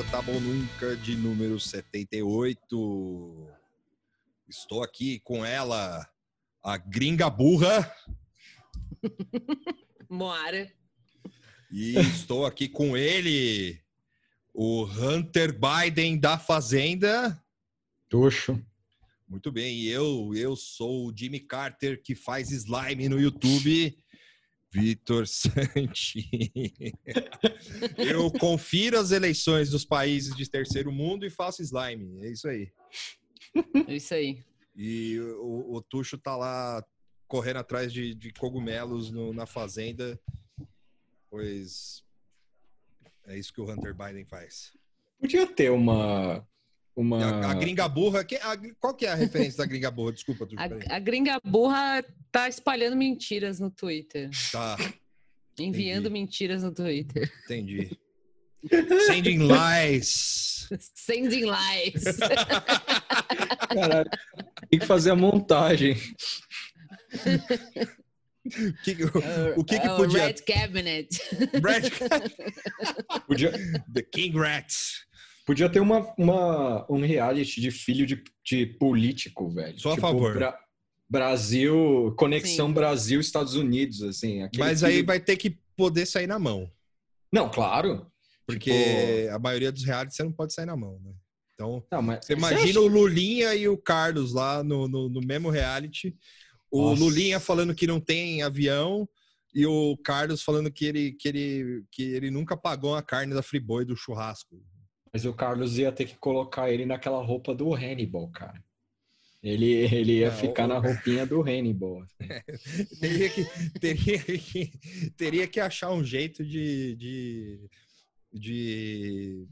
Nada Tá Bom Nunca, de número 78. Estou aqui com ela, a gringa burra, Moara. e estou aqui com ele, o Hunter Biden da Fazenda. Tuxo. Muito bem, e eu, eu sou o Jimmy Carter, que faz slime no YouTube. Vitor Santi. Eu confiro as eleições dos países de terceiro mundo e faço slime. É isso aí. É Isso aí. E o, o Tuxo tá lá correndo atrás de, de cogumelos no- na fazenda, pois é isso que o Hunter Biden faz. Podia ter uma. Uma... A, a gringa burra, que- a- qual que é a referência da gringa burra? Desculpa, peraí. A, a gringa burra tá espalhando mentiras no Twitter. Tá, Enviando Entendi. mentiras no Twitter. entendi. Sending lies. Sending lies. Caralho. Tem que fazer a montagem. Que- o que que É podia- Red Cabinet. Brad, Podia, The King Rats. Podia ter uma, uma, um reality de filho de, de político, velho. Só a favor. Bra- Brasil, Conexão Sim. Brasil, Estados Unidos, assim. Mas aí filho- vai ter que poder sair na mão. Não, claro. Porque Tipo- a maioria dos realities você não pode sair na mão, né? Então, Não, mas você imagina acha- o Lulinha e o Carlos lá no, no, no mesmo reality. O Nossa. Lulinha falando que não tem avião e o Carlos falando que ele, que ele, que ele nunca pagou a carne da Friboi do churrasco. Mas o Carlos ia ter que colocar ele naquela roupa do Hannibal, cara. Ele, ele ia Não, ficar o- na roupinha do Hannibal. Teria que, teria que, teria que achar um jeito de, de, de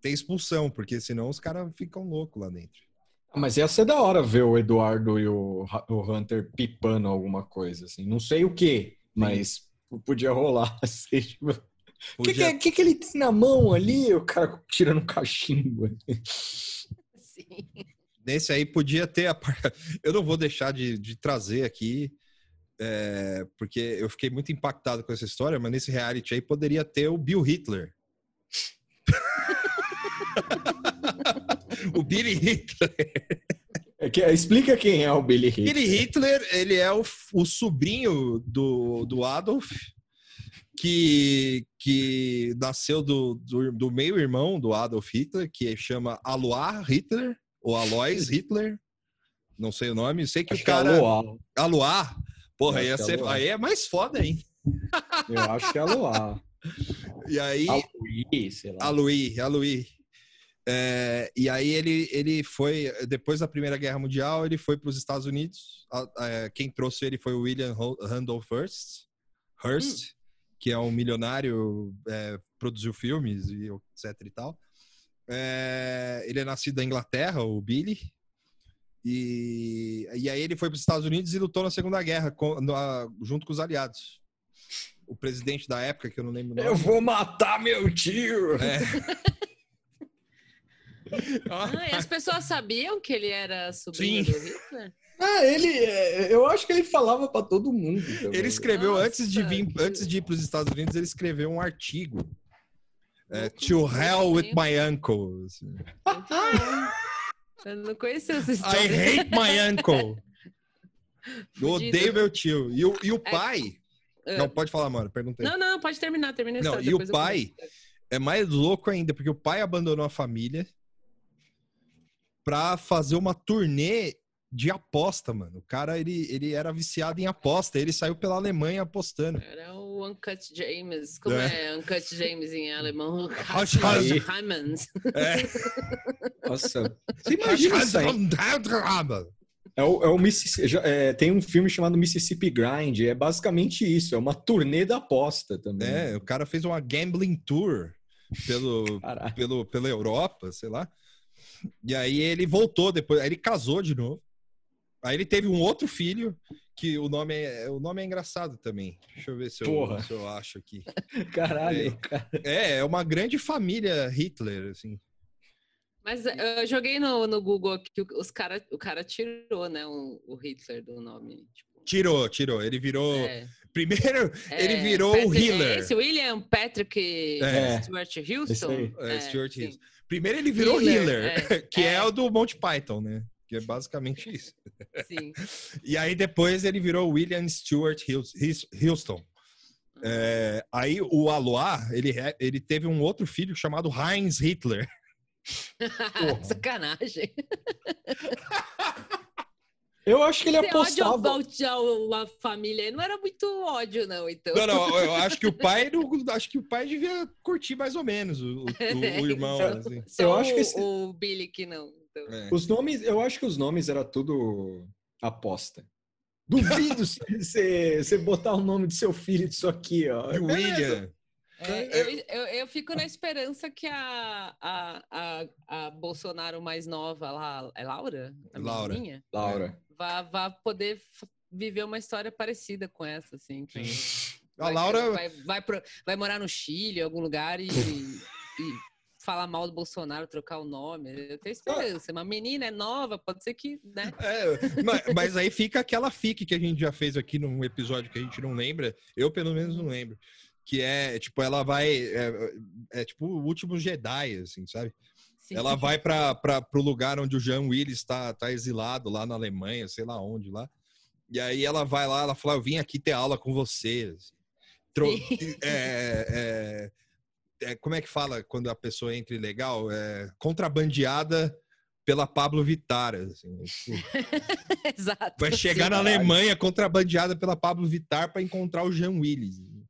ter expulsão, porque senão os caras ficam loucos lá dentro. Mas ia ser da hora ver o Eduardo e o, o Hunter pipando alguma coisa, assim. Não sei o que, mas podia rolar. Assim, tipo, O que, que, é- que, que ele tem na mão ali? O cara tirando um cachimbo. Sim. Nesse aí podia ter a Eu não vou deixar de, de trazer aqui, é, porque eu fiquei muito impactado com essa história, mas nesse reality aí poderia ter o Bill Hitler. o Billy Hitler. É que- explica quem é o Billy Hitler. Billy Hitler, ele é o, o sobrinho do, do Adolf, que, que nasceu do, do, do meio-irmão do Adolf Hitler, que chama Alois Hitler, ou Alois Hitler, não sei o nome, sei que Acho o que é cara... Aloá. Alois? Porra, ia é ser, Alois. aí é mais foda, hein? Eu acho que é Aloá. E aí... Aloí, sei lá. Aloy, Aloy. É, e aí ele, ele foi, depois da Primeira Guerra Mundial, ele foi para os Estados Unidos. A- a- quem trouxe ele foi o William Randolph Hearst, Hearst que é um milionário, é, produziu filmes e etc e tal. É, ele é nascido na Inglaterra, o Billy. E, e aí ele foi para os Estados Unidos e lutou na Segunda Guerra com- na- junto com os aliados. O presidente da época, que eu não lembro o nome. Eu vou matar meu tio! É. Ah, e as pessoas sabiam que ele era sobrinho Sim. do Hitler? Ah, ele. é, Eu acho que ele falava pra todo mundo. também. Ele escreveu Nossa, antes de vir, que- antes de ir para os Estados Unidos, ele escreveu um artigo. É, to hell with my uncle. assim. Eu não conhecia essa I história. hate my uncle. Eu odeio meu tio. E o, e o pai. É. Não, pode falar, mano. Perguntei. Não, não, pode terminar, termina a Não, história. e o pai? É mais louco ainda, porque o pai abandonou a família pra fazer uma turnê de aposta, mano. O cara, ele, ele era viciado em aposta. Ele saiu pela Alemanha apostando. Era o Uncut James. Como É. é, Uncut James em alemão? Hush, hush. Hyman. É. Nossa. Você imagina isso aí? É o, é o Mississippi, é, tem um filme chamado Mississippi Grind. É basicamente isso. É uma turnê da aposta também. É, o cara fez uma gambling tour pelo, pelo, pela Europa, sei lá. E aí ele voltou depois, aí ele casou de novo. Aí ele teve um outro filho, que o nome é, o nome é engraçado também. Deixa eu ver se eu, se eu acho aqui. Caralho, cara. É, é uma grande família Hitler, assim. Mas eu joguei no, no Google que o- os cara, o cara tirou, né, o, o Hitler do nome. Tipo, Tirou, tirou. Ele virou. é, Primeiro, É, ele virou o Patrick- healer. Esse William Patrick É. Stuart Houston. É, Stuart. Hills. Primeiro ele virou healer, é. que é. É. o do Monty Python, né? Que é basicamente isso. Sim. E aí depois ele virou William Stewart Houston. É, aí o Alois, ele, ele teve um outro filho chamado Heinz Hitler. Sacanagem. Eu acho que ele Esse ódio apostava. ao, ao, à família não era muito ódio, não, então. Não, não, eu acho que o pai, não- acho que o pai devia curtir mais ou menos o, o- o irmão. assim. Só Eu acho que esse- o Billy que não. Então. É. Os nomes, eu acho que os nomes era tudo aposta. Duvido você você botar o nome do seu filho disso aqui, ó. William. É, eu, eu, eu fico na esperança que a, a, a, a Bolsonaro mais nova lá, é Laura? A Laura. menininha? Laura. Vá, vá poder viver uma história parecida com essa, assim. que A vai- Laura, Vai, vai, pro- vai morar no Chile, em algum lugar, e, e falar mal do Bolsonaro, trocar o nome. Eu tenho esperança. Uma menina é nova, pode ser que, né? É, mas, mas aí fica aquela fique que a gente já fez aqui num episódio que a gente não lembra. Eu, pelo menos, não lembro. Que é, tipo, ela vai. É, é tipo o último Jedi, assim, sabe? Sim. Ela vai para o lugar onde o Jean Willis está tá exilado, lá na Alemanha, sei lá onde lá. E aí ela vai lá, ela fala: Eu vim aqui ter aula com você. assim. Tro- Sim. é, é, é, como é que fala quando a pessoa entra ilegal? É, contrabandeada pela Pablo Vittar. Assim, tipo, Exato. Vai chegar na caralho. Alemanha contrabandeada pela Pablo Vittar para encontrar o Jean Willis. E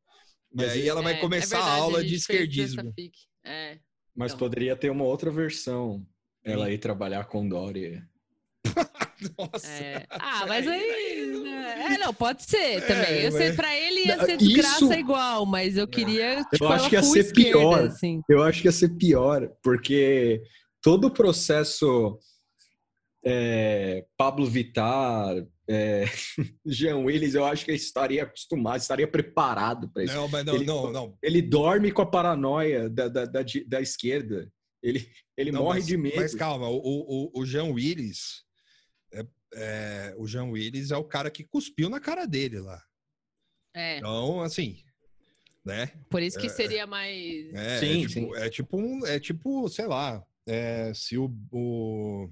Mas aí e- ela vai É, começar é verdade, a aula de fez essa esquerdismo. É. Mas Então. poderia ter uma outra versão. Ela ir trabalhar com Dória. Nossa. É. Ah, mas aí. né? É, não, pode ser também. Eu sei, pra ele ia ser de graça isso- igual, mas eu queria. Tipo, acho ela que ia ser esquerda, pior. Assim. Eu acho que ia ser pior, porque todo o processo é, Pablo Vittar, é, Jean Willis, eu acho que ele estaria acostumado, estaria preparado para isso. Não, mas não, Ele- não, não. Ele dorme com a paranoia da, da, da, da esquerda. Ele, ele Não, morre mas, de medo. Mas calma, o, o, o Jean Willis. É, é, o Jean Willis é o cara que cuspiu na cara dele lá. É, Então, assim, né? por isso que seria mais. É, Sim, é, tipo, é tipo um, é tipo, sei lá, é, se o, o,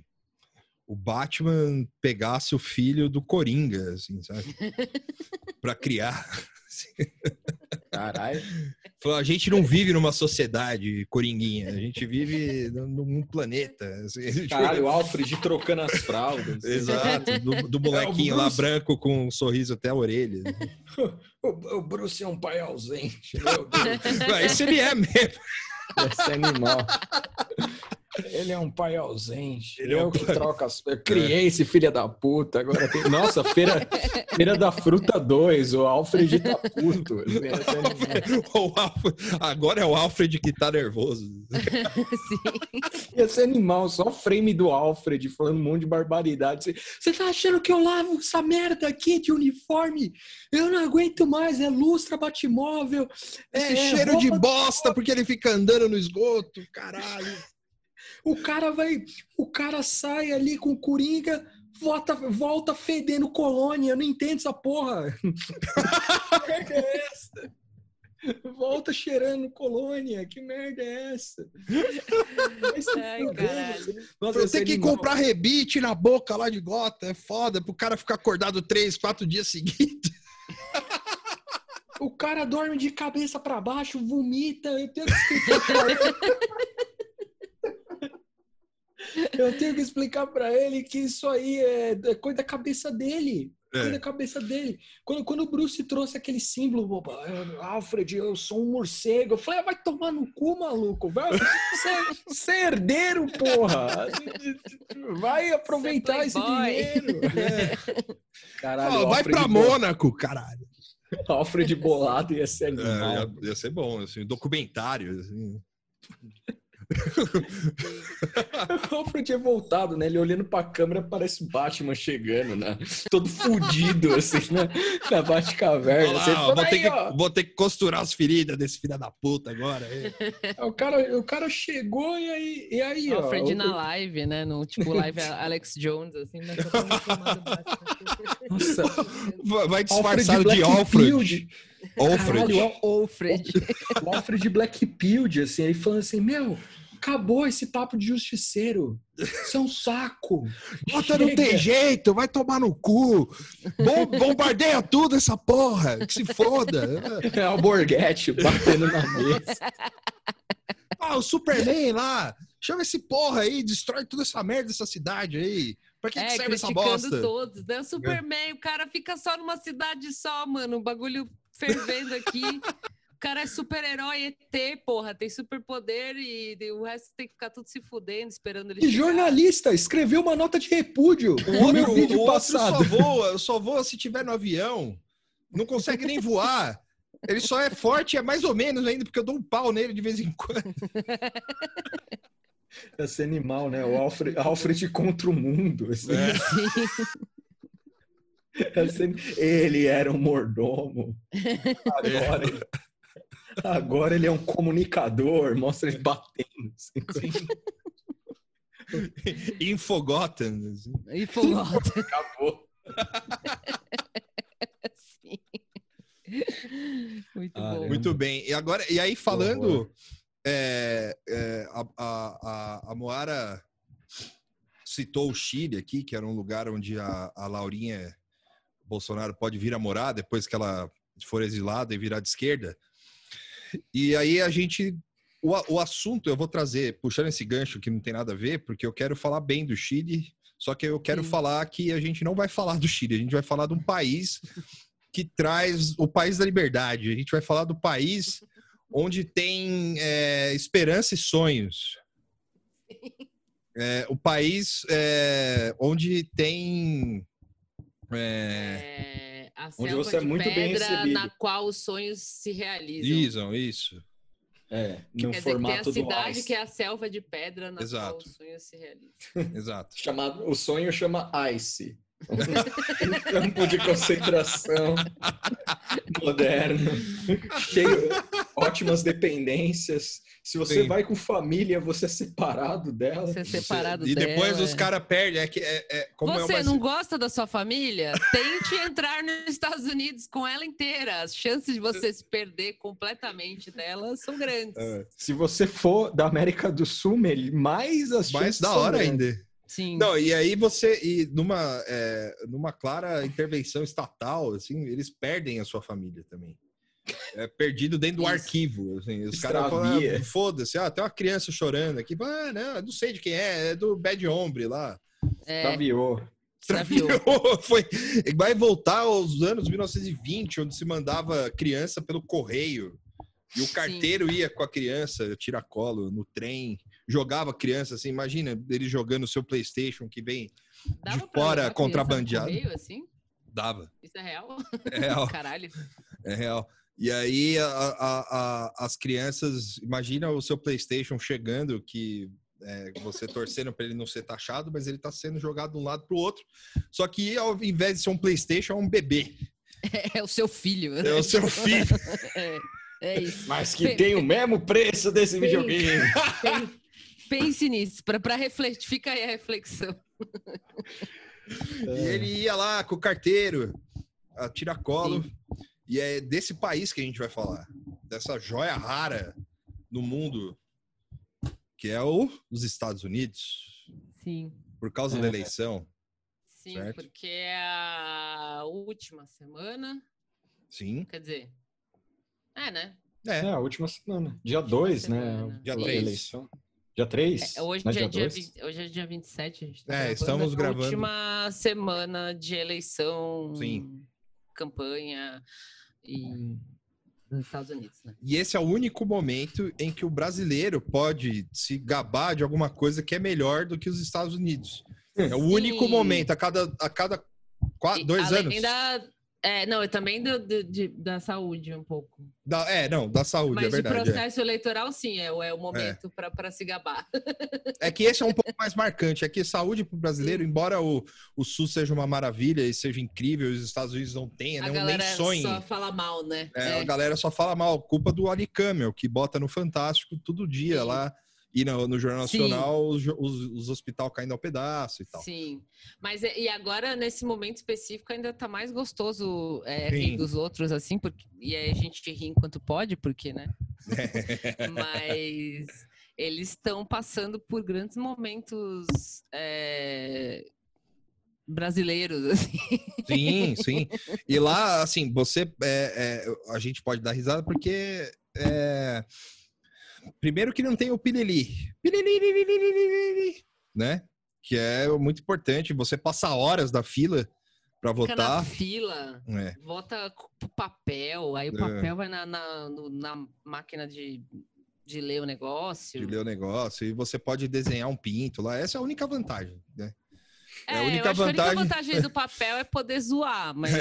o Batman pegasse o filho do Coringa, assim, sabe? pra criar. Caralho. Falou, a gente não vive numa sociedade coringuinha, a gente vive num planeta. assim, tipo, Caralho, o Alfred trocando as fraldas. Exato, do, do molequinho lá Bruce. branco com um sorriso até a orelha. O, o Bruce é um pai ausente. Meu Deus. Esse ele é mesmo. Esse animal. Ele é um pai ausente. Ele é eu um que pai- troco as. Eu criei esse filho da puta. Agora tem. Nossa, feira, feira da Fruta 2. O Alfred tá puto. O Alfred- agora é o Alfred que tá nervoso. Sim. Esse animal, só o frame do Alfred falando um monte de barbaridade. Você- tá achando que eu lavo essa merda aqui de uniforme? Eu não aguento mais. É lustra, batimóvel. Esse é cheiro de bosta porque ele fica andando no esgoto, caralho. O cara vai. O cara sai ali com o Coringa, volta, volta fedendo colônia. Eu não entendo essa porra. que merda é essa? Volta cheirando colônia. Que merda é essa? Ai, caralho. você- Nossa, Eu esse tenho que animal- comprar rebite na boca lá de gota, é foda, pro cara ficar acordado três, quatro dias seguidos. O cara dorme de cabeça pra baixo, vomita. Eu tenho que. Eu tenho que explicar pra ele que isso aí é é coisa da cabeça dele. Coisa É. da cabeça dele. Quando, quando o Bruce trouxe aquele símbolo, boba, "Ah, Alfred, eu sou um morcego. Eu falei, ah, vai tomar no cu, maluco. Vai, você, você é herdeiro, porra. Vai aproveitar esse playboy. dinheiro. Caralho, Fala, vai pra Mônaco, caralho. Alfred bolado ia ser É, animal. ia, ia ser bom, assim, documentário, assim. O Alfred é voltado, né? Ele olhando pra câmera parece Batman chegando, né? Todo fudido, assim, né? Na Batcaverna. Assim, ó, fala, vou, ter "Aí, que, ó." vou ter que costurar as feridas desse filho da puta agora. é. o, cara, o cara chegou e aí, e aí ó. Alfred o- na live, né? No tipo live Alex Jones, assim, mas eu tô me filmando Batman. Nossa, Vai- Vai Alfred disfarçado de Alfred. Alfred. Caralho, o Alfred. o Alfred Blackfield, assim, aí falando assim, meu, acabou esse papo de justiceiro. Isso é um saco. Bota não tem jeito, vai tomar no cu. Bom- bombardeia tudo essa porra, que se foda. É o Borghetti batendo na mesa. Ah, o Superman lá, chama esse porra aí, destrói toda essa merda dessa cidade aí. Pra que, que É, serve essa bosta? todos, né? O Superman, o cara fica só numa cidade só, mano. O bagulho fervendo aqui. O cara é super-herói ET, porra. Tem superpoder e e o resto tem que ficar tudo se fudendo, esperando ele E chegar. jornalista escreveu uma nota de repúdio O no meu outro, vídeo o outro passado. só voa, só voa se tiver no avião. Não consegue nem voar. Ele só é forte, é mais ou menos ainda, porque eu dou um pau nele de vez em quando. Esse animal, né? O Alfred, Alfred contra o mundo. assim. É. Assim, Ele era um mordomo. Agora, ele, agora ele é um comunicador. Mostra ele batendo. assim. Infogotten. assim. Fogota. Acabou. Sim. Muito Ah, bom. Muito bem. E agora, e aí falando, é, é, a, a, a, a Moara citou o Chile aqui, que era um lugar onde a, a Laurinha Bolsonaro pode vir a morar depois que ela for exilada e virar de esquerda. E aí a gente. O, o assunto eu vou trazer, puxando esse gancho que não tem nada a ver, porque eu quero falar bem do Chile, só que eu quero Sim. falar que a gente não vai falar do Chile, a gente vai falar de um país que traz o país da liberdade. A gente vai falar do país onde tem é, esperança e sonhos. É, o país é, onde tem. é, É, a Onde selva você é de muito bem recebido. na qual os sonhos se realizam. Isam, isso. É, no Quer dizer, que tem a formato do cidade Ice. que é a selva de pedra na Exato. qual os sonhos se realizam. Exato. Chamado, o sonho chama Ice. um campo de concentração moderno, cheio, ótimas dependências. Se você Sim. vai com família, você é separado dela. Você é separado e depois dela, os é. caras perdem. É que é, é- como é Você uma- não gosta da sua família? Tente entrar nos Estados Unidos com ela inteira. As chances de você se perder completamente dela são grandes. É. Se você for da América do Sul, mais as mais chances da são hora grandes. ainda. Sim. Não, e aí você, e numa, é, numa clara intervenção estatal, assim, eles perdem a sua família também. É perdido dentro do arquivo. Assim, os caras ah, foda-se, ah, tem uma criança chorando aqui. Ah, não, não sei de quem é, é do Bad Hombre lá. é, Extraviou. extraviou. Foi, vai voltar aos anos 1920, onde se mandava criança pelo correio. E o carteiro ia com a criança, tiracolo, no trem, jogava a criança, assim, imagina ele jogando o seu Playstation que vem, Dava de fora, contrabandeado. correio, assim? dava. Isso é real? É real, Caralho. é real. E aí a- a- a- as crianças, imagina o seu Playstation chegando, que é, você torcendo para ele não ser taxado, mas ele tá sendo jogado de um lado pro outro. Só que ao invés de ser um Playstation, é um bebê. É o seu filho. É o seu filho. É, é isso. Mas que tem o mesmo preço desse Tem. videogame. Pen- Pense nisso, para refletir. Fica aí a reflexão. E ele ia lá com o carteiro, a tiracolo. E é desse país que a gente vai falar. Dessa joia rara no mundo, que é o, os Estados Unidos. Sim. Por causa É. da eleição. Sim, Certo. porque é a última semana. Sim. Quer dizer. É, né? É. É, a última semana. Dia 2, né? Dia a três. eleição. Dia 3? É, Hoje, é dia 20 hoje é dia 27. A gente tá É, gravando, estamos a gravando. última semana de eleição, Sim. Campanha e nos Estados Unidos, né? E esse é o único momento em que o brasileiro pode se gabar de alguma coisa que é melhor do que os Estados Unidos. É o Sim. único momento, a cada, a cada quatro, dois além anos. Da, É, não, e também do, do- de- da saúde um pouco. Da- é, não, da saúde, Mas é verdade. de é. processo eleitoral, sim, é, o- é o momento pra para se gabar. É que esse é um pouco mais marcante. É que saúde pro brasileiro, embora o, o SUS seja uma maravilha e seja incrível, os Estados Unidos não tenha, A não, galera nem sonhe. só fala mal, né? É, É. A galera só fala mal. Culpa do Ali Camel, que bota no Fantástico todo dia Sim. lá. E no, no Jornal. Nacional, os, os, os hospitais caindo ao pedaço e tal. Sim, mas é- e agora nesse momento específico ainda tá mais gostoso é, rir dos outros assim, porque, e aí a gente ri enquanto pode, porque, né? Mas eles estão passando por grandes momentos é, brasileiros, assim. Sim, sim. E lá, assim, você. é, é, a gente pode dar risada porque. É, primeiro que não tem o pilili. Né? Que é muito importante. Você passa horas da fila para Fica na votar. fila, É, vota com papel, aí o É. papel vai na, na, na máquina de, de ler o negócio. de ler o negócio. E você pode desenhar um pinto lá. Essa é a única vantagem, né? É, a única eu acho que a vantagem- única vantagem do papel é poder zoar, mas,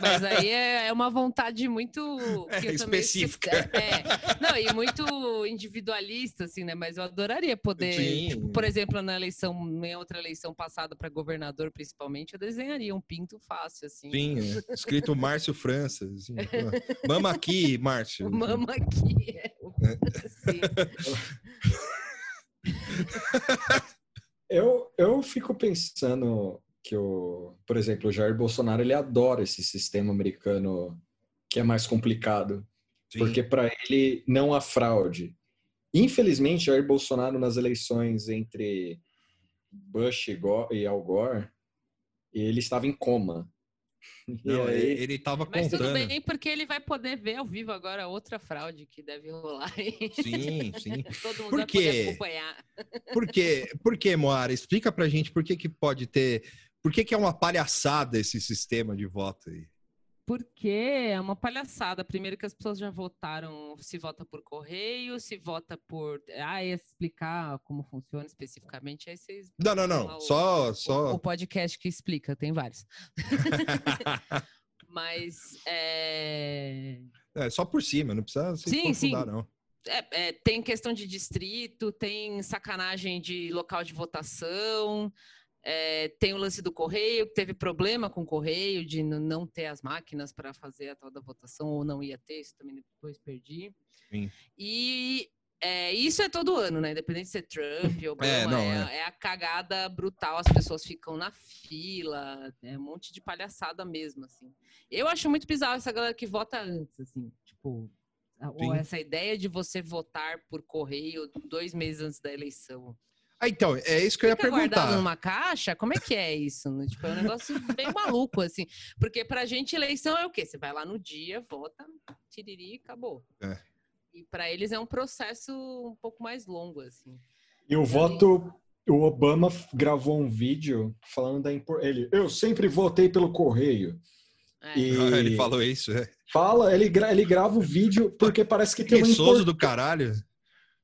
mas aí é, é uma vontade muito É, também- específica. É, não, e muito individualista, assim, né? Mas eu adoraria poder, tipo, por exemplo, na eleição, em outra eleição passada para governador, principalmente, eu desenharia um pinto fácil, assim. Sim, é. escrito Márcio França. assim, Mama aqui, Márcio. Mama aqui. É, Sim. Eu, eu fico pensando que, o, por exemplo, o Jair Bolsonaro ele adora esse sistema americano que é mais complicado, Sim. porque para ele não há fraude. Infelizmente, Jair Bolsonaro nas eleições entre Bush e, e Al Gore, ele estava em coma. E Não, aí- ele, ele tava Mas tudo contando. bem, porque ele vai poder ver ao vivo agora outra fraude que deve rolar. aí. Sim, sim. Todo mundo Por vai quê? poder acompanhar. Por quê? Por quê, Moara? Explica pra gente por que, que pode ter. Por que, que é uma palhaçada esse sistema de voto aí? Porque é uma palhaçada. Primeiro que as pessoas já votaram se vota por correio, se vota por. Ah, ia explicar como funciona especificamente. Aí vocês. Não, não, não. o- Só. O, só... o podcast que explica, tem vários. Mas é, É, só por cima, não precisa se Sim, sim. aprofundar, não. é- é, tem questão de distrito, tem sacanagem de local de votação. É, tem o lance do correio, que teve problema com o correio, de não ter as máquinas para fazer a tal da votação, ou não ia ter, isso também depois perdi. Sim. E é, isso é todo ano, né? Independente de ser Trump ou Obama, É, não, é, é a cagada brutal, as pessoas ficam na fila, é um monte de palhaçada mesmo, assim. Eu acho muito bizarro essa galera que vota antes, assim, tipo, a- ou Sim. essa ideia de você votar por correio dois meses antes da eleição. Ah, então, é isso que eu ia Fica guardado perguntar. numa caixa? Como é que é isso? Tipo, é um negócio bem maluco, assim. Porque pra gente, eleição é o quê? Você vai lá no dia, vota, tiriri, acabou. É. E pra eles é um processo um pouco mais longo, assim. E o voto, o Obama gravou um vídeo falando da importância. Ele, eu sempre votei pelo correio. É. E Ele falou isso, é. fala, ele, gra- ele grava o vídeo porque parece que tem uma Preguiçoso impor- do caralho.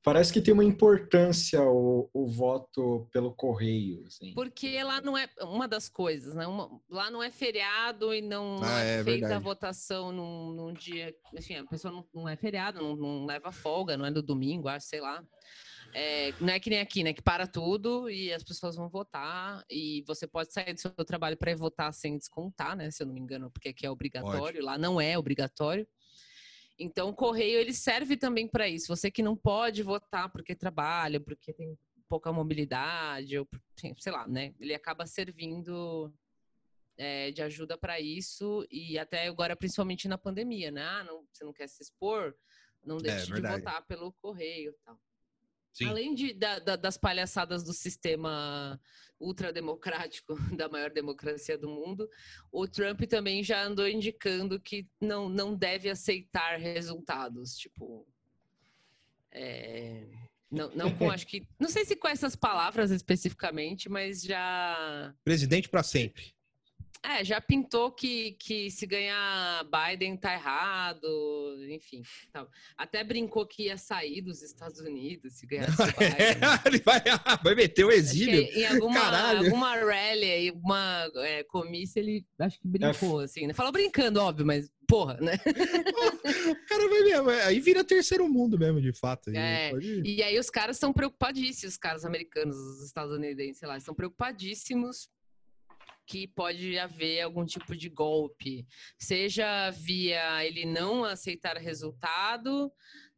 Parece que tem uma importância o, o voto pelo correio, assim. Porque lá não é uma das coisas, né? Uma- lá não é feriado e não, Ah, é, é feita a votação num, num dia. Enfim, a pessoa não, não é feriado, não, não leva folga, não é no domingo, acho, sei lá. É, não é que nem aqui, né? Que para tudo e as pessoas vão votar e você pode sair do seu trabalho para ir votar sem descontar, né? Se eu não me engano, porque aqui é obrigatório, lá não é obrigatório. Então, o correio ele serve também para isso. Você que não pode votar porque trabalha, porque tem pouca mobilidade, ou sei lá, né? Ele acaba servindo é, de ajuda para isso e até agora, principalmente na pandemia, né? Ah, não, você não quer se expor, não deixe de verdade. votar pelo correio, e tal. Sim. Além de, da- da- das palhaçadas do sistema ultrademocrático, da maior democracia do mundo, o Trump também já andou indicando que não, não deve aceitar resultados. Tipo. é, não, não com, acho que. Não sei se com essas palavras especificamente, mas já. Presidente para sempre. É, já pintou que, que se ganhar Biden tá errado, enfim. Tal. Até brincou que ia sair dos Estados Unidos se ganhasse Biden. É, ele vai, vai meter o exílio. em alguma, Caralho. alguma rally, aí, uma é, comícia, ele acho que brincou, assim, né? Falou brincando, óbvio, mas porra, né? O cara vai mesmo. Aí vira terceiro mundo mesmo, de fato. É, E aí os caras estão preocupadíssimos, os caras americanos, os estadunidenses, sei lá, estão preocupadíssimos que pode haver algum tipo de golpe, seja via ele não aceitar resultado,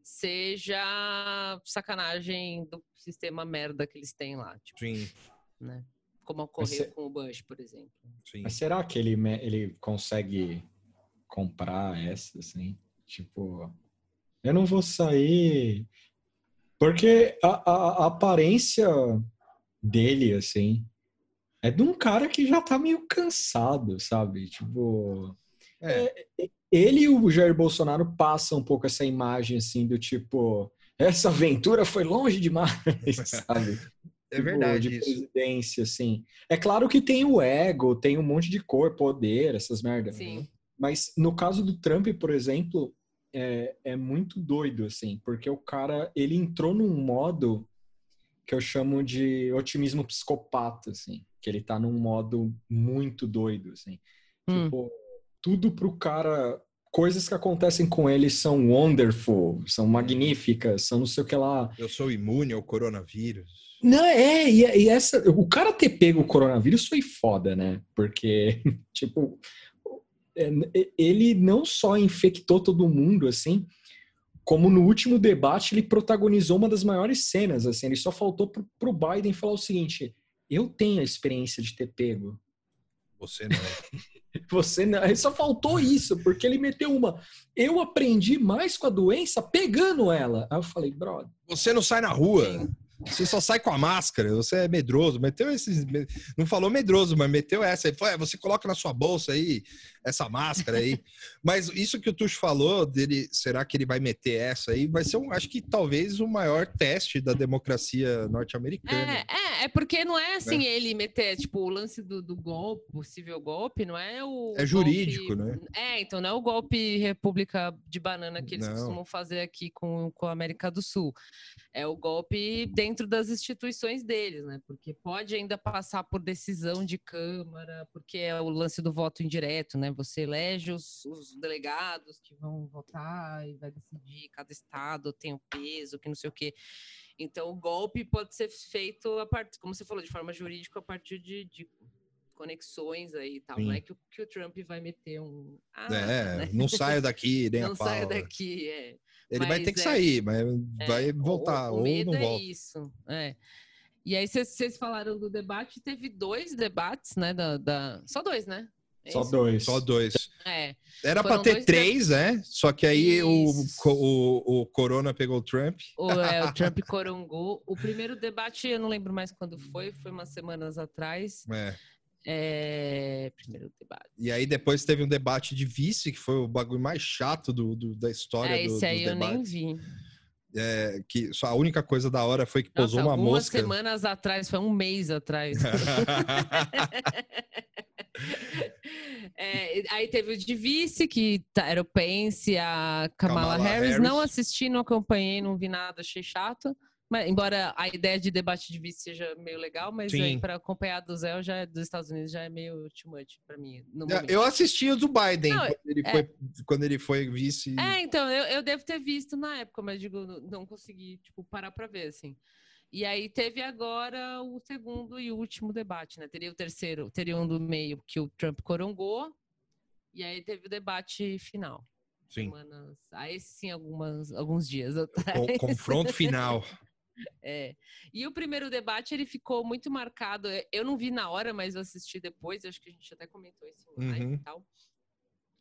seja sacanagem do sistema merda que eles têm lá, tipo, Sim, né? Como ocorreu cê- com o Bush, por exemplo. sim. Mas será que ele, ele consegue comprar essa, assim? Tipo, eu não vou sair. Porque a, a- a aparência dele, assim, é de um cara que já tá meio cansado, sabe? Tipo. É. Ele e o Jair Bolsonaro passam um pouco essa imagem, assim, do tipo. Essa aventura foi longe demais, sabe? É tipo, verdade de isso. presidência, assim. É claro que tem o ego, tem um monte de cor, poder, essas merdas. Sim. Mas no caso do Trump, por exemplo, é, é muito doido, assim, porque o cara, ele entrou num modo que eu chamo de otimismo psicopata, assim, que ele tá num modo muito doido, assim. Hum. Tipo, tudo pro cara, coisas que acontecem com ele são wonderful, são magníficas, são não sei o que lá. Eu sou imune ao coronavírus. Não, é, e, e essa, o cara ter pego o coronavírus foi foda, né? Porque, tipo, é, ele não só infectou todo mundo, assim, como no último debate ele protagonizou uma das maiores cenas, assim, ele só faltou pro, pro Biden falar o seguinte, eu tenho a experiência de ter pego, Você não. você não, ele só faltou isso, porque ele meteu uma, eu aprendi mais com a doença pegando ela, aí eu falei, brother, Você não sai na rua. Você só sai com a máscara. Você é medroso. Meteu esses. Não falou medroso, mas meteu essa. Ele falou: é, você coloca na sua bolsa aí essa máscara aí. mas isso que o Tuxo falou dele, será que ele vai meter essa aí? Vai ser, um, acho que talvez o maior teste da democracia norte-americana. É, é, é porque não é assim ele meter, tipo, o lance do, do golpe, possível golpe, não é o. É jurídico, golpe- né? É, então não é o golpe República de Banana que eles Não. costumam fazer aqui com, com a América do Sul. É o golpe dentro das instituições deles, né? Porque pode ainda passar por decisão de Câmara, porque é o lance do voto indireto, né? Você elege os, os delegados que vão votar e vai decidir, cada estado tem o peso, que não sei o quê. Então, o golpe pode ser feito, a partir, como você falou, de forma jurídica, a partir de, de conexões aí e tal. Não Sim. é que, o- que o Trump vai meter um. Ah, É, né? não saio daqui, nem Não a pau. saio daqui, é. Ele vai Mas ter que é- sair, mas vai É, o- voltar, o, ou medo não é volta. isso. É. E aí, vocês- vocês falaram do debate, teve dois debates, né? Da, da- Só dois, né? Só isso? dois. Só dois. É. Era pra Foram ter três, né? Só que aí o, o, o Corona pegou o Trump. O, é, o Trump corongou. O primeiro debate, eu não lembro mais quando foi, foi umas semanas atrás. É. É, Primeiro debate. E aí depois teve um debate de vice, que foi o bagulho mais chato do, do- da história É, do, esse aí eu nem vi. É, que só a única coisa da hora foi que Nossa, posou uma algumas mosca. semanas atrás, foi um mês atrás. É, aí teve o de vice, que tá- era o Pence, a Kamala, Kamala Harris. Harris. Não assisti, não acompanhei, não vi nada, achei chato. Mas, embora a ideia de debate de vice seja meio legal, mas para acompanhar do Zé já, dos Estados Unidos já é meio too much pra mim. É, eu assisti o do Biden Não, quando, ele é. foi, quando ele foi vice. É, então, eu, eu devo ter visto na época, mas digo, não, consegui, tipo, parar pra ver, assim. E aí teve agora o segundo e último debate, né? Teria o terceiro, teria um do meio que o Trump corongou, e aí teve o debate final. Sim. Semanas, aí sim, algumas, alguns dias atrás. Com- confronto final. É. E o primeiro debate, ele ficou muito marcado. eu- Eu não vi na hora, mas eu assisti depois. Acho que a gente até comentou isso em live Uhum. e tal.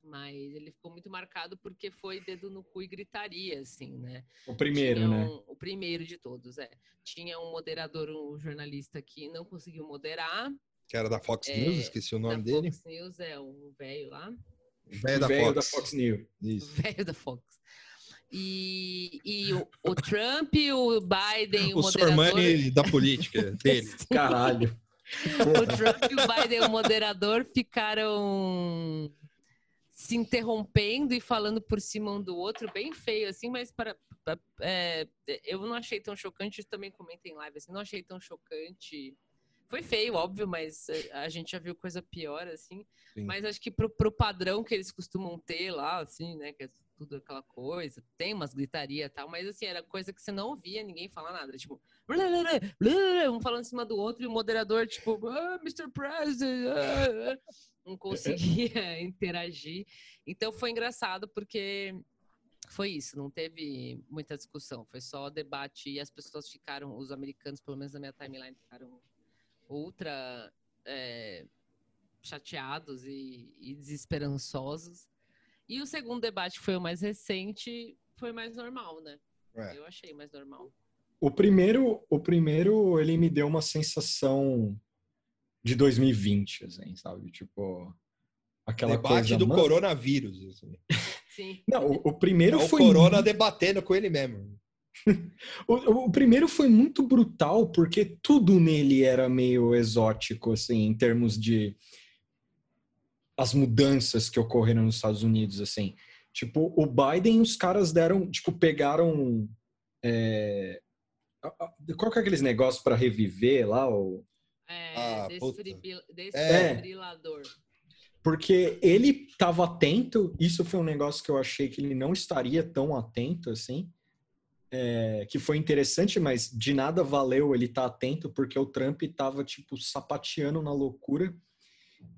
Mas ele ficou muito marcado porque foi dedo no cu e gritaria, assim, né? O primeiro, né? um- o primeiro de todos, é. Tinha um moderador, um jornalista que não conseguiu moderar. Que era da Fox É, News, esqueci o nome da dele. Fox News, é um velho lá. Velho da, O velho Fox. da Fox News. Isso. velho da Fox. E, e o, o Trump, o Biden, o, O moderador... Sormani da política dele. Caralho. o Trump e o Biden, o moderador, ficaram se interrompendo e falando por cima um do outro, bem feio, assim, mas para, é, eu não achei tão chocante, também comentei em live, assim, não achei tão chocante. Foi feio, óbvio, mas é, a gente já viu coisa pior, assim. Sim. Mas acho que pro, pro padrão que eles costumam ter lá, assim, né, que é tudo aquela coisa, tem umas gritaria e tal, mas assim, era coisa que você não ouvia ninguém falar nada, tipo, blá, blá, blá, um falando em cima do outro e o moderador, tipo, ah, Mr. President, ah, ah não conseguia interagir. Então foi engraçado porque foi isso, não teve muita discussão, foi só debate e as pessoas ficaram, os americanos, pelo menos na minha timeline, ficaram ultra é, chateados e, e desesperançosos. E o segundo debate foi o mais recente, foi mais normal, né? É. Eu achei mais normal. O primeiro, o primeiro, ele me deu uma sensação de 2020, assim, sabe? Tipo, aquela Debate coisa, do mano... coronavírus. Assim. Sim. Não, o, o primeiro é foi... O corona debatendo com ele mesmo. o, o, primeiro foi muito brutal, porque tudo nele era meio exótico, assim, em termos de as mudanças que ocorreram nos Estados Unidos, assim. Tipo, o Biden, os caras deram, tipo, pegaram... É... Qual que é aqueles negócios para reviver lá? O... É, ah, desfibrilador. É. Porque ele estava atento, isso foi um negócio que eu achei que ele não estaria tão atento assim. É, que foi interessante, mas de nada valeu ele estar tá atento, porque o Trump estava, tipo, sapateando na loucura.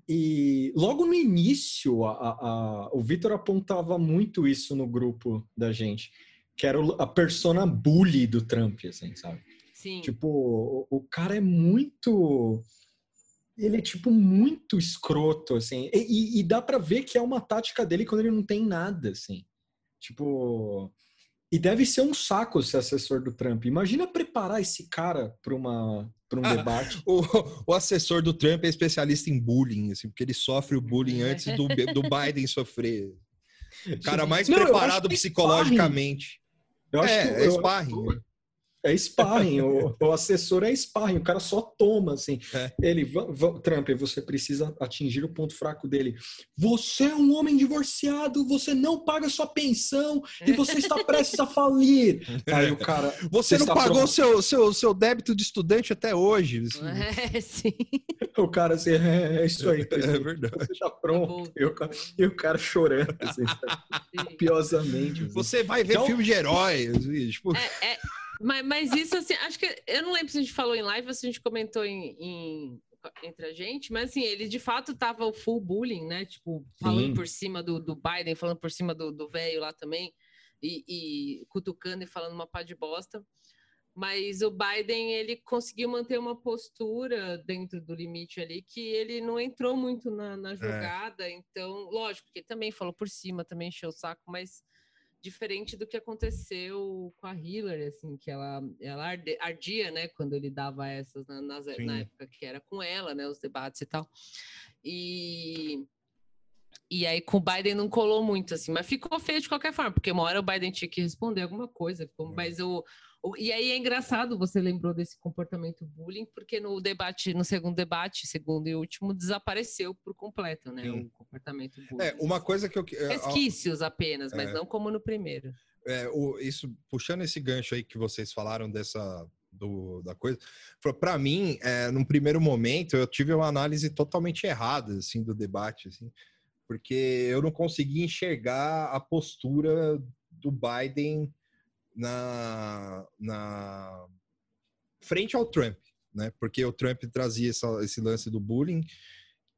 E logo no início, a, a, o Vitor apontava muito isso no grupo da gente, que era a persona bully do Trump, assim, sabe? Sim. Tipo, o, o cara é muito ele é tipo muito escroto, assim. E, e, dá para ver que é uma tática dele quando ele não tem nada, assim. Tipo. E deve ser um saco ser assessor do Trump. Imagina preparar esse cara para uma para um ah, debate. O, o, assessor do Trump é especialista em bullying, assim, porque ele sofre o bullying antes do, do Biden sofrer. O cara mais não, preparado psicologicamente. Eu acho é, que, é sparring. É sparring, o, o, assessor é sparring, o cara só toma, assim. É. Ele, Trump, você precisa atingir o ponto fraco dele. Você é um homem divorciado, você não paga sua pensão e você está prestes a falir. Aí o cara... Você não pagou seu, seu, seu débito de estudante até hoje. Assim. É, sim. O cara assim, é, é isso aí. É verdade. Você está pronto. E o, cara, e o cara chorando, assim, piosamente. Assim. Você vai ver então... filme de herói. Assim, tipo... é, é mas, mas isso, assim, acho que. Eu não lembro se a gente falou em live ou se a gente comentou em, em entre a gente, mas assim, ele de fato tava o full bullying, né? Tipo, falando Sim. por cima do, do Biden, falando por cima do velho lá também, e, e, cutucando e falando uma pá de bosta. Mas o Biden, ele conseguiu manter uma postura dentro do limite ali, que ele não entrou muito na, na é. jogada. É. Então, lógico que ele também falou por cima, também encheu o saco, mas diferente do que aconteceu com a Hillary, assim, que ela, ela ardia, né, quando ele dava essas na, nas, na época que era com ela, né, os debates e tal. E, e aí com o Biden não colou muito, assim, mas ficou feio de qualquer forma, porque uma hora o Biden tinha que responder alguma coisa, ficou, mas o, e aí é engraçado, você lembrou desse comportamento bullying, porque no debate, no segundo debate, segundo e último, desapareceu por completo, né? Sim. O comportamento bullying. É, uma coisa que eu. É, Resquícios apenas, mas é, não como no primeiro. É, o, isso, puxando esse gancho aí que vocês falaram dessa. Do, da coisa, para mim, é, num primeiro momento, eu tive uma análise totalmente errada assim do debate, assim, porque eu não consegui enxergar a postura do Biden na, na frente ao Trump, né? Porque o Trump trazia essa, esse lance do bullying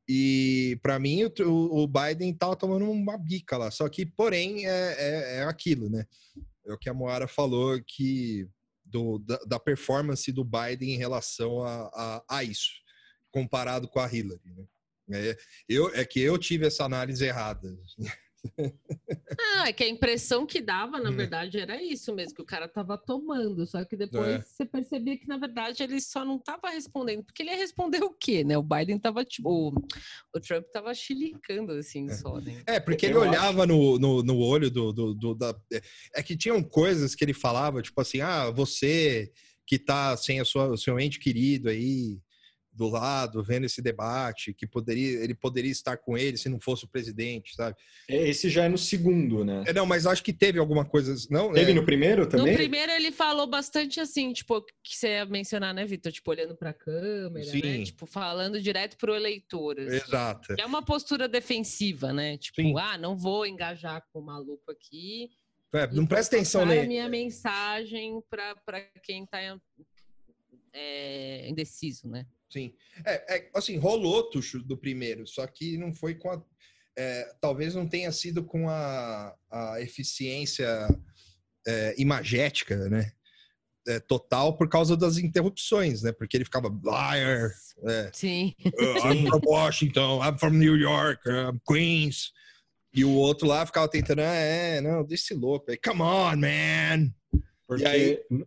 e para mim o, o, Biden tava tomando uma bica lá. Só que, porém, é, é, é aquilo, né? É o que a Moara falou que do, da, da, performance do Biden em relação a, a, a isso, comparado com a Hillary. Né? É, eu, é que eu tive essa análise errada. Ah, é que a impressão que dava, na hum. verdade, era isso mesmo, que o cara tava tomando, só que depois é. você percebia que, na verdade, ele só não tava respondendo, porque ele ia responder o quê, né? O Biden tava, tipo, o, o Trump tava chilicando, assim, é. só, né? É, porque ele olhava no, no, no, olho do, do, do, da... É que tinham coisas que ele falava, tipo assim, ah, você que tá sem a sua, o seu ente querido aí, do lado, vendo esse debate, que poderia, ele poderia estar com ele se não fosse o presidente, sabe? É, Esse já é no segundo, né? É, não, mas acho que teve alguma coisa. Não, Teve é, no primeiro também? No primeiro ele falou bastante assim, tipo, que você ia mencionar, né, Vitor? Tipo, olhando pra câmera, Sim. né? Tipo, falando direto pro eleitor. assim. Exato. Que é uma postura defensiva, né? Tipo, Sim. ah, não vou engajar com o maluco aqui. É, não presta atenção passar a nele. minha mensagem pra quem tá é, indeciso, né? Sim. É, é, assim, rolou Tuxo do primeiro, só que não foi com a. é, talvez não tenha sido com a, a eficiência é, imagética, né? É, total por causa das interrupções, né? Porque ele ficava liar, é, Sim. uh, I'm from Washington, I'm from New York, I'm Queens. E o outro lá ficava tentando, ah, é, não, deixa esse louco aí, come on, man. Porque E aí- no,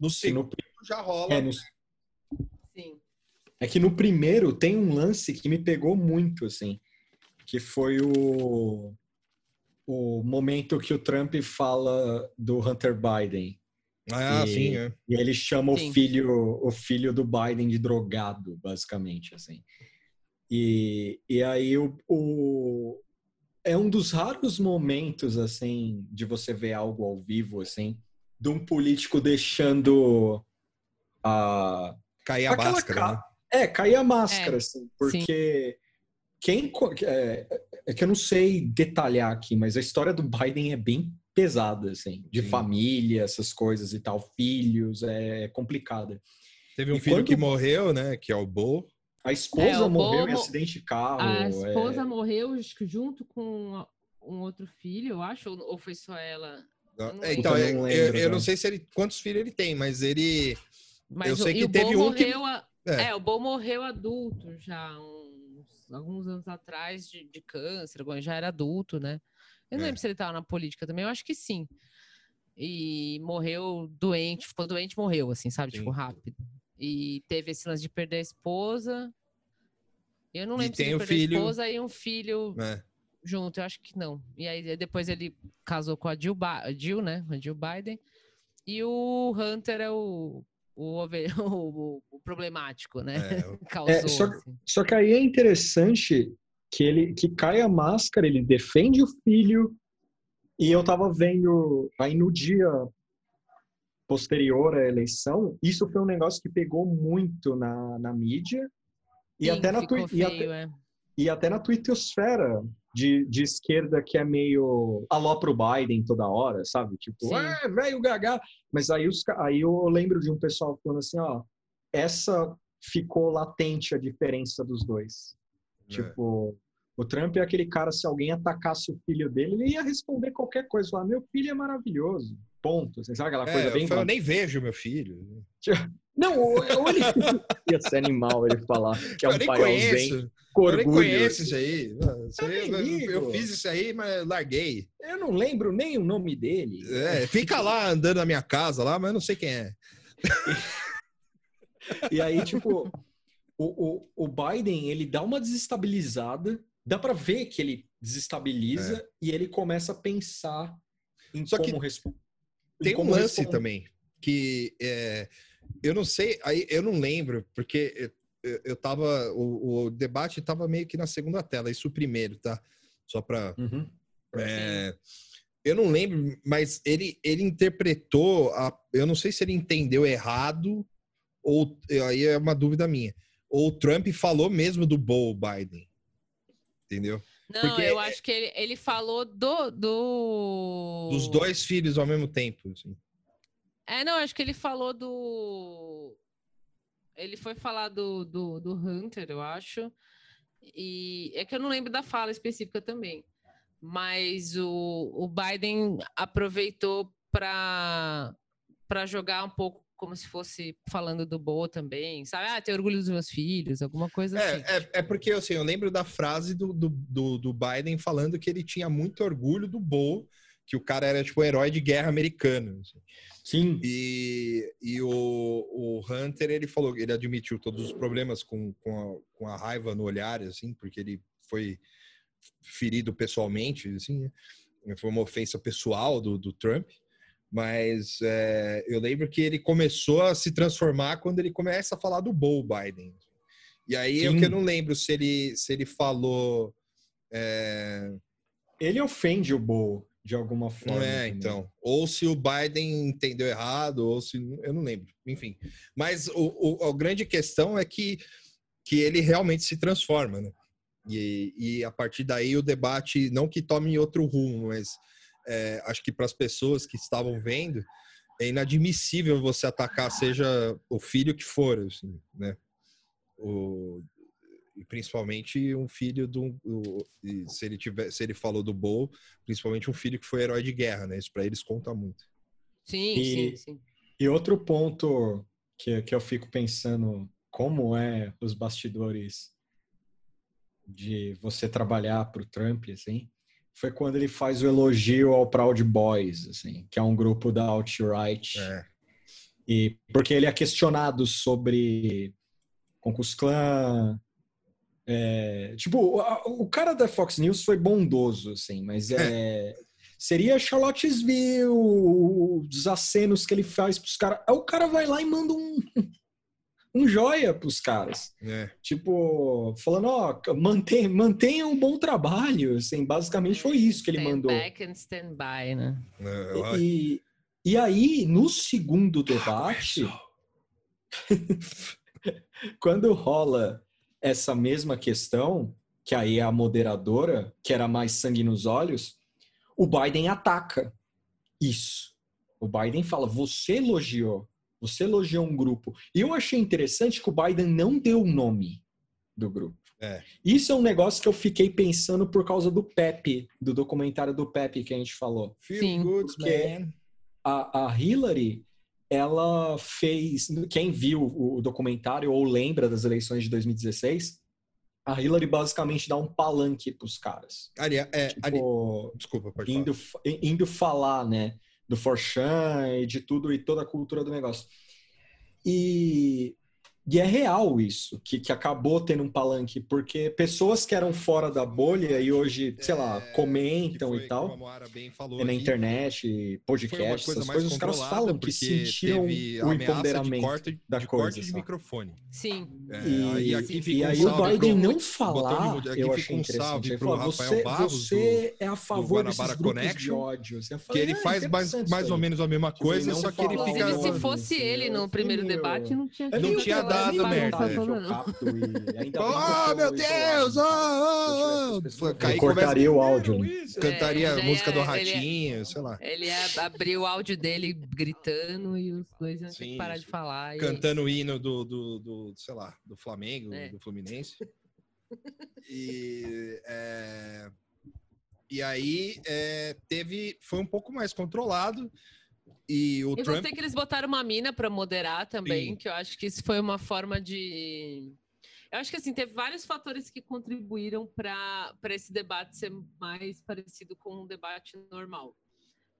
No segundo já rola. é, no-. É que no primeiro tem um lance que me pegou muito, assim, que foi o, o momento que o Trump fala do Hunter Biden. Ah, E- sim, é. E ele chama Sim. o filho, o filho do Biden de drogado, basicamente, assim. E, e aí o, o- é um dos raros momentos, assim, de você ver algo ao vivo, assim, de um político deixando a... Cair a máscara, ca- né? É, cair a máscara, É, assim, porque quem... co- É, é que eu não sei detalhar aqui, mas a história do Biden é bem pesada, assim, de Sim. família, essas coisas e tal, filhos, é complicada. Teve um E filho quando- que morreu, né? Que é o Bo. A esposa É, o morreu em Bobo- acidente de carro. A é, esposa morreu acho que junto com um outro filho, eu acho, ou foi só ela? Eu não É, lembro. então, eu, não eu- lembro, eu não não. sei se ele, quantos filhos ele tem, mas ele. Mas Eu o- sei e que o teve Bo um que- morreu a- É. é. o Bo morreu adulto já, uns, alguns anos atrás, de, de câncer, já era adulto, né? Eu não É. lembro se ele estava na política também, eu acho que sim. E morreu doente, ficou doente, morreu, assim, sabe? Tipo, Sim. rápido. E teve esse lance de perder a esposa. Eu não E lembro se tem ele o perdeu filho- a esposa e um filho né? junto, eu acho que não. E aí depois ele casou com a Jill, Ba- Jill né? A Jill Biden. E o Hunter é o, o, o- o problemático, né? É, Causou. só- assim. Só que aí é interessante que ele que cai a máscara, ele defende o filho. E eu tava vendo aí no dia posterior à eleição, isso foi um negócio que pegou muito na, na mídia e Sim, até na twi- e até, feio, é. e até na twittosfera de, de esquerda que é meio alô pro Biden toda hora, sabe? Tipo, é, velho gaga. Mas aí, os, aí eu lembro de um pessoal falando assim, ó, essa ficou latente a diferença dos dois. É. Tipo, o Trump é aquele cara, se alguém atacasse o filho dele, ele ia responder qualquer coisa, falar, meu filho é maravilhoso. Ponto. Assim, sabe aquela coisa É, bem... eu, falo, eu nem vejo meu filho. Não, ou, ou ele ia ser animal ele falar que é um eu nem pai ausente, com Eu nem conheço isso aí. Não, isso Eu aí, eu, eu fiz isso aí, mas larguei. Eu não lembro nem o nome dele. É, fica lá andando na minha casa lá, mas eu não sei quem é. E aí, tipo, o, o, o Biden, ele dá uma desestabilizada, dá pra ver que ele desestabiliza e ele começa a pensar em É. Só como responder. Tem um lance também que é, eu não sei, aí eu não lembro, porque eu, tava. O, o debate tava meio que na segunda tela, isso o primeiro, tá? Só pra. Uhum. É, eu não lembro, mas ele, ele interpretou, a, eu não sei se ele entendeu errado, ou aí é uma dúvida minha. Ou o Trump falou mesmo do Bo Biden. Entendeu? Não, Porque- eu acho que ele, ele falou do, do. Dos dois filhos ao mesmo tempo. assim. É, não, acho que ele falou do. Ele foi falar do, do, do Hunter, eu acho. E é que eu não lembro da fala específica também. Mas o, o Biden aproveitou para jogar um pouco como se fosse falando do Bo também, sabe? Ah, ter orgulho dos meus filhos, alguma coisa assim. É, é, é porque assim, eu lembro da frase do, do, do, do Biden falando que ele tinha muito orgulho do Bo, que o cara era tipo um herói de guerra americano. assim. Sim. E, e o, o Hunter, ele falou, ele admitiu todos os problemas com, com, a, com a raiva no olhar, assim, porque ele foi ferido pessoalmente, assim, né? foi uma ofensa pessoal do, do Trump. Mas é, eu lembro que ele começou a se transformar quando ele começa a falar do Bo Biden. E aí é o Sim. que eu não lembro se ele, se ele falou. é, Ele ofende o Bo de alguma forma. É, também. então. Ou se o Biden entendeu errado, ou se. Eu não lembro. Enfim. Mas o, o- a grande questão é que, que ele realmente se transforma, né? E, e a partir daí o debate, não que tome outro rumo, mas é, acho que para as pessoas que estavam vendo, é inadmissível você atacar, seja o filho que for, assim, né? O, e principalmente um filho do o- e se ele tiver se ele falou do Bo principalmente um filho que foi herói de guerra né isso para eles conta muito Sim, E- sim, sim. E outro ponto que, que eu fico pensando como é os bastidores de você trabalhar para o Trump, assim, foi quando ele faz o elogio ao Proud Boys, assim, que é um grupo da alt-right. é, E porque ele é questionado sobre Klux Klan. É, tipo, a- o cara da Fox News foi bondoso, assim, mas é, seria Charlottesville, os acenos que ele faz pros caras. Aí o cara vai lá e manda um, um joia pros caras. é. Tipo, falando, ó, mantém, mantenha um bom trabalho, assim, basicamente foi isso que ele stand mandou. back and stand by, né? É, E, e aí, no segundo debate, quando rola essa mesma questão, que aí é a moderadora, que era mais sangue nos olhos, o Biden ataca isso. O Biden fala: você elogiou, você elogiou um grupo. E eu achei interessante que o Biden não deu o nome do grupo. É. Isso é um negócio que eu fiquei pensando por causa do Pepe, do documentário do Pepe que a gente falou Feel Sim. good, Porque- man. a, a Hillary, ela fez. Quem viu o, documentário ou lembra das eleições de 2016, a Hillary basicamente dá um palanque pros caras. Ali, é, ali- Tipo, desculpa pode indo, fa- indo falar, né? Do Forchan e de tudo e toda a cultura do negócio. E, e é real isso, que, que acabou tendo um palanque, porque pessoas que eram fora da bolha e hoje, sei lá, É, comentam foi, e tal. E na internet, podcast, coisa essas coisas, os caras falam que teve o ameaça de empoderamento. corte, da de coisa, corte de microfone. Sim. É, E, aqui e um aí o Biden pro- não falar, de eu achei um interessante. Ele falou, você, você é a favor desses grupos de Connection, ódio. Eu Que falei, ele "Ah, faz mais, mais ou aí." menos a mesma Tipo, coisa, só que ele fica. Se fosse ele no falei, primeiro "Meu, debate, não tinha é Não tinha dado merda, tá é. eu Ah, tô meu Deus! Caí Eu cortaria o áudio, né? Isso, Cantaria É, a música do é- é- Ratinho, sei lá. Ele ia abrir o áudio dele gritando e os dois iam ter que parar de falar. Cantando o hino do, do, do, sei lá, do Flamengo, É. do Fluminense. E, é, e aí é, teve, foi um pouco mais controlado. E o Eu Trump. gostei que eles botaram uma mina para moderar também, Sim. que eu acho que isso foi uma forma de. Eu acho que assim, teve vários fatores que contribuíram para esse debate ser mais parecido com um debate normal.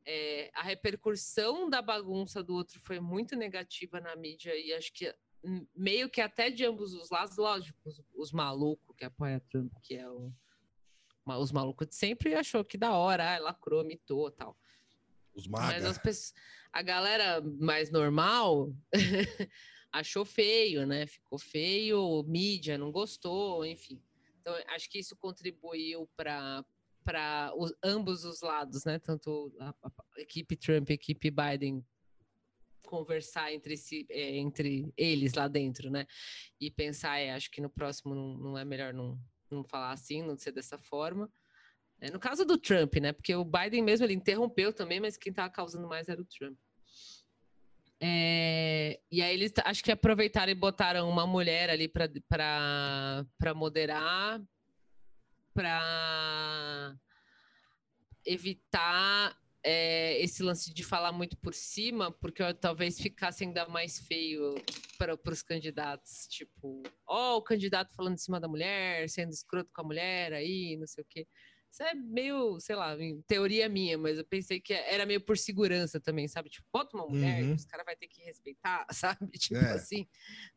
É, a repercussão da bagunça do outro foi muito negativa na mídia e acho que hum, meio que até de ambos os lados, lógico, os, os malucos que apoiam Trump, que é o, os malucos de sempre, achou que da hora, ah, lacrou, mitou tal. Os Mas magas. as pessoas, a galera mais normal achou feio, né? Ficou feio, mídia não gostou, enfim. Então, acho que isso contribuiu para para ambos os lados, né? Tanto a, a- a equipe Trump a equipe Biden conversar entre si, é, entre eles lá dentro, né? E pensar, é, acho que no próximo não, não é melhor não, não falar assim, não ser dessa forma. É, no caso do Trump, né? Porque o Biden mesmo ele interrompeu também, mas quem estava causando mais era o Trump. É, e aí eles acho que aproveitaram e botaram uma mulher ali para moderar, para evitar é, esse lance de falar muito por cima, porque talvez ficasse ainda mais feio para os candidatos. Tipo, ó, o candidato falando em cima da mulher, sendo escroto com a mulher aí, não sei o quê. Isso é meio, sei lá, em teoria minha, mas eu pensei que era meio por segurança também, sabe? Tipo, bota uma mulher, Uhum. os caras vão ter que respeitar, sabe? Tipo É, assim,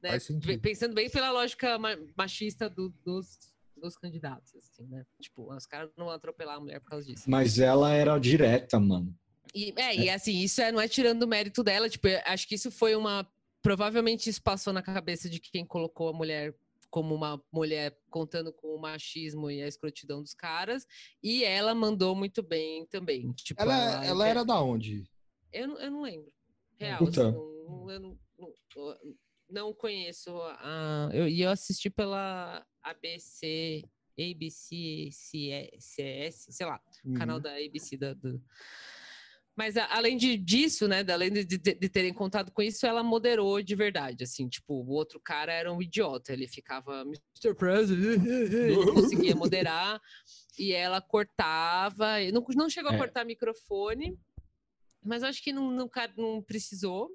né? Pensando bem pela lógica ma- machista do- dos, dos candidatos, assim, né? Tipo, os caras não vão atropelar a mulher por causa disso. Mas ela era direta, mano. E, é, e assim, isso é, não é tirando o mérito dela, tipo, acho que isso foi uma. Provavelmente isso passou na cabeça de quem colocou a mulher como uma mulher contando com o machismo e a escrotidão dos caras, e ela mandou muito bem também. Tipo, Ela, ela era da onde? Eu, não- eu não lembro. Real, Puta. assim, não, eu não, não- não conheço. A, eu, e eu assisti pela ABC, ABC, CS, sei lá, canal da ABC da, do... Mas a- além de, disso, né, além de, de, de terem contado com isso, ela moderou de verdade, assim, tipo, o outro cara era um idiota, ele ficava Mr. President, ele conseguia moderar, e ela cortava, não, não chegou a É. cortar microfone, mas acho que não, não, precisou.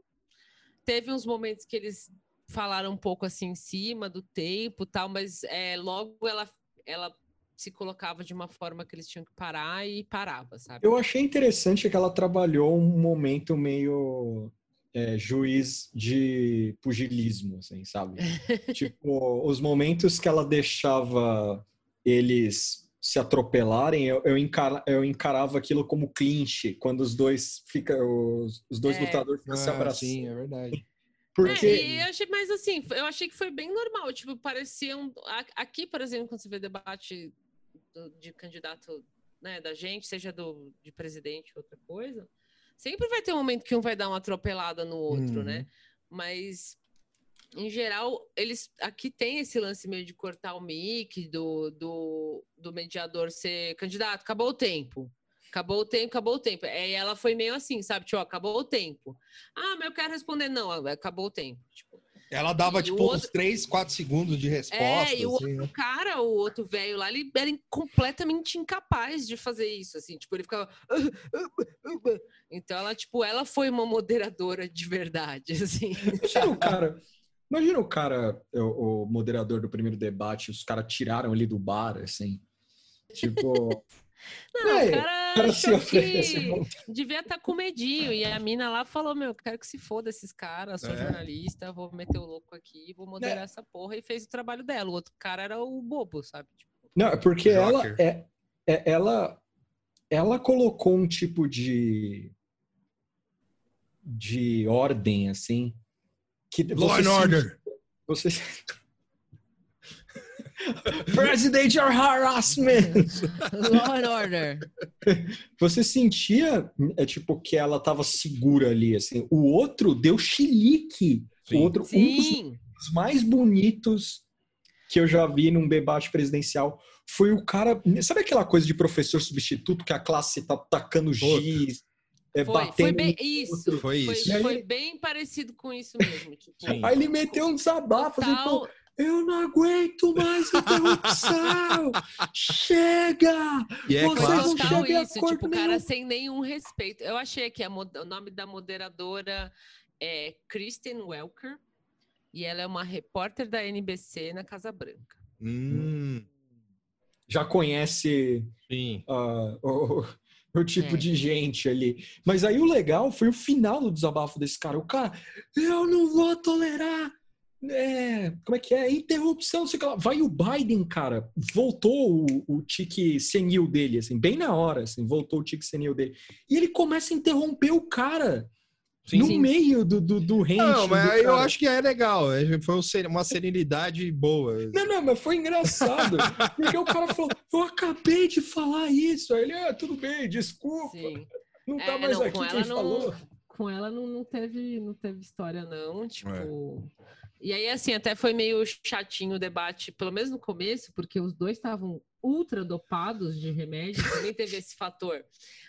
Teve uns momentos que eles falaram um pouco assim em cima do tempo tal, mas é, logo ela, ela se colocava de uma forma que eles tinham que parar e parava, sabe? Eu achei interessante que ela trabalhou um momento meio é, juiz de pugilismo, assim, sabe? tipo, os momentos que ela deixava eles se atropelarem, eu, eu, encara- eu encarava aquilo como clinch, quando os dois fica, os, os dois É. lutadores ficam se Ah, abraçando. sim, é verdade. Porque É, e eu achei, mas assim, eu achei que foi bem normal. Tipo, parecia um. Aqui, por exemplo, quando você vê debate do- de candidato né, da gente, seja do, de presidente ou outra coisa, sempre vai ter um momento que um vai dar uma atropelada no outro, Uhum. né? Mas. Em geral, eles aqui tem esse lance meio de cortar o mic do, do, do mediador ser candidato. Acabou o tempo. Acabou o tempo, acabou o tempo. Aí ela foi meio assim, sabe? Tipo, ó, acabou o tempo. Ah, mas eu quero responder. Não, acabou o tempo. Tipo, Ela dava, E tipo, outro- uns 3, 4 segundos de resposta. é, e o assim, outro né? cara, o outro velho lá, ele era completamente incapaz de fazer isso, assim, tipo, ele ficava... Então ela, tipo, ela foi uma moderadora de verdade, assim. Imagina o cara. Imagina o cara, o, o moderador do primeiro debate, os caras tiraram ele do bar, assim. Tipo. Não, É, o cara, cara se achou oferece. que devia estar com medinho, e a mina lá falou, meu, quero que se foda esses caras, sou É. jornalista, vou meter o louco aqui, vou moderar essa porra, e fez o trabalho dela. O outro cara era o bobo, sabe? Tipo, Não, é porque ela é, é- ela ela colocou um tipo de de ordem assim que Law você and Order. você President or harassment. Law and Order. Você sentia é tipo que ela tava segura ali assim. O outro deu chilique. Sim. O outro um dos Sim. os mais bonitos que eu já vi num debate presidencial foi o cara. Sabe aquela coisa de professor substituto que a classe tá tacando giz, é, Foi, foi batendo. bem no isso. outro? Foi Foi, isso. E aí- foi bem parecido com isso mesmo. Tipo, Sim. Aí ele meteu um desabafo, assim, total- pô, eu não aguento mais interrupção! Chega! E é Você Foi clássico. não total chega isso, tipo, o cara sem nenhum respeito. Eu achei que o nome da moderadora é Kristen Welker e ela é uma repórter da NBC na Casa Branca. Hum, Já conhece sim. ah, o, o tipo É. de gente ali. Mas aí o legal foi o final do desabafo desse cara. O cara, eu não vou tolerar. É, como é que é? Interrupção, sei lá. Vai o Biden, cara. Voltou o, o tique senil dele, assim, bem na hora, assim, voltou o tique senil dele. E ele começa a interromper o cara Sim, no sim. meio do, do, do range. Não, mas eu acho que é legal. é, Foi um uma serenidade boa. Não, não, mas foi engraçado. porque o cara falou, eu acabei de falar isso. Aí ele, ah, tudo bem, desculpa. Sim. Não tá É, mais não, aqui com quem ela não- falou. Com ela não, não teve não teve história não, tipo. É. E aí assim, até foi meio chatinho o debate, pelo menos no começo, porque os dois estavam ultra dopados de remédio, também teve esse fator.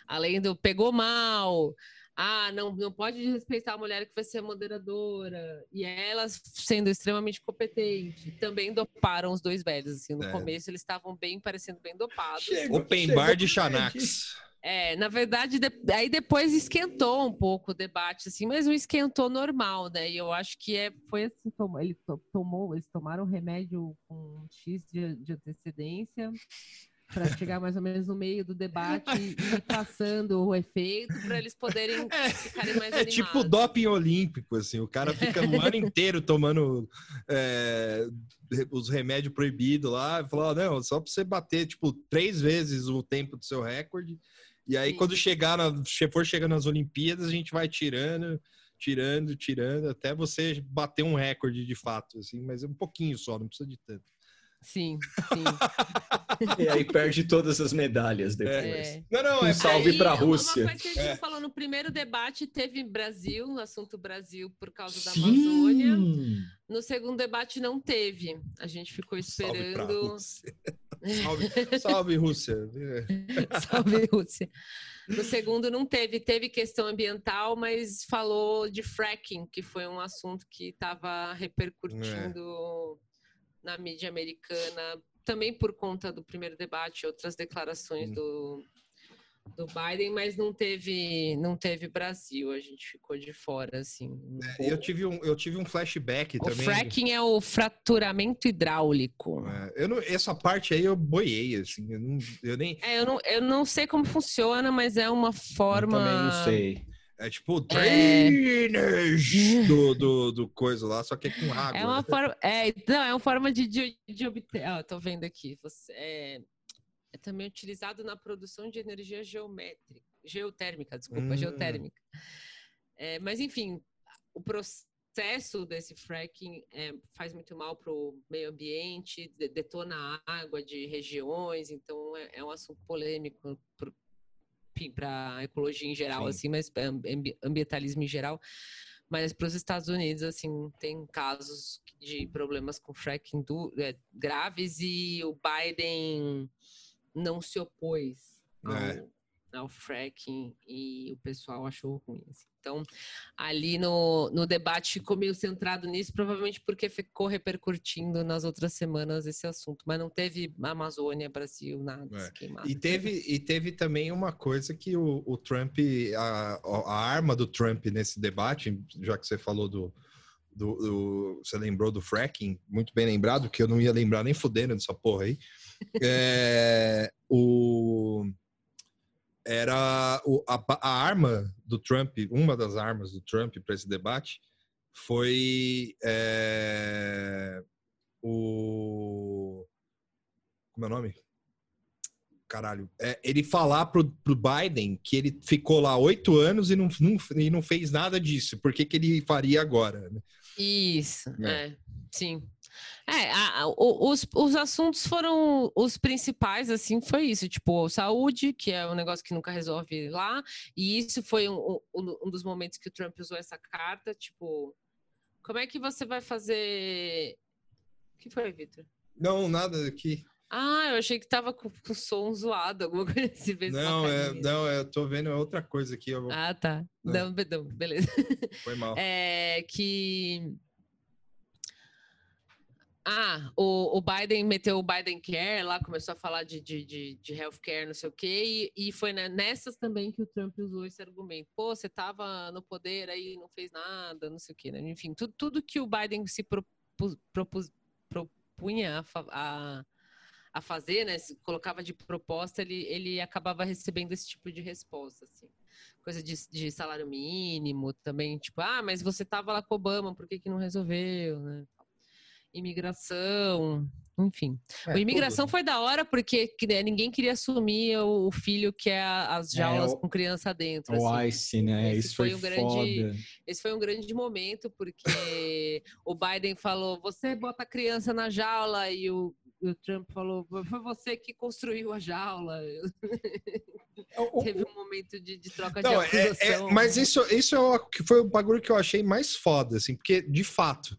Além do pegou mal, ah, não, não pode respeitar a mulher que vai ser a moderadora. E ela sendo extremamente competente. Também doparam os dois velhos. Assim, no É. começo eles estavam bem parecendo bem dopados. Chega, Open chega, bar de Xanax. É, na verdade, de- aí depois esquentou um pouco o debate, assim, mas não esquentou normal, né? E eu acho que é, foi assim, ele to- tomou, eles tomaram remédio com X de, de antecedência para chegar mais ou menos no meio do debate e ir passando o efeito para eles poderem ficarem mais É animados. tipo doping olímpico, assim. O cara fica o ano inteiro tomando é, os remédios proibidos lá. E falou, "Ah, não, só pra você bater, tipo, três vezes o tempo do seu recorde. E aí, Sim. quando chegar na, che- for chegando nas Olimpíadas, a gente vai tirando. tirando, tirando, até você bater um recorde de fato, assim, mas é um pouquinho só, não precisa de tanto. Sim, sim. E aí perde todas as medalhas depois. É. Não, não, Um é salve Aí, pra uma- Rússia. Uma coisa que a gente É. falou no primeiro debate, teve Brasil, o assunto Brasil por causa da Amazônia. Sim! No segundo debate não teve. A gente ficou Salve pra esperando. Salve, salve Rússia. Salve, Rússia. No segundo não teve, teve questão ambiental, mas falou de fracking, que foi um assunto que estava repercutindo na mídia americana, também por conta do primeiro debate, outras declarações Hum. do, do Biden, mas não teve, não teve Brasil, a gente ficou de fora, assim. um pouco. Eu tive um, eu tive um flashback O também. fracking é o fraturamento hidráulico. É, eu não, essa parte aí eu boiei, assim, eu, não, eu nem. É, eu não, eu não sei como funciona, mas é uma forma. Eu também não sei. É tipo o É. drainage do, do, do coisa lá, só que é com água. É uma forma, é, não, é uma forma de, de, de obter. Ó, tô vendo aqui. Você, é, é também utilizado na produção de energia geométrica, geotérmica, desculpa, Hum. geotérmica. É, mas enfim, o processo desse fracking é, faz muito mal para o meio ambiente, de- detona a água de regiões, então é, é um assunto polêmico para a ecologia em geral, Sim. assim, mas ambi- ambientalismo em geral. Mas para os Estados Unidos, assim, tem casos de problemas com fracking du- é, graves e o Biden não se opôs ao, É. ao fracking e o pessoal achou ruim. assim. Então, ali no, no debate ficou meio centrado nisso, provavelmente porque ficou repercutindo nas outras semanas esse assunto. Mas não teve Amazônia, Brasil, nada É. queimado. E teve, e teve também uma coisa que o, o Trump, a, a arma do Trump nesse debate, já que você falou do, do, do- Você lembrou do fracking, muito bem lembrado, que eu não ia lembrar nem fudendo dessa porra aí. É, o, era o, a, a arma do Trump, uma das armas do Trump para esse debate foi é, o. Como é o nome? Caralho. É, ele falar pro, pro Biden que ele ficou lá oito anos e não, não, e não fez nada disso. Por que, que ele faria agora? né? Isso, É. é, sim. É, a- a- os, os assuntos foram os principais, assim, foi isso, tipo, saúde, que é um negócio que nunca resolve lá, e isso foi um, um- um dos momentos que o Trump usou essa carta, tipo, como é que você vai fazer... O que foi, Vitor? Não, nada aqui. Ah, eu achei que tava com, com o som zoado, alguma coisa assim. Não, é, não, eu tô vendo outra coisa aqui. Vou- Ah, tá. Não, não, beleza. Foi mal. é que ah, o, o Biden meteu o Biden Care lá, começou a falar de, de, de, de healthcare, não sei o quê, e, e foi né, nessas também que o Trump usou esse argumento. Pô, você tava no poder aí, não fez nada, não sei o quê, né? Enfim, tudo, tudo que o Biden se propus, propus- propunha a, a, a fazer, né? Se colocava de proposta, ele, ele acabava recebendo esse tipo de resposta, assim coisa de, de salário mínimo também, tipo, ah, mas você tava lá com Obama, por que, que não resolveu, né? Imigração, enfim. É, o imigração tudo, foi da hora porque que, né, ninguém queria assumir o, o filho que é a- as É, jaulas o- com criança dentro. O assim. ICE, né? Esse Isso foi, foi um grande- foda. Esse foi um grande momento porque o Biden falou: você bota a criança na jaula e o, o Trump falou: foi você que construiu a jaula. O- Teve um momento de, de troca Não, de é- é- acusação. mas isso, isso é o que foi o bagulho que eu achei mais foda, assim, porque, de fato,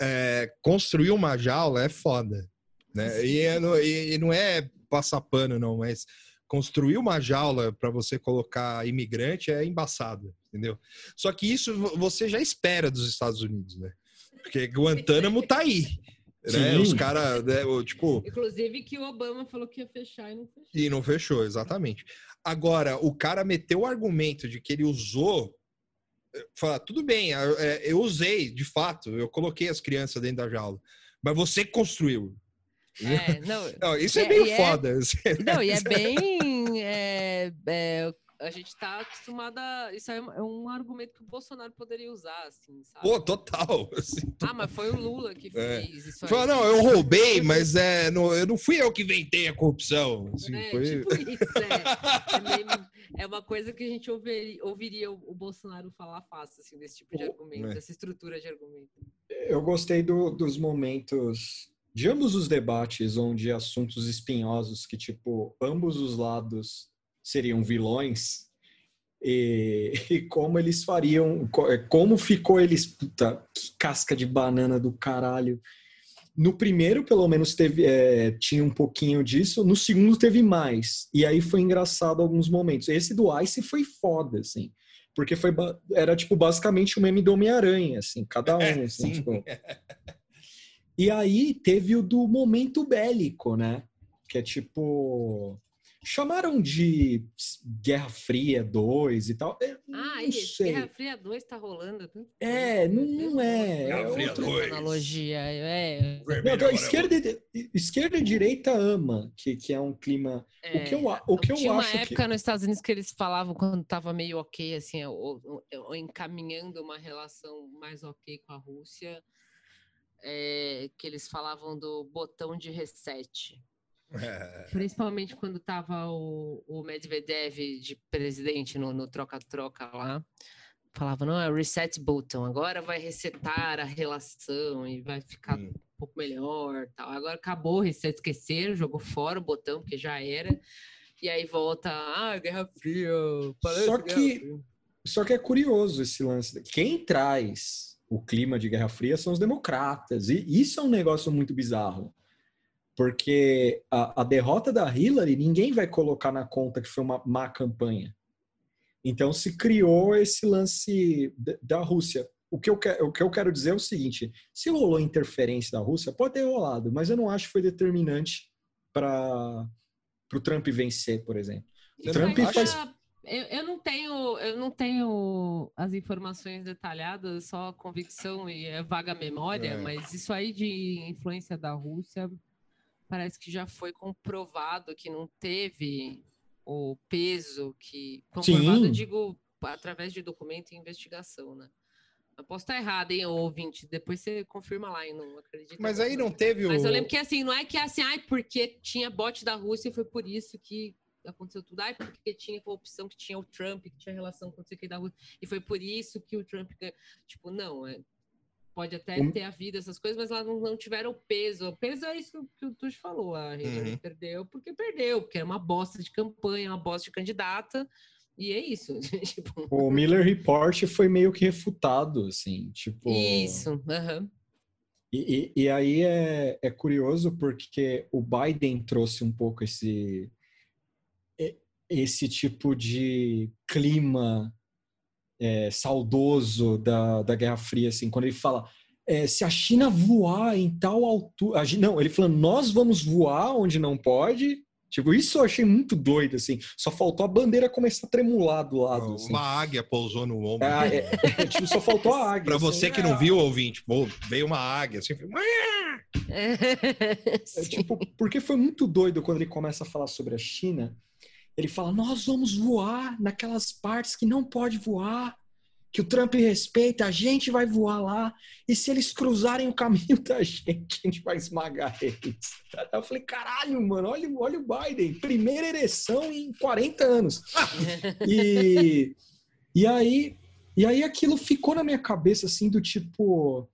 é, construir uma jaula é foda. Né? E, é no- e- não é passar pano, não, mas construir uma jaula para você colocar imigrante é embaçado, entendeu? Só que isso vo- você já espera dos Estados Unidos, né? Porque Guantánamo tá aí. Né? Os caras, né, o- tipo, Inclusive que o Obama falou que ia fechar e não fechou. e não fechou, exatamente. Agora, o cara meteu o argumento de que ele usou. Fala, tudo bem, eu, é, eu usei, de fato, eu coloquei as crianças dentro da jaula. Mas você construiu. É, não, Não, isso é, É, meio é- foda. né? não, e é bem. é, é, a gente tá acostumada. Isso aí é um argumento que o Bolsonaro poderia usar, assim, sabe? Pô, total. assim. Ah, mas foi o Lula que É. fez isso aí. Fala, não, eu roubei, mas é, não, eu não fui eu que inventei a corrupção. Assim, É, foi... tipo isso, é. É, é uma coisa que a gente ouviria, ouviria o, o Bolsonaro falar fácil, assim, desse tipo de argumento, é. dessa estrutura de argumento. Eu gostei do- dos momentos de ambos os debates, onde assuntos espinhosos que, tipo, ambos os lados seriam vilões, e, e como eles fariam, é, como ficou eles, puta, que casca de banana do caralho. No primeiro, pelo menos, teve, é, tinha um pouquinho disso, no segundo teve mais, e aí foi engraçado alguns momentos. Esse do Ice foi foda, assim, porque foi, era, tipo, basicamente o meme do Homem-Aranha, assim, cada um, É, assim, sim. tipo... E aí teve o do momento bélico, né? Que é tipo. Chamaram de Guerra Fria 2 e tal. Eu Ah, não isso, sei. Guerra Fria 2 tá rolando. É, tempo, não, não é. É Guerra Fria outro- 2. Analogia, é. Não, então, esquerda, e- esquerda e direita ama, que, que é um clima. O que eu, o que eu Tinha uma acho época que. nos Estados Unidos que eles falavam quando tava meio ok, assim, ou, ou- ou encaminhando uma relação mais ok com a Rússia, é, que eles falavam do botão de reset. É, Principalmente quando tava o, o Medvedev de presidente no troca-troca lá. Falava, não, é reset button, agora vai resetar a relação e vai ficar hum. um pouco melhor, tal. Agora acabou reset, esqueceram, jogou fora o botão, porque já era. E aí volta, ah, Guerra Fria. Só que- Fria." Só que é curioso esse lance. Quem traz o clima de Guerra Fria são os democratas. E isso é um negócio muito bizarro. Porque a, a derrota da Hillary, ninguém vai colocar na conta que foi uma má campanha. Então se criou esse lance da- Rússia. O que, eu que- o que eu quero dizer é o seguinte: se rolou interferência da Rússia, pode ter rolado, mas eu não acho que foi determinante para o Trump vencer, por exemplo. Você Trump faz- Eu, eu não tenho, eu não tenho as informações detalhadas, só convicção e é vaga memória, É. mas isso aí de influência da Rússia parece que já foi comprovado que não teve o peso que comprovado, Sim. eu digo através de documento e investigação, né? Eu posso estar errado, hein, ouvinte? Depois você confirma lá e não acredita. Mas não, aí não teve o. mas eu lembro que assim, não é que assim, ai, porque tinha bot da Rússia e foi por isso que aconteceu tudo. Ai, porque tinha corrupção, que tinha o Trump, que tinha relação com o que da Rússia, e foi por isso que o Trump ganhou. Tipo, não, é, pode até ter havido essas coisas, mas elas não, não tiveram peso. O peso é isso que o Tush falou. A Hillary Uhum. perdeu porque perdeu, porque era uma bosta de campanha, uma bosta de candidata. E é isso. tipo, O Miller Report foi meio que refutado, assim, tipo... isso. aham. E, e- e aí é, é curioso porque o Biden trouxe um pouco esse, esse tipo de clima é, saudoso da, da Guerra Fria, assim, quando ele fala é, se a China voar em tal altura... Não, ele falando, nós vamos voar onde não pode... Tipo, isso eu achei muito doido, assim. Só faltou a bandeira começar a tremular do lado, assim. Uma águia pousou no ombro. Ah, é, é, tipo, só faltou a águia. Pra você assim, que não viu, ouvinte, pô, veio uma águia, assim, É, tipo, porque foi muito doido quando ele começa a falar sobre a China. Ele fala: nós vamos voar naquelas partes que não pode voar, que o Trump respeita, a gente vai voar lá, e se eles cruzarem o caminho da gente, a gente vai esmagar eles. Eu falei: caralho, mano, olha, olha o Biden, primeira ereção em 40 anos. E, e aí e aí aquilo ficou na minha cabeça assim do tipo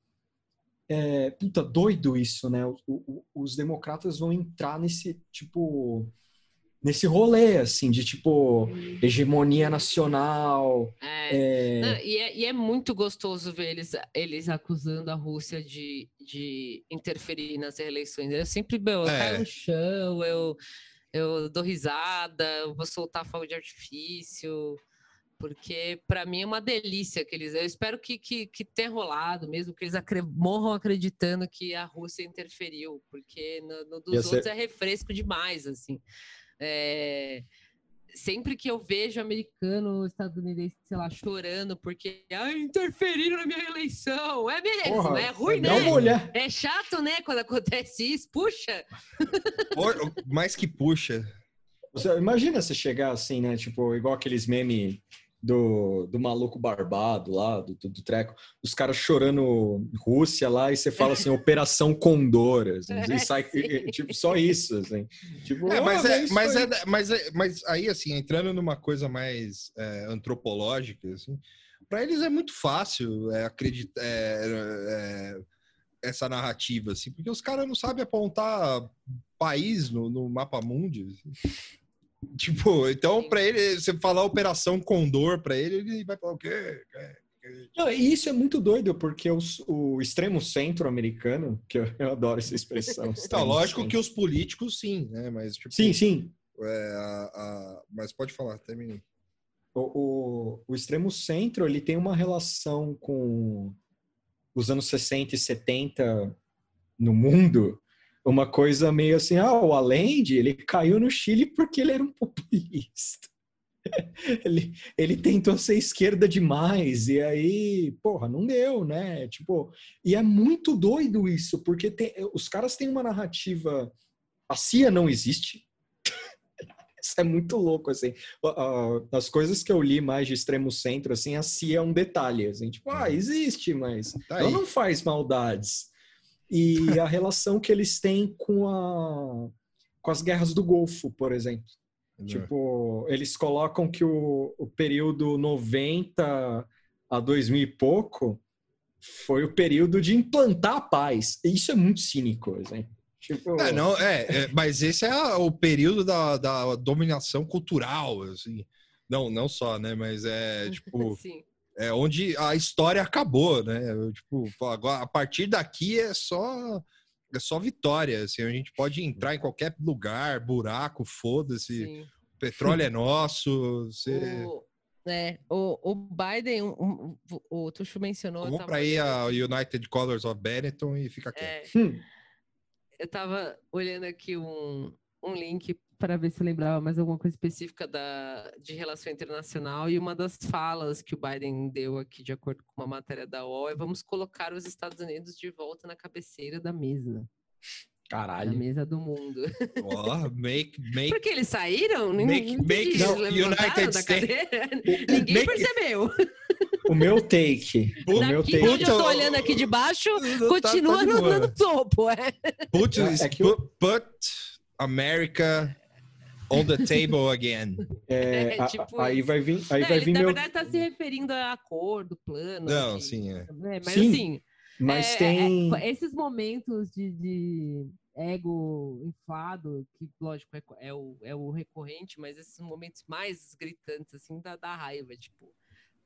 é, puta doido isso né o- o- os democratas vão entrar nesse tipo nesse rolê assim de tipo hegemonia nacional É. é, Não, e, é, e é muito gostoso ver eles, eles acusando a Rússia de, de interferir nas eleições. Eu sempre, meu, eu É. caio no chão, eu, eu dou risada, eu vou soltar fogo de artifício, porque para mim é uma delícia que eles. Eu espero que, que, que tenha rolado mesmo, que eles acre- morram acreditando que a Rússia interferiu, porque no, no dos Ia ser- outros é refresco demais, assim. É, sempre que eu vejo americano, estadunidense, sei lá, chorando porque ah, interferiram na minha eleição. É mesmo, porra, é ruim, dá né? olhada É chato, né, quando acontece isso. Puxa! Por- mais que puxa. Você, imagina você chegar assim, né? Tipo, igual aqueles memes do, do maluco barbado lá, do, do, do treco, os caras chorando Rússia lá, e você fala assim, Operação Condor, assim, e sai, e- e, tipo, só isso, assim. Tipo, É, mas, ah, é, isso mas, aí. é, mas, é, mas aí, assim, entrando numa coisa mais é, antropológica, assim, para eles é muito fácil é, acreditar é, é, essa narrativa, assim, porque os caras não sabem apontar país no, no mapa mundi. assim. Tipo, então, para ele, você falar Operação Condor para ele, ele vai falar o quê? É, Não, e isso é muito doido, porque os- o, extremo centro americano, que eu, eu adoro essa expressão. Extremo lógico centro. que os políticos, sim, né? Mas, tipo, Sim, sim. é, a- a- mas pode falar, termine. O, o, o extremo centro ele tem uma relação com os anos 60 e 70 no mundo, uma coisa meio assim, ah, o Allende, ele caiu no Chile porque ele era um populista. ele, ele tentou ser esquerda demais, e aí, porra, não deu, né? Tipo, e é muito doido isso, porque tem- os caras têm uma narrativa. A CIA não existe. Isso é muito louco, assim. Ah, As coisas que eu li mais de extremo centro, assim, a CIA é um detalhe, assim, tipo, ah, existe, mas Tá ela não faz maldades. E a relação que eles têm com, a, com as guerras do Golfo, por exemplo. Tipo, eles colocam que o, o período 90 a 2000 e pouco foi o período de implantar a paz. E Isso é muito cínico, assim. Tipo, É, não, é, é, mas esse é o período da, da dominação cultural, assim. Não, não só, né? Mas é tipo, Sim. É onde a história acabou, né? Eu, Tipo, agora, a partir daqui é só é só vitória, assim. A gente pode entrar em qualquer lugar, buraco, foda-se. Petróleo é nosso. Você O, é, o, o Biden, um- um- o Tuxo mencionou. compra tava aí a United Colors of Benetton e fica aqui, quieto. é, hum, eu tava olhando aqui um, um link para ver se eu lembrava mais alguma coisa específica da, de relação internacional e uma das falas que o Biden deu aqui, de acordo com uma matéria da UOL, é vamos colocar os Estados Unidos de volta na cabeceira da mesa, na caralho. mesa do mundo. Ó, make, make, Porque eles saíram? Não Make- make eles the levantaram United States-? Ninguém make- percebeu. O meu take. O meu Daqui take. onde eu tô olhando aqui de baixo, Tá- continua tá de no, no topo. É. Put, É put, put America on the table again. É, É, a- tipo aí isso. vai vir, aí Não, vai ele, vir na meu. verdade, tá se referindo a acordo, plano. Não, de- sim, é. né, Mas Sim, assim, Mas é- tem. é- esses momentos de, de ego inflado, que lógico é, é o, é o recorrente, mas esses momentos mais gritantes, assim, dá, dá raiva, tipo.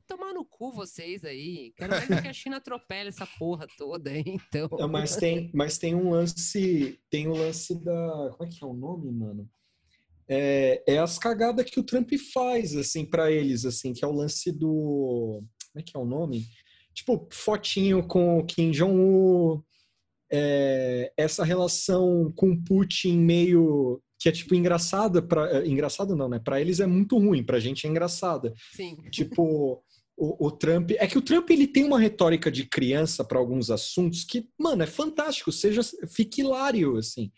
Tomar no cu vocês aí. Quero mais é que a China atropele essa porra toda, hein, então. É, Mas tem, mas tem um lance. Tem o lance da. Como é que é o nome, mano? É, é as cagadas que o Trump faz, assim, para eles, assim, que é o lance do. Como é que é o nome? Tipo, fotinho com o Kim Jong-un, é, essa relação com o Putin meio. que é, tipo, engraçada. Pra, engraçado não, né? Para eles é muito ruim, pra gente é engraçada. Sim. Tipo, o, o Trump. É que o Trump ele tem uma retórica de criança para alguns assuntos que, mano, é fantástico. Seja, fica hilário, assim.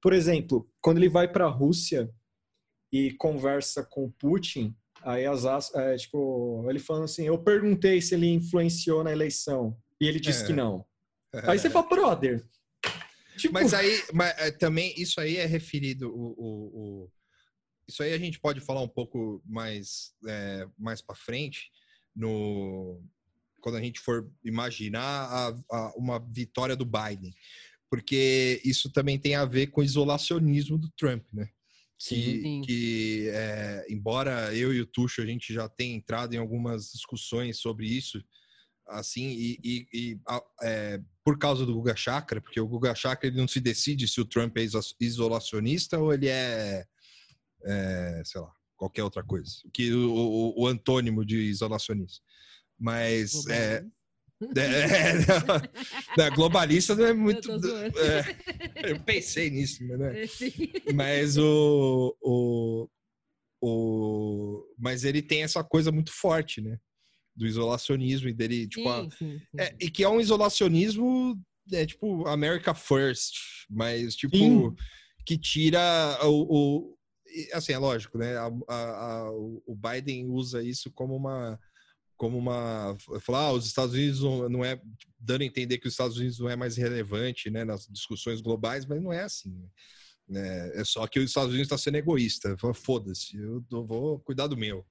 Por exemplo, quando ele vai para a Rússia e conversa com o Putin, aí as é, tipo, ele falando assim: eu perguntei se ele influenciou na eleição. E ele disse É. que não. Aí você fala, brother. Tipo, Mas aí, mas, é, também, isso aí é referido. O, o- o- isso aí a gente pode falar um pouco mais, é, mais para frente, no, quando a gente for imaginar a- a- uma vitória do Biden. Porque isso também tem a ver com o isolacionismo do Trump, né? Que, Sim. que, é, embora eu e o Tuxo a gente já tenha entrado em algumas discussões sobre isso, assim, e, e- e, a- é, por causa do Guga Chakra, porque o Guga Chakra ele não se decide se o Trump é iso- isolacionista ou ele é, é, sei lá, qualquer outra coisa, que o, o, o antônimo de isolacionista. Mas é, é, não, não, globalista não é muito. zoando. é, eu pensei nisso, mas é. É, sim. Mas o, o, o. Mas ele tem essa coisa muito forte, né? Do isolacionismo e dele, tipo. a- Sim, sim, sim. é, e que é um isolacionismo, é tipo, America First, mas tipo, Sim. que tira o. o- assim, é lógico, né? A, a, a, o Biden usa isso como uma como uma falar, ah, os Estados Unidos não, é dando a entender que os Estados Unidos não é mais relevante, né, nas discussões globais, mas não é assim. Né? É só que os Estados Unidos está sendo egoísta. Foda-se, eu, eu vou cuidar do meu.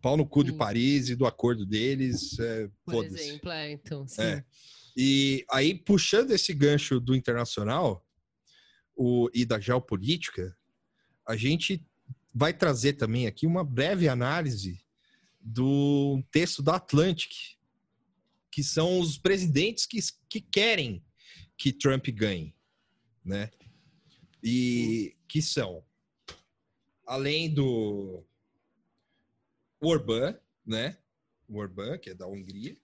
Pau no cu sim. de Paris e do acordo deles. É, Por exemplo, é, então, sim. É. E aí, puxando esse gancho do internacional o, e da geopolítica, a gente vai trazer também aqui uma breve análise do texto da Atlantic, que são os presidentes que, que querem que Trump ganhe, né? E que são, além do Orbán, né? O Orbán, que é da Hungria.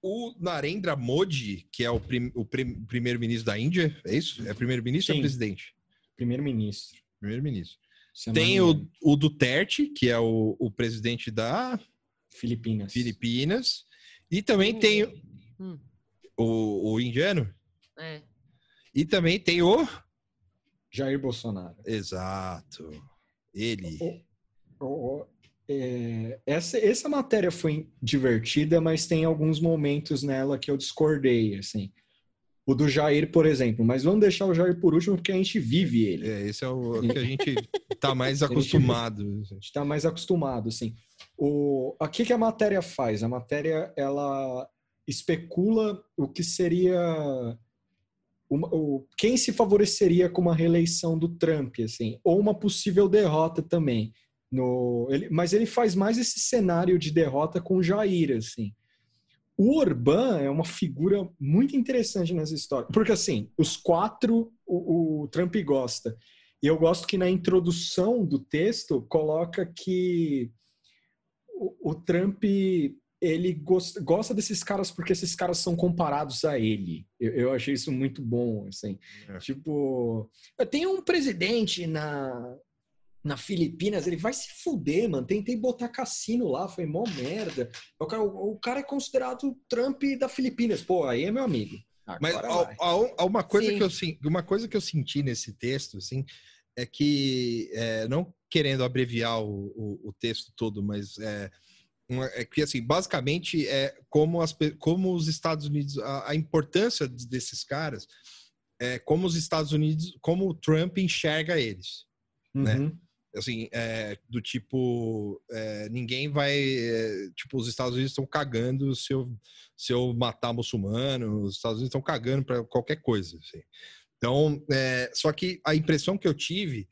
O Narendra Modi, que é o, prim, o prim, primeiro-ministro da Índia, é isso? É primeiro-ministro ou presidente? Primeiro-ministro. Primeiro-ministro. Tem o, o Duterte, que é o, o presidente da Filipinas. Filipinas. E também hum. tem hum. o, o indiano. É. E também tem o Jair Bolsonaro. Exato. Ele. O, o, é, essa, essa matéria foi divertida, mas tem alguns momentos nela que eu discordei, assim o do Jair, por exemplo. Mas vamos deixar o Jair por último, porque a gente vive ele. É, esse é o que a gente está mais acostumado. a gente está mais acostumado, assim. O, aqui que a matéria faz? A matéria, ela especula o que seria... Uma, o, quem se favoreceria com uma reeleição do Trump, assim, ou uma possível derrota também. No, ele, mas ele faz mais esse cenário de derrota com o Jair, assim. O Orbán é uma figura muito interessante nessa história, porque assim, os quatro o, o Trump gosta. E eu gosto que na introdução do texto coloca que o, o Trump ele gosta, gosta, desses caras porque esses caras são comparados a ele. Eu, eu achei isso muito bom, assim. É. Tipo, tem um presidente na, na Filipinas, ele vai se fuder, mano. Tentei botar cassino lá, foi mó merda. O cara, o, o cara é considerado o Trump da Filipinas. Pô, aí é meu amigo. Agora Mas há, uma, coisa que eu, uma coisa que eu senti nesse texto, assim, é que, é, não querendo abreviar o, o, o texto todo, mas é, uma, é que, assim, basicamente, é como, as, como os Estados Unidos, a, a importância desses caras, é como os Estados Unidos, como o Trump enxerga eles, né? uhum. né? Assim, é, do tipo, é, ninguém vai, é, tipo, os Estados Unidos estão cagando se eu, se eu matar muçulmano, os Estados Unidos estão cagando para qualquer coisa, assim. Então, é, só que a impressão que eu tive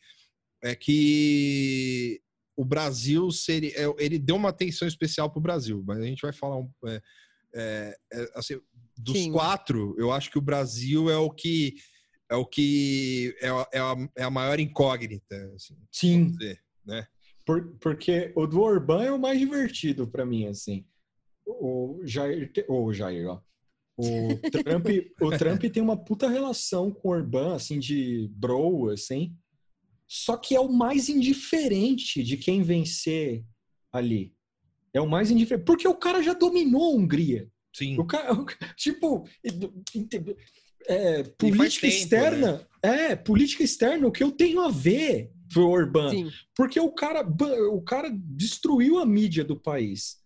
é que o Brasil seria, é, ele deu uma atenção especial para o Brasil, mas a gente vai falar um, é, assim, dos Sim. quatro, eu acho que o Brasil é o que é o que é, é, a, é a maior incógnita. Assim, Sim. Dizer, né? Por, porque o do Orban é o mais divertido para mim, assim. O Jair, o Jair, ó. O Trump, o Trump tem uma puta relação com o Orban, assim, de bro, assim. Só que é o mais indiferente de quem vencer ali. É o mais indiferente. Porque o cara já dominou a Hungria. Sim. O cara, tipo, é, política tempo, externa, né? é, política externa, o que eu tenho a ver pro Orbán? Sim. Porque o cara, o cara destruiu a mídia do país.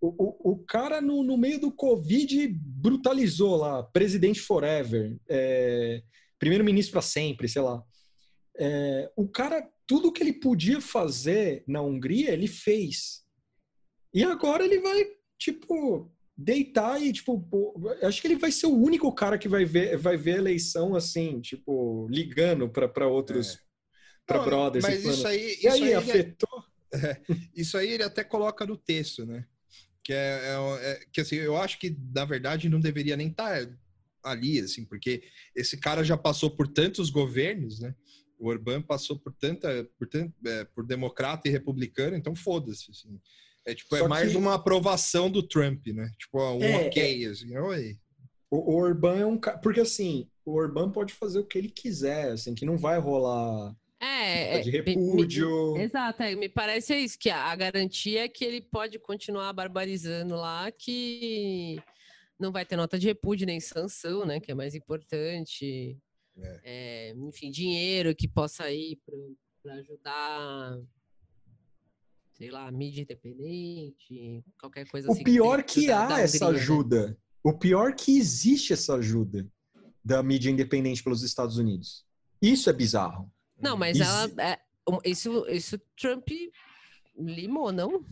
O, o, o cara, no, no meio do Covid, brutalizou lá, presidente forever, é, primeiro-ministro para sempre, sei lá. É, o cara, tudo que ele podia fazer na Hungria, ele fez. E agora ele vai, tipo, deitar e, tipo, acho que ele vai ser o único cara que vai ver, vai ver a eleição assim, tipo, ligando para outros, é. para brothers. Mas isso aí, isso aí, aí afetou? É, isso aí ele até coloca no texto, né? Que é, é, é, que assim, eu acho que na verdade não deveria nem estar tá ali, assim, porque esse cara já passou por tantos governos, né? O Orbán passou por tanta, por, tanto, é, por democrata e republicano, então foda-se. Assim. É tipo, é mais que... uma aprovação do Trump, né? Tipo, um é, ok, é... assim, oi. O, o Orbán é um cara. Porque assim, o Orbán pode fazer o que ele quiser, assim, que não vai rolar. É, de repúdio. Me, me, exato, é, me parece isso, que a, a, garantia é que ele pode continuar barbarizando lá, que não vai ter nota de repúdio nem sanção, né? Que é mais importante. é, enfim, dinheiro que possa ir para ajudar, sei lá, mídia independente, qualquer coisa O assim. pior tem que da- há da essa Hungria, né? ajuda. O pior que existe essa ajuda da mídia independente pelos Estados Unidos. Isso é bizarro. Não, mas Exi- ela. é, isso, isso Trump limou, não?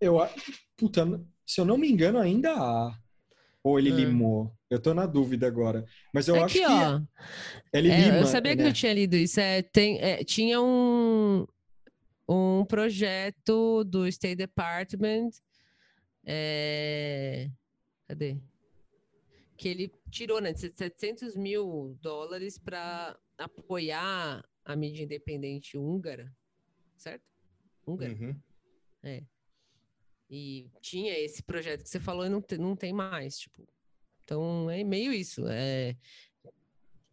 Eu, puta, se eu não me engano, ainda há. Ou ele Ah. limou. Eu tô na dúvida agora. Mas eu Aqui, acho que ó. ele É, lima. eu sabia que né? eu tinha lido isso. É, tem, é, tinha um, um projeto do State Department. é, cadê? Que ele tirou né, de 700 mil dólares para apoiar a mídia independente húngara, certo? Húngara. Uhum. E tinha esse projeto que você falou e não, te- não tem mais, tipo. Então é meio isso. É...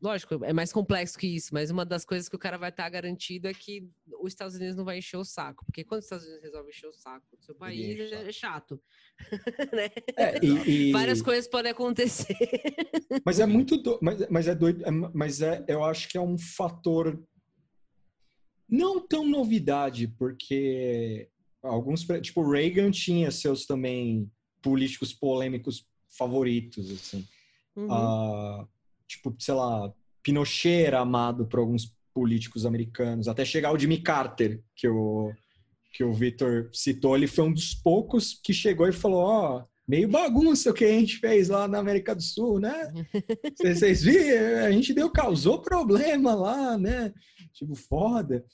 Lógico, é mais complexo que isso, mas uma das coisas que o cara vai estar garantido é que os Estados Unidos não vai encher o saco. Porque quando os Estados Unidos resolvem encher o saco do seu país, o é chato. né? É, e- e- Várias coisas podem acontecer. Mas é muito do... mas, mas é doido, é- mas é, eu acho que é um fator não tão novidade, porque alguns, tipo, Reagan tinha seus também políticos polêmicos favoritos, assim. Uhum. Ah, tipo, sei lá, Pinochet era amado por alguns políticos americanos, até chegar o Jimmy Carter, que o, que o Victor citou, ele foi um dos poucos que chegou e falou, ó, meio bagunça o que a gente fez lá na América do Sul, né? Vocês- Vocês viram? A gente deu, causou problema lá, né? Tipo, foda.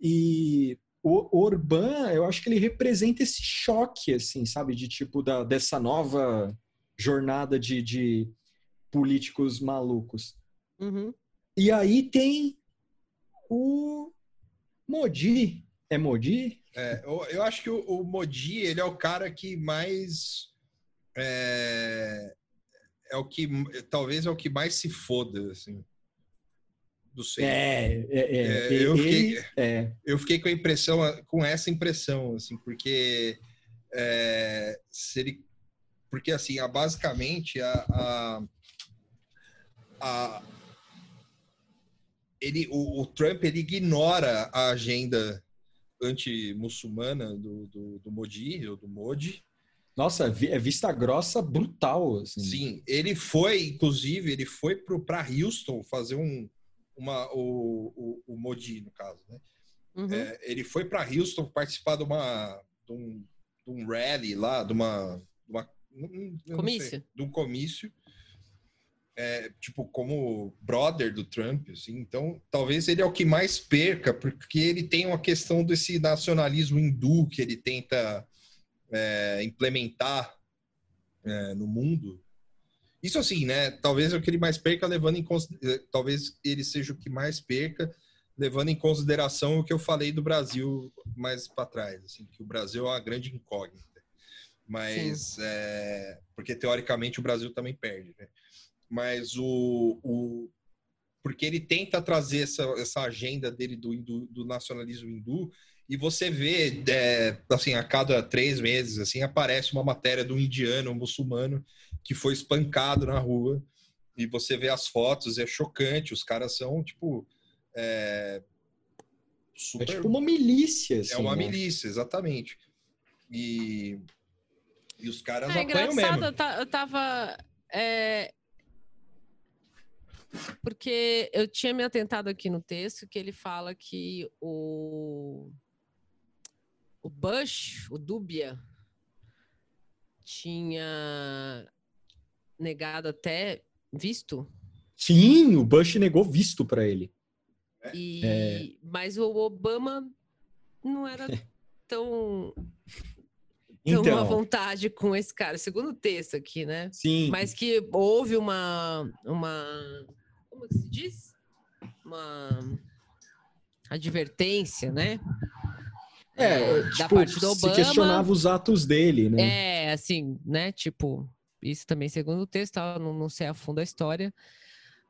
E o Orbán, eu acho que ele representa esse choque, assim, sabe? De tipo, da, dessa nova jornada de, de políticos malucos. Uhum. E aí tem o Modi. É Modi? É, eu, eu acho que o, o Modi, ele é o cara que mais. É, é o que. Talvez é o que mais se foda, assim. Não sei. É, é, é. É, ele, eu fiquei- é. eu fiquei com a impressão, com essa impressão, assim, porque é, se ele, porque assim, a, basicamente a, a, a- ele, o, o Trump ele ignora a agenda anti-muçulmana do, do, do Modi ou do Modi. Nossa, vi- é vista grossa brutal. Assim. Sim, ele foi, inclusive, ele foi para Houston fazer um uma o, o, o Modi no caso, né? Uhum. É, ele foi para Houston participar de uma de um, de um rally lá, de uma, de uma não sei, Comício? de um comício, é, tipo como brother do Trump, assim. Então, talvez ele é o que mais perca, porque ele tem uma questão desse nacionalismo hindu que ele tenta é, implementar é, no mundo. Isso assim, né? Talvez é o que ele mais perca, levando em eh, talvez ele seja o que mais perca, levando em consideração o que eu falei do Brasil mais para trás, assim, que o Brasil é uma grande incógnita. Mas é, porque teoricamente o Brasil também perde, né? Mas o, o porque ele tenta trazer essa, essa agenda dele do, hindu- do nacionalismo hindu e você vê é, assim a cada três meses assim aparece uma matéria do indiano um muçulmano que foi espancado na rua e você vê as fotos é chocante os caras são tipo é, É super tipo uma milícia. Assim, é uma né? milícia exatamente e e os caras É apanham engraçado, mesmo eu tava. é, Porque eu tinha me atentado aqui no texto que ele fala que o. O Bush, o Dubia, tinha negado até visto. Sim, o Bush negou visto para ele. E... É. Mas o Obama não era tão, tão à Então, vontade com esse cara, segundo o texto aqui, né? sim. Mas que houve uma. uma como que se diz? Uma advertência, né? é, da tipo, se questionava os atos dele, né? É, assim, né? Tipo, isso também segundo o texto, tá? não, não sei a fundo a história.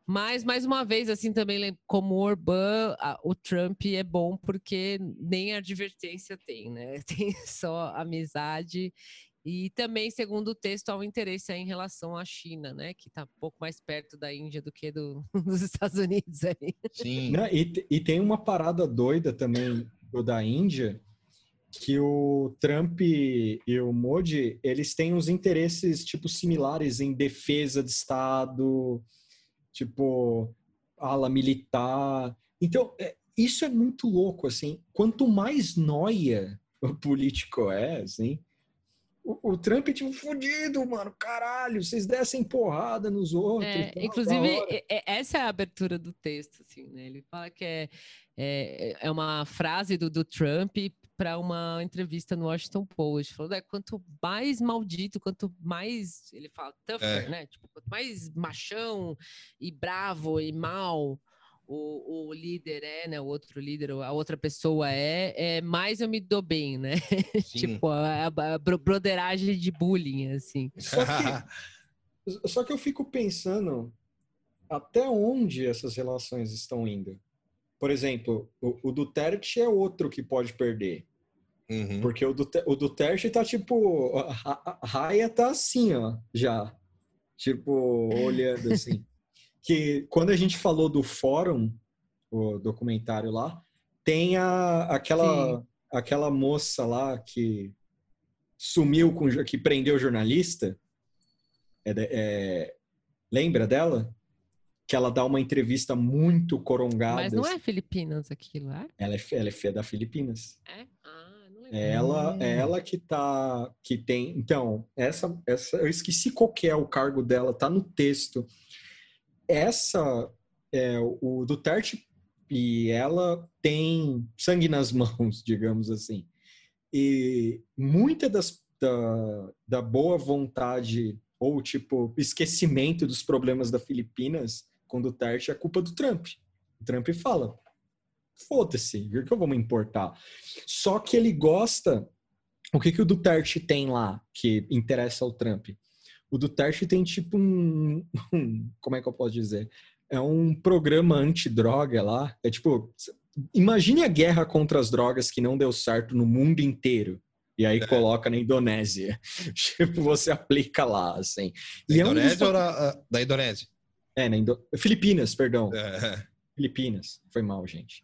Mas, mais uma vez, assim, também, como o Orbán, o Trump é bom porque nem advertência tem, né? Tem só amizade E também, segundo o texto, há um interesse em relação à China, né? Que está um pouco mais perto da Índia do que do, dos Estados Unidos aí. Sim. Né? E, e tem uma parada doida também do da Índia, que o Trump e o Modi, eles têm uns interesses, tipo, similares em defesa de Estado, tipo, ala militar. Então, é, isso é muito louco, assim. Quanto mais noia o político é, assim, o, o Trump é tipo fudido, mano. Caralho, vocês dessem porrada nos outros. É, tá, inclusive, é- é- essa é a abertura do texto, assim, né? Ele fala que é, é, é uma frase do, do Trump para uma entrevista no Washington Post. Falou, né, quanto mais maldito, quanto mais, ele fala, tougher, É. né? Tipo, quanto mais machão e bravo e mal o, o líder é, né? O outro líder, a outra pessoa é, é mais eu me dou bem, né? Tipo, a, a, a bro- broderagem de bullying, assim. Só que, só que eu fico pensando até onde essas relações estão indo. Por exemplo, o, o Duterte é outro que pode perder. Uhum. Porque o, Dute- o Duterte tá tipo. A, a- a raia tá assim, ó, já. Tipo, olhando assim. Que quando a gente falou do fórum, o documentário lá, tem a, aquela, aquela moça lá que sumiu com. que prendeu o jornalista. É é- lembra dela? Que ela dá uma entrevista muito corongada. Mas não é Filipinas aquilo, é? Ela é, ela é da Filipinas. É? Ah, não lembro. É ela, é ela que tá, que tem. Então, essa, essa, eu esqueci qual que é o cargo dela, tá no texto. Essa, é, o Duterte e ela tem sangue nas mãos, digamos assim. E muita das, da, da boa vontade ou tipo esquecimento dos problemas da Filipinas com Duterte é culpa do Trump. O Trump fala: foda-se, o que eu vou me importar? Só que ele gosta. O que, que o Duterte tem lá que interessa ao Trump? O Duterte tem tipo um, um- Como é que eu posso dizer? É um programa antidroga lá. É tipo. Imagine a guerra contra as drogas que não deu certo no mundo inteiro. E aí É. coloca na Indonésia. tipo, você aplica lá, assim. Da E é um dos Indonésia ou fa- da, da Indonésia? É, na Indo... Filipinas, perdão. É. Filipinas. Foi mal, gente.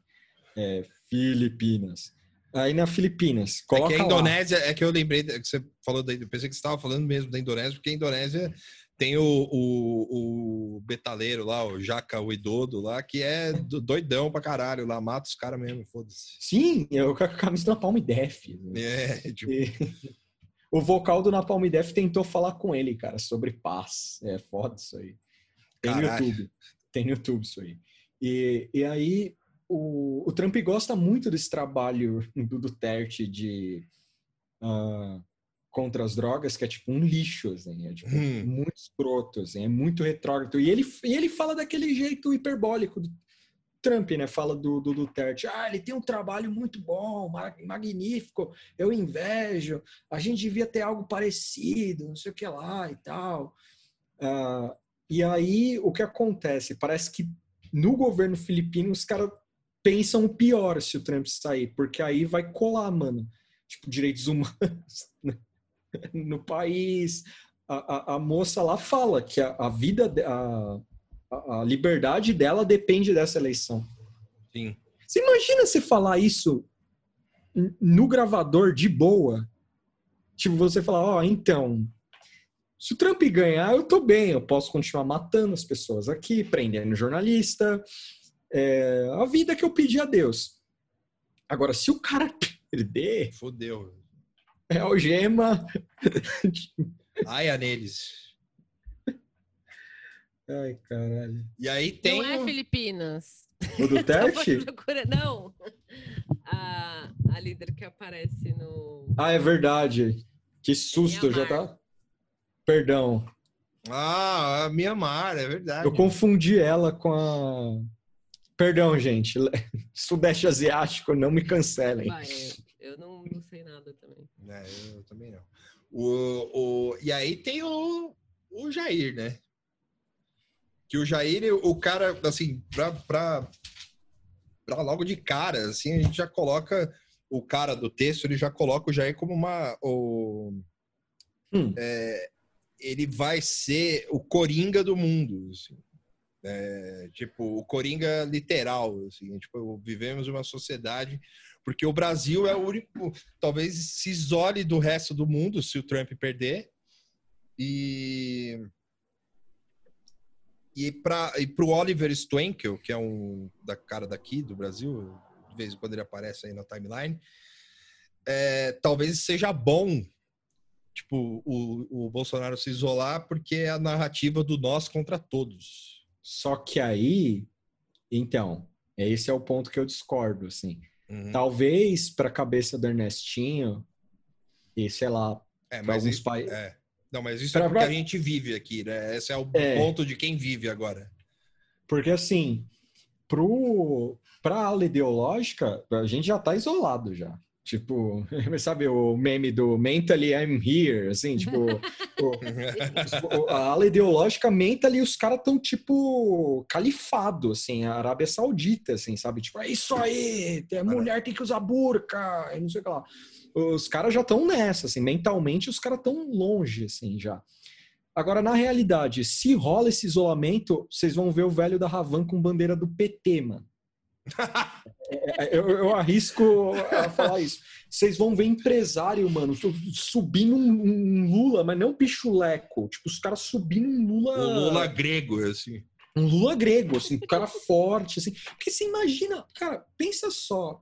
É, Filipinas. Aí na Filipinas, É coloca que a lá. Indonésia, é que eu lembrei que você falou da eu pensei que você estava falando mesmo da Indonésia, porque a Indonésia tem o, o, o betaleiro lá, o Jaca Uidodo lá, que é do- doidão pra caralho lá, mata os caras mesmo, foda-se. Sim, eu com a camisa do Napalm Def. É, tipo, E o vocal do Napalm Def tentou falar com ele, cara, sobre paz. É foda isso aí. Tem no. YouTube. Tem no YouTube isso aí. E, e aí, o, o Trump gosta muito desse trabalho do Duterte de ah, contra as drogas, que é tipo um lixo, assim, é tipo, Hum. muito escroto, assim, é muito retrógrado. E ele, e ele fala daquele jeito hiperbólico do Trump, né? Fala do, do Duterte. Ah, ele tem um trabalho muito bom, ma- magnífico, eu invejo, a gente devia ter algo parecido, não sei o que lá e tal. Ah, e aí, o que acontece? Parece que no governo filipino os caras pensam o pior se o Trump sair, porque aí vai colar, mano. Tipo, direitos humanos né? no país. A, a, a moça lá fala que a, a vida, a, a, liberdade dela depende dessa eleição. sim. Você imagina você falar isso no gravador de boa? Tipo, você falar, ó, então, se o Trump ganhar, eu tô bem, eu posso continuar matando as pessoas aqui, prendendo jornalista, é, a vida que eu pedi a Deus. Agora, se o cara perder, Fodeu. é algema. Aia neles. Ai, caralho. E aí tem. Não é Filipinas. O Duterte? Tava procurando- Não. A, a líder que aparece no. Ah, é verdade. Que susto, já tá. Perdão. Ah, a Mianmar, é verdade. Eu confundi ela com a. Perdão, gente. Sudeste Asiático, não me cancelem. Vai, eu, eu não, não sei nada também. É, eu também não. O, o, e aí tem o, o Jair, né? Que o Jair, o cara, assim, pra, pra, pra logo de cara, assim, a gente já coloca o cara do texto, ele já coloca o Jair como uma. O, Hum. é, ele vai ser o coringa do mundo. assim. É, tipo, o coringa literal. Assim, tipo, vivemos uma sociedade. Porque o Brasil é o único. Talvez se isole do resto do mundo se o Trump perder. E. E para o Oliver Stwenkel, que é um da cara daqui do Brasil, de vez em quando ele aparece aí na timeline, é, talvez seja bom tipo, o, o Bolsonaro se isolar porque é a narrativa do nós contra todos. Só que aí, então, esse é o ponto que eu discordo, assim. Uhum. Talvez para a cabeça do Ernestinho, e sei lá, É, mas alguns é. Não, mas isso Pra- é porque pra- a gente vive aqui, né? Esse é o É. ponto de quem vive agora. Porque assim, pro, pra ala ideológica, a gente já tá isolado já. Tipo, sabe o meme do mentally I'm here, assim, tipo, o- a ala ideológica mentally os caras tão tipo califado, assim, a Arábia Saudita, assim, sabe? Tipo, é isso aí, mulher tem que usar burca, e não sei o que lá. Os caras já estão nessa, assim, mentalmente os caras tão longe, assim, já. Agora, na realidade, se rola esse isolamento, vocês vão ver o velho da Ravan com bandeira do PT, mano. É, Eu, eu arrisco a falar isso. Vocês vão ver empresário, mano, su- subindo um, um Lula, mas não pichuleco. Tipo, os caras subindo um Lula. O Lula grego, assim. Um Lula grego, assim, um cara forte, assim. Porque você imagina, cara, pensa só,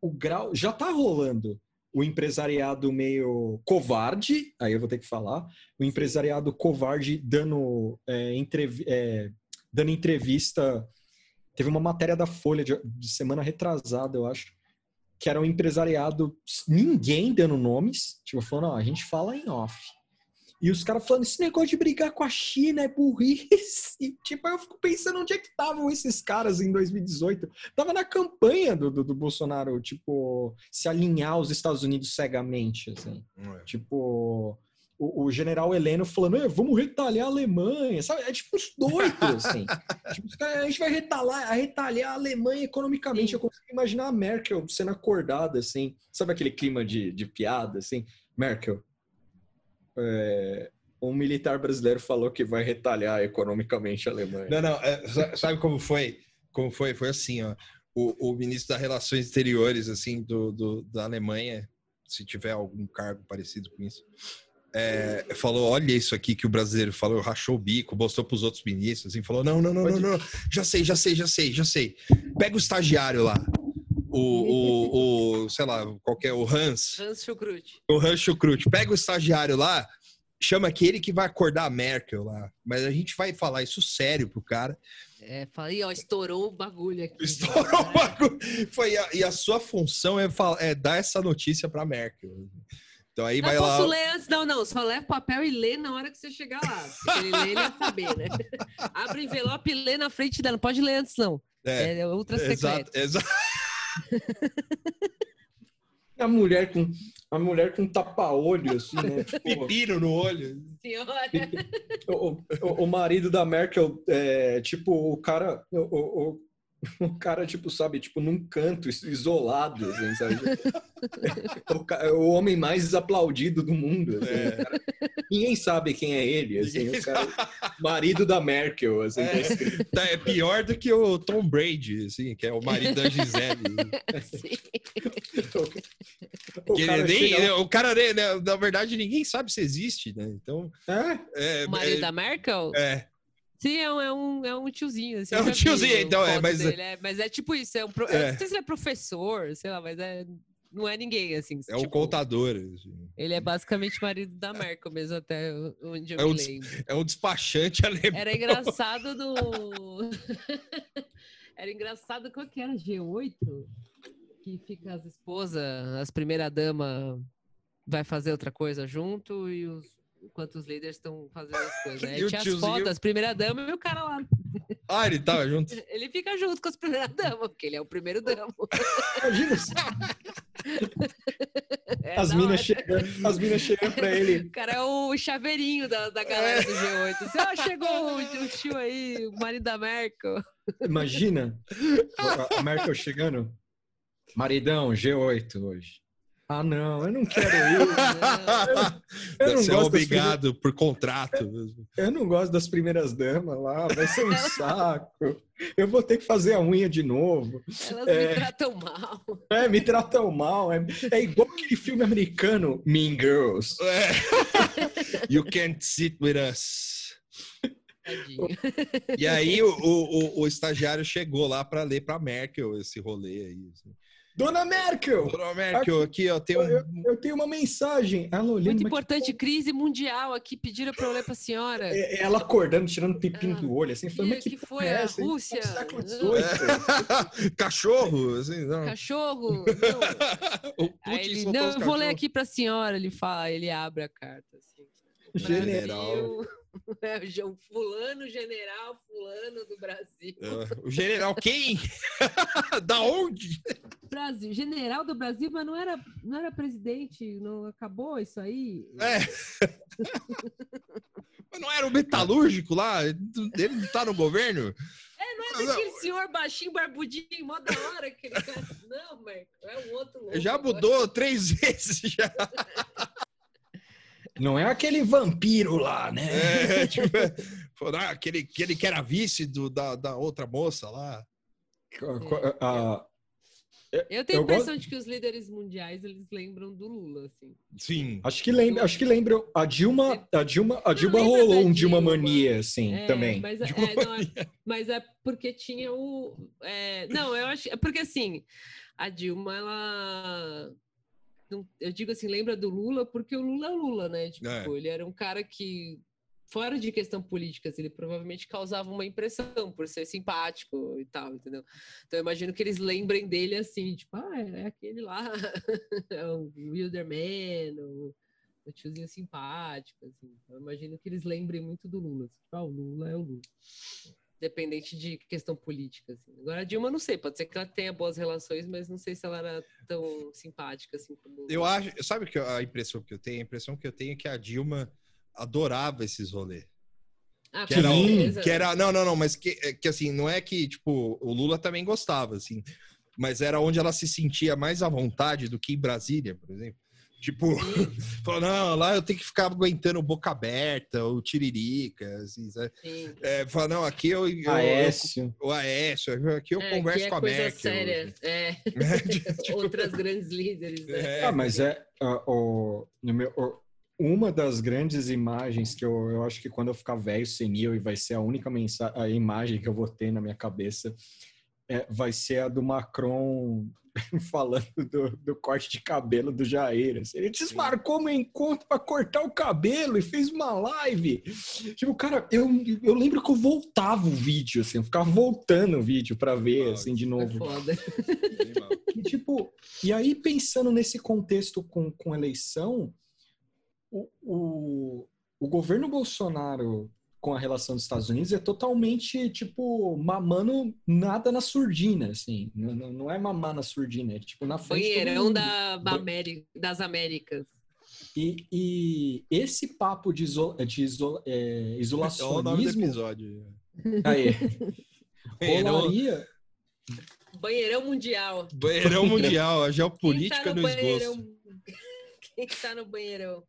o grau. Já tá rolando o empresariado meio covarde, aí eu vou ter que falar, o empresariado covarde dando, é, entrevi- é, dando entrevista. Teve uma matéria da Folha de, de semana retrasada, eu acho, que era um empresariado, ninguém dando nomes, tipo, falando, ó, a gente fala em off. E os caras falando, esse negócio de brigar com a China é burrice. E, tipo, eu fico pensando onde é que estavam esses caras em 2018. Tava na campanha do, do, do Bolsonaro, tipo, se alinhar aos Estados Unidos cegamente, assim. Tipo, o, o general Heleno falando, "É, vamos retalhar a Alemanha, sabe? É tipo uns doidos, assim. tipo, a gente vai retalhar, retalhar a Alemanha economicamente. Sim. Eu consigo imaginar a Merkel sendo acordada, assim. Sabe aquele clima de, de piada, assim? Merkel, é, um militar brasileiro falou que vai retalhar economicamente a Alemanha. Não, não, é, sa- sabe como foi? Como foi? Foi assim, ó. O, o ministro das Relações Exteriores, assim, do, do- da Alemanha, se tiver algum cargo parecido com isso, é, falou: olha isso aqui que o brasileiro falou, rachou o bico, mostrou para os outros ministros, assim, falou: não, não, não, não, não, já sei, já sei, já sei, já sei. Pega o estagiário lá. O, o, o sei lá, qualquer, o Hans, Hans Schukrut. o Hans Schukrut, pega o estagiário lá, chama aquele que vai acordar a Merkel lá. Mas a gente vai falar isso sério pro cara. É, falei, ó, estourou o bagulho aqui. Estourou o bagulho. Foi a- e a sua função é, é dar essa notícia pra Merkel. Então aí Não vai posso lá. ler antes, não, não. Só leva papel e lê na hora que você chegar lá. Ele lê, ele ia saber, né? Abre o envelope e lê na frente dela. Não pode ler antes, não. É, É, ultra exato, secreto. exato. A mulher com a mulher com tapa-olho, assim, né? Tipo, Pepino no olho. Senhora. o, o- o marido da Merkel, é, tipo, o cara, o, o- o- o cara, tipo, sabe, tipo, num canto, is- isolado, assim, sabe? o, ca- o homem mais aplaudido do mundo, assim, É. o cara- ninguém sabe quem é ele, assim, o cara, marido da Merkel, assim, tá É. escrito. Tá, é pior do que o Tom Brady, assim, que é o marido da Gisele. Sim. O ele cara nem- chega- o cara, né, né, na verdade, ninguém sabe se existe, né? Então. É, É, O marido é, da Merkel? é, Sim, é um, é um, é um tiozinho. Assim, É um tiozinho, então, é, mas- dele, é, mas é tipo isso. É um pro- É. Não sei se ele é professor, sei lá, mas é, não é ninguém, assim. é tipo, contador. assim. Ele é basicamente marido da Merkel mesmo, até onde eu É lembro. É um despachante alemão. Era engraçado no. Era engraçado qual que era? G8? Que fica as esposas, as primeira-dama vai fazer outra coisa junto e os. Enquanto os líderes estão fazendo as coisas. Aí o tinha as fotos, primeira-dama e o cara lá. Ah, ele tava junto. Ele fica junto com as primeiras-damas, porque ele é o primeiro damo. imagina se É as minas hora. chegando, as minas chegando pra ele, O cara é o chaveirinho da, da galera do G8. Assim, ó, chegou o, o tio aí, o marido da Merkel. Imagina a Merkel chegando. Maridão, G8 hoje. Ah, não, eu não quero ir. Eu não Você é obrigado por contrato. Eu não gosto das primeiras damas lá, vai ser um saco. Eu vou ter que fazer a unha de novo. Elas É. me tratam mal. É, me tratam mal. É, é igual aquele filme americano, Mean Girls. É. You can't sit with us. Tadinho. E aí o, o, o- o estagiário chegou lá para ler para Merkel esse rolê aí. assim. Dona Merkel, Dona Merkel, aqui ó, tem um, eu, eu tenho uma mensagem. Ela olhando, Muito importante, crise mundial aqui. Pediram pra eu ler pra senhora. é- ela acordando, tirando pepino Ah, do olho, assim, falando, que- que, que foi é a essa? no Rússia? século Não. XVIII. cachorro, assim, não. Cachorro. Não. O Aí Putin ele, não, eu vou ler aqui pra senhora. Ele fala, ele abre a carta. Assim. General. É, o fulano, general fulano do Brasil. É, O general quem? da onde? Brasil, general do Brasil, mas não era, não era presidente, não acabou isso aí? É. Mas não era o metalúrgico lá? Ele não tá no governo? Não é daquele senhor baixinho, barbudinho, mó da hora aquele cara. Não, Marco, é um outro louco. Já agora. mudou três vezes já. Não é aquele vampiro lá, né? É, tipo, falou, ah, aquele, aquele que era vice do, da, da outra moça lá. Ah, Eu tenho a impressão de que os líderes mundiais, eles lembram do Lula, assim. Sim. acho que lembra, acho que lembra a Dilma, a Dilma, a Dilma rolou um Dilma mania, assim, É, também. Mas é, é, não, é- mas é porque tinha o. é, não, eu acho. É porque assim, a Dilma, ela. Eu digo assim, lembra do Lula, porque o Lula é o Lula, né? Tipo, É. ele era um cara que. Fora de questão política, assim, ele provavelmente causava uma impressão por ser simpático e tal, entendeu? Então eu imagino que eles lembrem dele assim, tipo, ah, é aquele lá, é o Wilderman, o, o tiozinho simpático, assim. Eu imagino que eles lembrem muito do Lula. Assim, tipo, ah, o Lula é o Lula. Dependente de questão política, assim. Agora a Dilma, não sei, pode ser que ela tenha boas relações, mas não sei se ela era tão simpática assim como. Eu acho. Sabe que a impressão que eu tenho? A impressão que eu tenho é que a Dilma adorava esses rolês. Ah, Que era, certeza. que era. Não, não, não, mas que, que assim, não é que, tipo, o Lula também gostava, assim. Mas era onde ela se sentia mais à vontade do que em Brasília, por exemplo. Tipo, falou, não, lá eu tenho que ficar aguentando boca aberta, o tiririca, assim, sabe? Sim. É, fala, não, aqui eu, eu, eu, Aécio. o Aécio, aqui eu É, converso que é com a coisa Merkel. séria. É. Tipo, Outras grandes líderes, né? é, Ah, mas é ah, o- no meu- o- uma das grandes imagens que eu, eu acho que quando eu ficar velho, senil, e vai ser a única mensa- a imagem que eu vou ter na minha cabeça, é, vai ser a do Macron falando do, do corte de cabelo do Jair. assim. Ele desmarcou meu encontro para cortar o cabelo e fez uma live. Tipo, cara, eu, eu lembro que eu voltava o vídeo, assim, eu ficava voltando o vídeo para ver, assim, de É novo. foda. E, tipo, e aí pensando nesse contexto com, com eleição, o, o, o governo Bolsonaro com a relação dos Estados Unidos é totalmente, tipo, mamando nada na surdina, assim. Não, não- é mamar na surdina, é tipo na frente. Banheirão da, da Ameri- das Américas. E, e esse papo de, iso, de iso, é, É o nome do isolacionismo episódio. aí, Banheirão, rolaria, Banheirão mundial. banheirão mundial, a Quem geopolítica tá no no? Quem que tá no banheirão?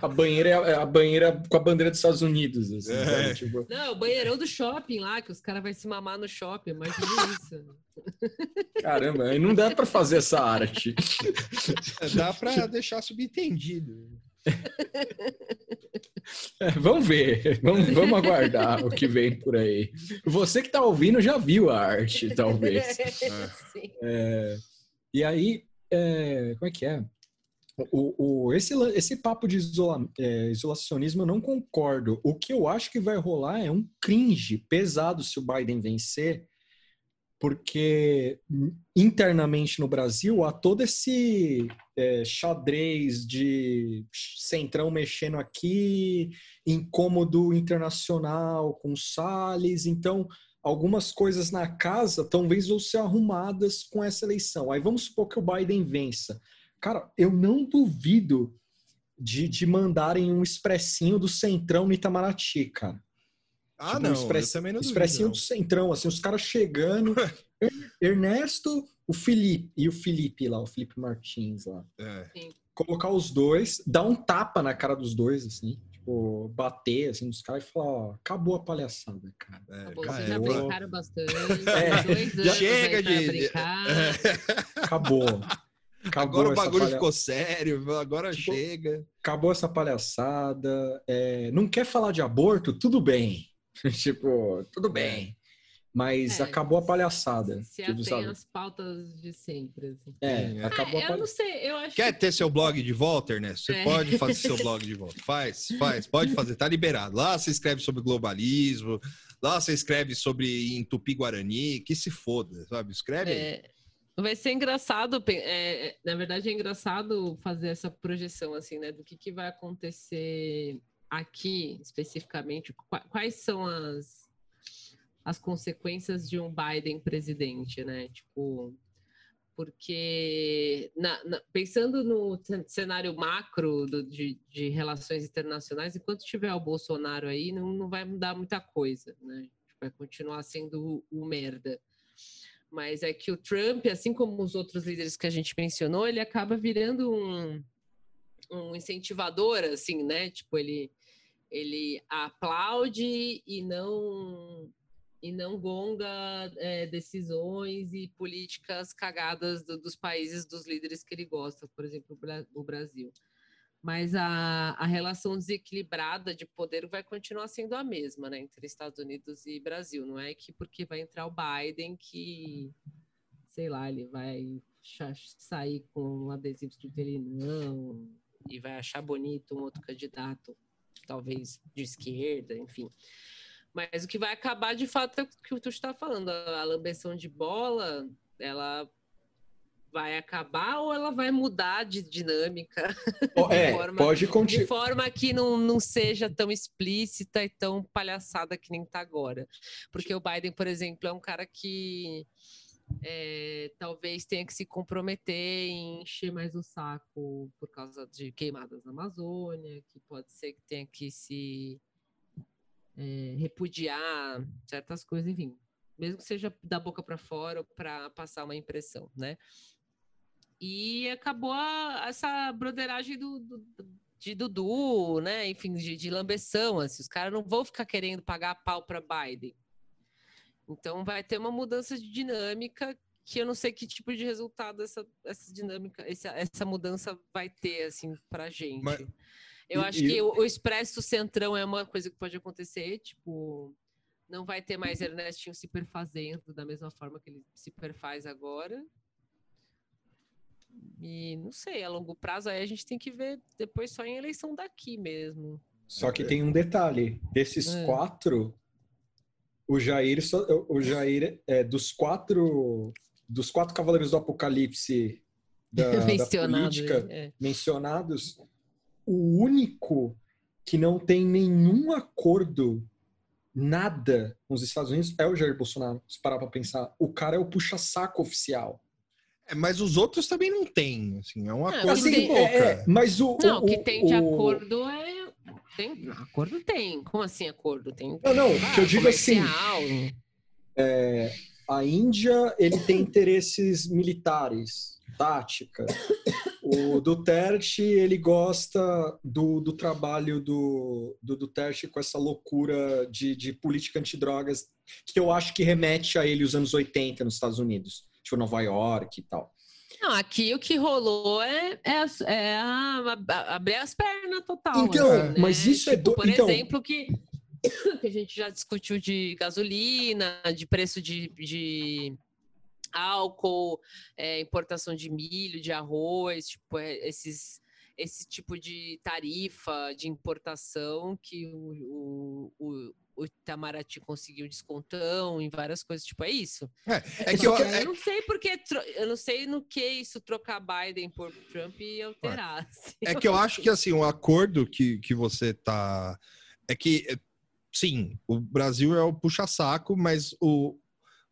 A banheira é a banheira com a bandeira dos Estados Unidos, assim, É. sabe? Tipo, Não, o banheirão do shopping lá, que os caras vão se mamar no shopping, imagina isso. Caramba, aí não dá pra fazer essa arte. Dá pra deixar subentendido. É, vamos ver, vamos, vamos aguardar o que vem por aí. Você que tá ouvindo já viu a arte, talvez. Sim. E aí, é, como é que é? O, o- esse, esse papo de isola- é, isolacionismo eu não concordo. O que eu acho que vai rolar é um cringe pesado se o Biden vencer, porque internamente no Brasil há todo esse é, xadrez de centrão mexendo aqui, incômodo internacional com Salles, então algumas coisas na casa talvez vão ser arrumadas com essa eleição. Aí vamos supor que o Biden vença. Cara, eu não duvido de, de mandarem um expressinho do Centrão no Itamaraty, cara. Ah, Tipo, não, um express- também não duvido, expressinho não. do Centrão, assim, os caras chegando. Ernesto, o Felipe e o Felipe lá, o Felipe Martins lá. É. Colocar os dois, dar um tapa na cara dos dois, assim. Tipo, bater assim nos caras e falar, ó, acabou a palhaçada, cara. É, Acabou, já vocês já brincaram bastante. É, dois já anos chega de- brincar. Acabou. Acabou Agora o bagulho palha- ficou sério, agora Tipo, chega. Acabou essa palhaçada. é, não quer falar de aborto? Tudo bem. tipo, tudo bem. Mas É, acabou a palhaçada. Se tipo, atém às pautas de sempre. assim. É, É. acabou a É, eu não sei, eu acho Quer que ter seu blog de volta, Ernesto? Você É. pode fazer seu blog de volta. Faz, faz, pode fazer, tá liberado. Lá você escreve sobre globalismo, lá você escreve sobre em Tupi-Guarani, que se foda, sabe? Escreve aí. É, vai ser engraçado, é, é, na verdade é engraçado fazer essa projeção assim, né, do que, que vai acontecer aqui especificamente, qua- quais são as, as consequências de um Biden presidente, né? Tipo, porque na- na- pensando no cen- cenário macro do- de, de relações internacionais, enquanto tiver o Bolsonaro aí, não, não vai mudar muita coisa, né? Vai continuar sendo o merda. Mas é que o Trump, assim como os outros líderes que a gente mencionou, ele acaba virando um, um incentivador, assim, né? Tipo, ele, ele aplaude e não e não gonga é, decisões e políticas cagadas do- dos países, dos líderes que ele gosta, por exemplo, o Bra- o Brasil. Mas a, a relação desequilibrada de poder vai continuar sendo a mesma, né, entre Estados Unidos e Brasil. Não é que porque vai entrar o Biden que, sei lá, ele vai sair com um adesivo escrito ele não e vai achar bonito um outro candidato, talvez de esquerda, enfim. Mas o que vai acabar de fato é o que tu está falando, a lambeção de bola, ela vai acabar ou ela vai mudar de dinâmica Ó, de É, forma- pode de continuar. forma que não, não seja tão explícita e tão palhaçada que nem tá agora. Porque o Biden, por exemplo, é um cara que é, talvez tenha que se comprometer em encher mais o saco por causa de queimadas na Amazônia, que pode ser que tenha que se é, repudiar certas coisas, enfim. Mesmo que seja da boca para fora ou para passar uma impressão, né? E acabou a- essa broderagem do, do- de Dudu, né? Enfim, de, de lambeção. Assim, os caras não vão ficar querendo pagar pau para Biden. Então vai ter uma mudança de dinâmica que eu não sei que tipo de resultado essa, essa dinâmica, essa, essa mudança vai ter assim para gente. Mas- eu E- acho e- que o, o expresso centrão é uma coisa que pode acontecer, tipo, não vai ter mais Ernestinho se perfazendo da mesma forma que ele se perfaz agora. E não sei, a longo prazo aí a gente tem que ver depois só em eleição daqui mesmo. Só que tem um detalhe. Desses É. quatro, o Jair, só- o Jair é dos quatro dos quatro cavaleiros do apocalipse da, da Mencionado. política aí, é. mencionados, o único que não tem nenhum acordo, nada com os Estados Unidos é o Jair Bolsonaro. Se parar pra pensar, o cara é o puxa-saco oficial. É, mas os outros também não tem, assim, é um Não, acordo assim, de tem- boca. é, é, mas o Não, o o- que tem de o- acordo é. Tem, acordo tem. Como assim acordo? Tem. Não, não, Ah, que eu digo assim, comercial. a Índia ele tem interesses militares, tática. O Duterte ele gosta do, do trabalho do, do Duterte com essa loucura de, de política antidrogas que eu acho que remete a ele os anos 80 nos Estados Unidos, tipo Nova York e tal. Não, aqui o que rolou é, é, é a- a- abrir as pernas total. Então, assim, né? mas isso é Tipo, do- Por então- exemplo, que, que a gente já discutiu de gasolina, de preço de, de álcool, é, importação de milho, de arroz, tipo, é, esses, esse tipo de tarifa de importação que o, o, o, Itamaraty conseguiu descontão em várias coisas, tipo, é isso. É que Só eu, que é- eu não sei porque eu não sei no que isso trocar Biden por Trump e alterar. assim. É que eu acho que assim, o acordo que, que você tá. É que, é, sim, o Brasil é o puxa-saco, mas o,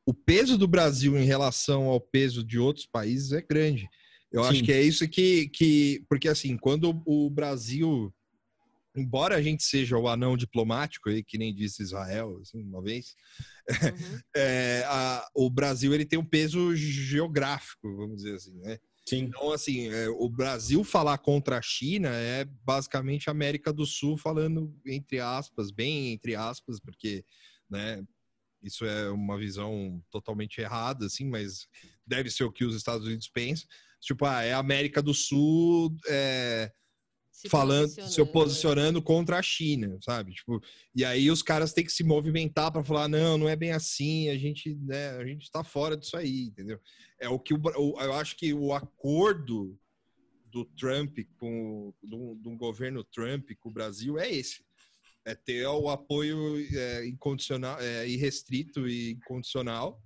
o peso do Brasil em relação ao peso de outros países é grande. Eu acho Sim. que é isso que. que porque, assim, quando o Brasil embora a gente seja o anão diplomático, que nem disse Israel assim, uma vez, Uhum. é, a- o Brasil ele tem um peso geográfico, vamos dizer assim, né? Sim. Então, assim, é, o Brasil falar contra a China é basicamente a América do Sul falando entre aspas, bem entre aspas, porque, né, isso é uma visão totalmente errada, assim, mas deve ser o que os Estados Unidos pensam. Tipo, ah, é a América do Sul é, Se falando, se posicionando, posicionando contra a China, sabe? Tipo, e aí os caras têm que se movimentar para falar, não, não é bem assim, a gente, né, a gente está fora disso aí, entendeu? É o que o- eu acho que o acordo do Trump com do, do governo Trump com o Brasil é esse. É ter o apoio é, incondicional, é, irrestrito e incondicional,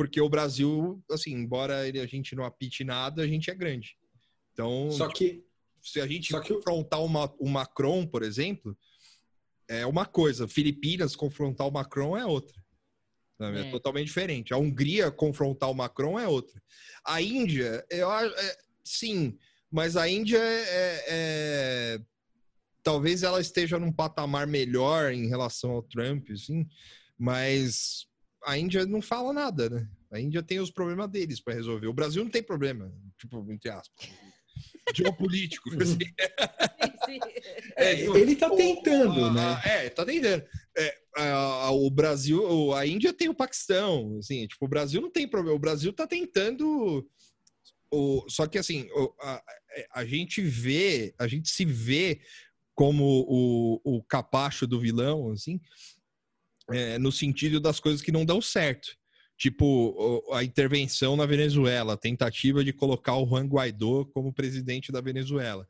porque o Brasil, assim, embora ele- a gente não apite nada, a gente é grande. Então, Só que se a gente Só que o- confrontar uma, o Macron, por exemplo, é uma coisa. Filipinas confrontar o Macron é outra. É. É. totalmente diferente. A Hungria confrontar o Macron é outra. A Índia, eu acho, é, sim, mas a Índia é, é- é- talvez ela esteja num patamar melhor em relação ao Trump, assim, mas a Índia não fala nada, né? A Índia tem os problemas deles para resolver. O Brasil não tem problema, tipo, entre aspas. Geopolítico. assim. Sim, sim. É, ele tá tentando, a- né? a- É, tá tentando. É, a- a- o Brasil, o- a Índia tem o Paquistão, assim, tipo, o Brasil não tem problema. O Brasil tá tentando. O, só que assim, o- a, a gente vê, a gente se vê como o, o capacho do vilão, assim, é, no sentido das coisas que não dão certo. Tipo, a intervenção na Venezuela, a tentativa de colocar o Juan Guaidó como presidente da Venezuela.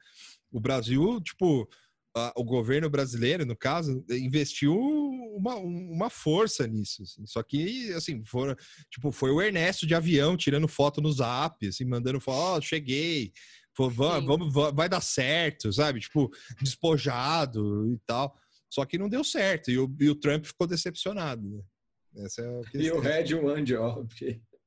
O Brasil, tipo, a- o governo brasileiro, no caso, investiu uma, uma força nisso. assim. Só que, assim, foram, tipo, foi o Ernesto de avião tirando foto no zap, assim, mandando foto, ó, cheguei. Va- Sim. vamos, va- vai dar certo, sabe? Tipo, despojado e tal. Só que não deu certo. E o, e o Trump ficou decepcionado, né? Essa é a E o. Red One Job.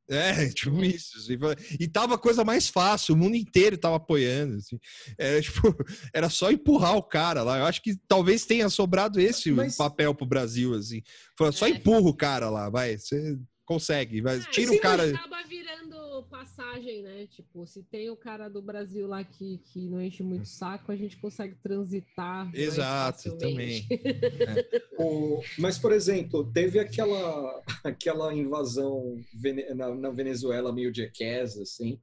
É, tipo isso. assim, e tava a coisa mais fácil, o mundo inteiro tava apoiando. assim. Era, tipo, era só empurrar o cara lá. Eu acho que talvez tenha sobrado esse o Mas- papel pro Brasil, assim. Foi só É. empurra o cara lá, vai. Você consegue, vai. Ah, Tira o cara. Acaba virando passagem, né? Tipo, se tem o cara do Brasil lá que, que não enche muito saco, a gente consegue transitar. mais Exato, facilmente. O- mas, por exemplo, teve aquela, aquela invasão vene- na, na Venezuela meio jackass, assim,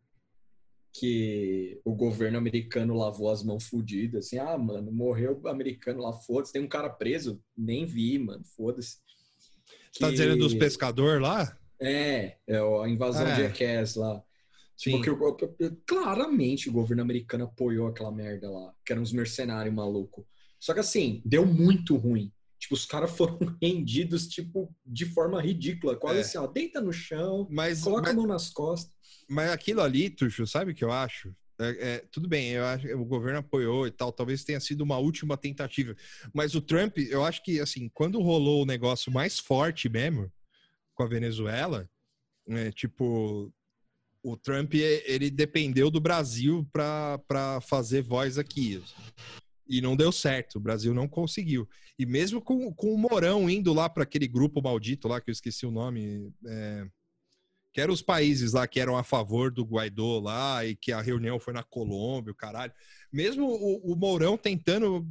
que o governo americano lavou as mãos fodidas, assim, ah, mano, morreu americano lá, foda-se, tem um cara preso, nem vi, mano, foda-se. Você tá Que- dizendo dos pescadores lá? É, é a invasão É. jackass lá. Sim. Porque o- o- claramente o governo americano apoiou aquela merda lá, que eram uns mercenários malucos. Só que assim, deu muito ruim. Tipo, os caras foram rendidos, tipo, de forma ridícula. Quase É. assim, ó, deita no chão, Mas, coloca mas, a mão nas costas. mas aquilo ali, Tuxo, sabe o que eu acho? É, é, tudo bem, eu acho que o governo apoiou e tal, talvez tenha sido uma última tentativa. Mas o Trump, eu acho que, assim, quando rolou o negócio mais forte mesmo com a Venezuela, é, tipo, o Trump, é, ele dependeu do Brasil para fazer voz aqui. E não deu certo, o Brasil não conseguiu. E mesmo com, com o Morão indo lá para aquele grupo maldito lá, que eu esqueci o nome, é, que eram os países lá que eram a favor do Guaidó lá e que a reunião foi na Colômbia, o caralho. Mesmo o, o Mourão tentando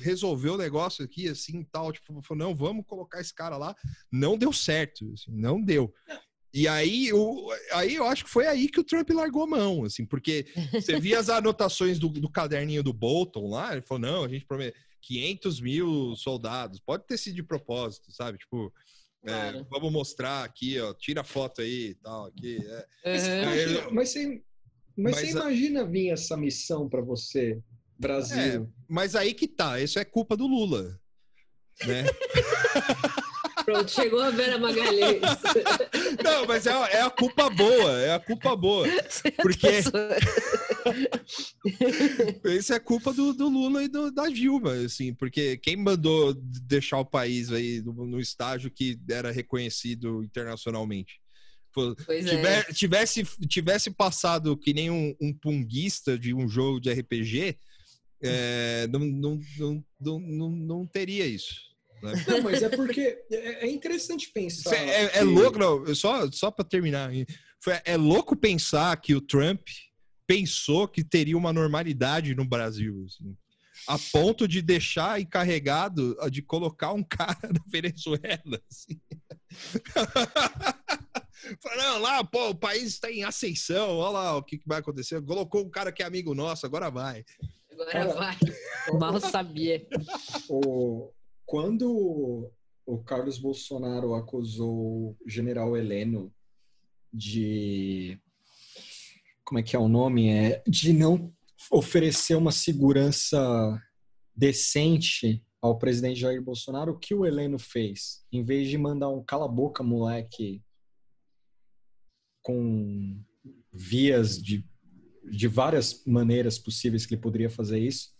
resolver o negócio aqui, assim, tal, tipo, falou, não, vamos colocar esse cara lá. Não deu certo, assim, não deu. E aí, o, aí eu acho que foi aí que o Trump largou a mão, assim, porque você via as anotações do, do caderninho do Bolton lá, ele falou, não, a gente prometeu 500 mil soldados, pode ter sido de propósito, sabe? Tipo, é, Claro. vamos mostrar aqui, ó, tira a foto aí e tal, aqui, é. Mas, Uhum. mas você, mas Mas você a- imagina vir essa missão pra você, Brasil? Mas aí que tá, isso é culpa do Lula, né? Pronto, chegou a Vera Magalhães. Não, mas é, é a culpa boa, é a culpa boa. Porque isso é culpa do, do Lula e do- da Dilma, assim, porque quem mandou deixar o país aí no, no estágio que era reconhecido internacionalmente? Pô, Pois é. tiver- tivesse, tivesse passado que nem um, um punguista de um jogo de RPG, é, não, não, não, não, não, não teria isso. né? Não, mas é porque é é interessante pensar. Cê- É, é que- louco, não, só, só para terminar. foi- É louco pensar que o Trump pensou que teria uma normalidade no Brasil. assim, a ponto de deixar encarregado de colocar um cara da Venezuela. Assim. Fala, Não, lá, pô, o país está em ascensão, olha lá o que, que vai acontecer. Colocou um cara que é amigo nosso, agora vai. Agora Cara, vai. Mal sabia. O, quando o Carlos Bolsonaro acusou o general Heleno de. Como é que é o nome? É, de não oferecer uma segurança decente ao presidente Jair Bolsonaro, o que o Heleno fez? Em vez de mandar um cala-boca, moleque, com vias de, de várias maneiras possíveis que ele poderia fazer isso,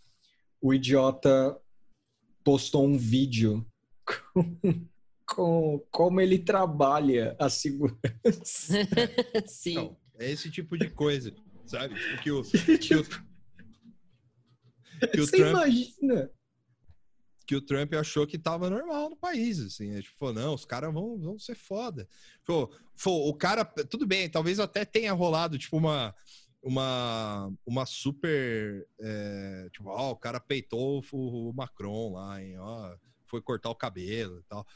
o idiota postou um vídeo com, com como ele trabalha a segurança. Sim. Não, é esse tipo de coisa, sabe? Tipo, que o, que o, que o Você Trump imagina? Que o Trump achou que tava normal no país, assim, é, tipo, não, os caras vão, vão ser foda. Falou, falou, o cara, tudo bem, talvez até tenha rolado, tipo, uma, uma, uma super, é, tipo, ó, o cara peitou o, o Macron lá, hein, ó, foi cortar o cabelo e tal.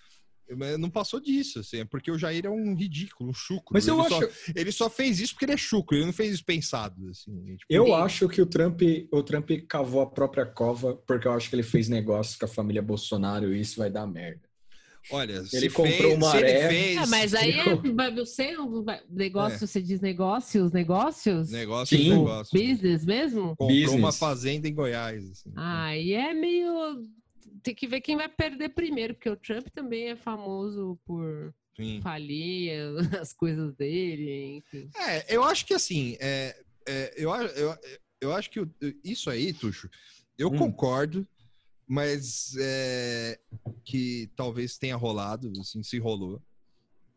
Mas não passou disso, assim, é porque o Jair é um ridículo, um chucro. Mas eu ele, só, acho, ele só fez isso porque ele é chucro, ele não fez isso pensado, assim. tipo, eu acho que o Trump, o Trump cavou a própria cova porque eu acho que ele fez negócio com a família Bolsonaro e isso vai dar merda. olha, se ele comprou fez, uma se ele maré. fez Ah, mas aí é, Sim. vai- você, vai- negócio, você diz negócios, negócios? negócio, Sim. negócio. Business mesmo? Comprou Business. uma fazenda em Goiás. assim. Aí é meio. Tem que ver quem vai perder primeiro, porque o Trump também é famoso por Sim. falir as coisas dele, enfim. É, eu acho que assim, é, é, eu, eu, eu acho que isso aí, Tuxo, eu Hum. concordo, mas é, que talvez tenha rolado, assim, se rolou.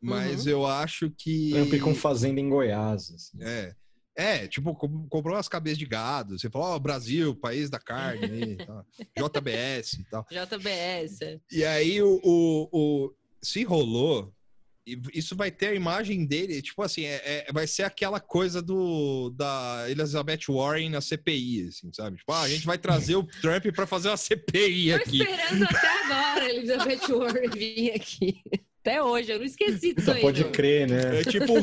Mas eu acho que. Trump com fazenda em Goiás. assim. É. É, tipo, com- comprou umas cabeças de gado. Você falou, ó, Brasil, país da carne, aí, tal. JBS e tal. JBS. é. E aí, o, o, o- se rolou, isso vai ter a imagem dele, tipo assim, é, é- vai ser aquela coisa do da Elizabeth Warren na CPI, assim, sabe? Tipo, ah, a gente vai trazer o Trump para fazer uma CPI Tô aqui. esperando até agora a Elizabeth Warren vir aqui. Até hoje, eu não esqueci disso Só aí. pode não. crer, né? É tipo,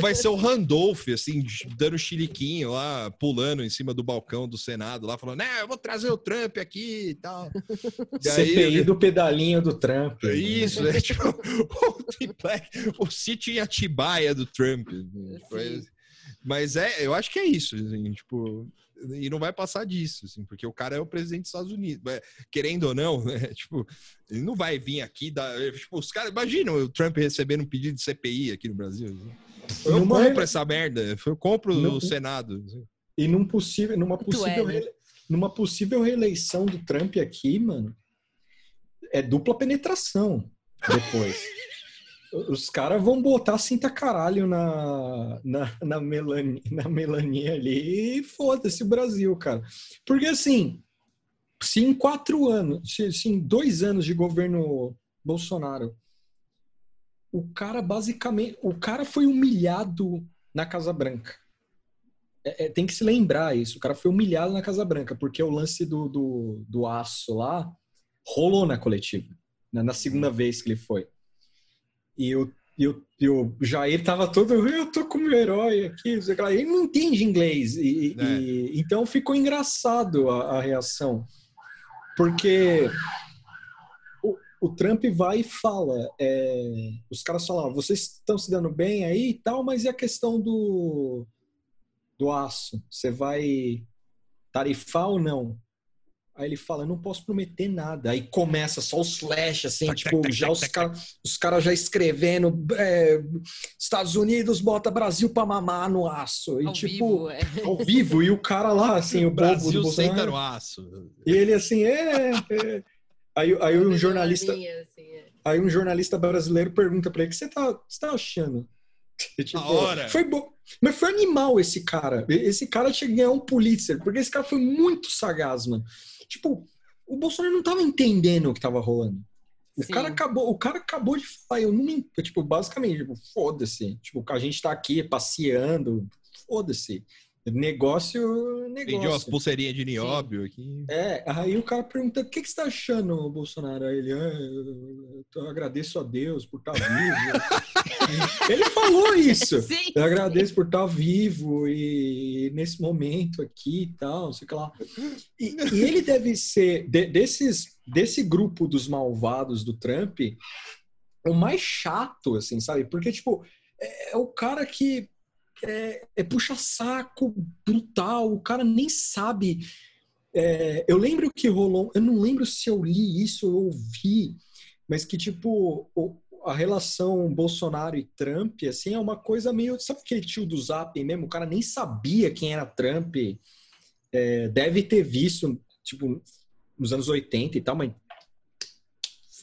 vai ser o Randolph, assim, dando chiliquinho lá, pulando em cima do balcão do Senado, lá, falando, né, eu vou trazer o Trump aqui e tal. E aí, CPI do pedalinho do Trump. É Isso, é tipo o, o sítio em Atibaia do Trump. assim, tipo, é- mas é, eu acho que é isso, assim, tipo, e não vai passar disso, assim, porque o cara é o presidente dos Estados Unidos, querendo ou não, né, tipo, ele não vai vir aqui dar, é, tipo, os caras, imagina o Trump recebendo um pedido de CPI aqui no Brasil. assim. Eu Numa- compro essa merda, eu compro Não- o Senado. assim. E num possível, numa possível, rele- numa possível reeleição do Trump aqui, mano, é dupla penetração depois. Os caras vão botar cinta caralho na, na, na, Melania, na ali e foda-se o Brasil, cara. Porque assim, se em quatro anos, se, se em dois anos de governo Bolsonaro, o cara basicamente, o cara foi humilhado na Casa Branca. É, é, tem que se lembrar isso. O cara foi humilhado na Casa Branca, porque o lance do, do, do aço lá rolou na coletiva, né, na segunda vez que ele foi. E o, e o, e o Jair tava todo, eu tô como herói aqui, ele não entende inglês. E, É. e- então ficou engraçado a, a reação. Porque o, o Trump vai e fala, é, os caras falam, "Ah, vocês estão se dando bem aí e tal, mas e a questão do, do aço? Você vai tarifar ou não? Aí ele fala, eu não posso prometer nada. Aí começa só os flash, assim, Tac, tipo, tac, já tac, os caras os cara já escrevendo, é, Estados Unidos bota Brasil pra mamar no aço. E Ao tipo, vivo, é. ao vivo, e o cara lá, assim, o o bobo do Brasil Bolsonaro. senta no aço. E ele assim, é. é. Aí, aí um jornalista, Assim, é. aí um jornalista brasileiro pergunta pra ele: o que você tá, você tá achando Tipo, hora. Foi bom. Mas foi animal esse cara. Esse cara tinha que ganhar um Pulitzer, porque esse cara foi muito sagaz, mano. Tipo, o Bolsonaro não tava entendendo o que tava rolando. O Sim. cara acabou, o cara acabou de falar, eu não, tipo, basicamente, tipo, foda-se. Tipo, a gente tá aqui passeando, foda-se. Negócio, Vendi umas negócio. pulseirinhas de nióbio aqui. É, aí o cara pergunta, o que, que você tá achando, Bolsonaro? Aí ele, ah, eu, eu agradeço a Deus por estar vivo. ele falou isso. Sim. Eu agradeço por estar vivo e nesse momento aqui e tal, não sei o que lá. E, e ele deve ser, de- desses, desse grupo dos malvados do Trump, o mais chato, assim, sabe? Porque, tipo, é, é o cara que é, é puxa-saco brutal, o cara nem sabe. É, eu lembro que rolou, eu não lembro se eu li isso ou ouvi, mas que, tipo, a relação Bolsonaro e Trump, assim, é uma coisa meio. Sabe aquele tio do Zap mesmo? O cara nem sabia quem era Trump. É, deve ter visto, tipo, nos anos 80 e tal, mas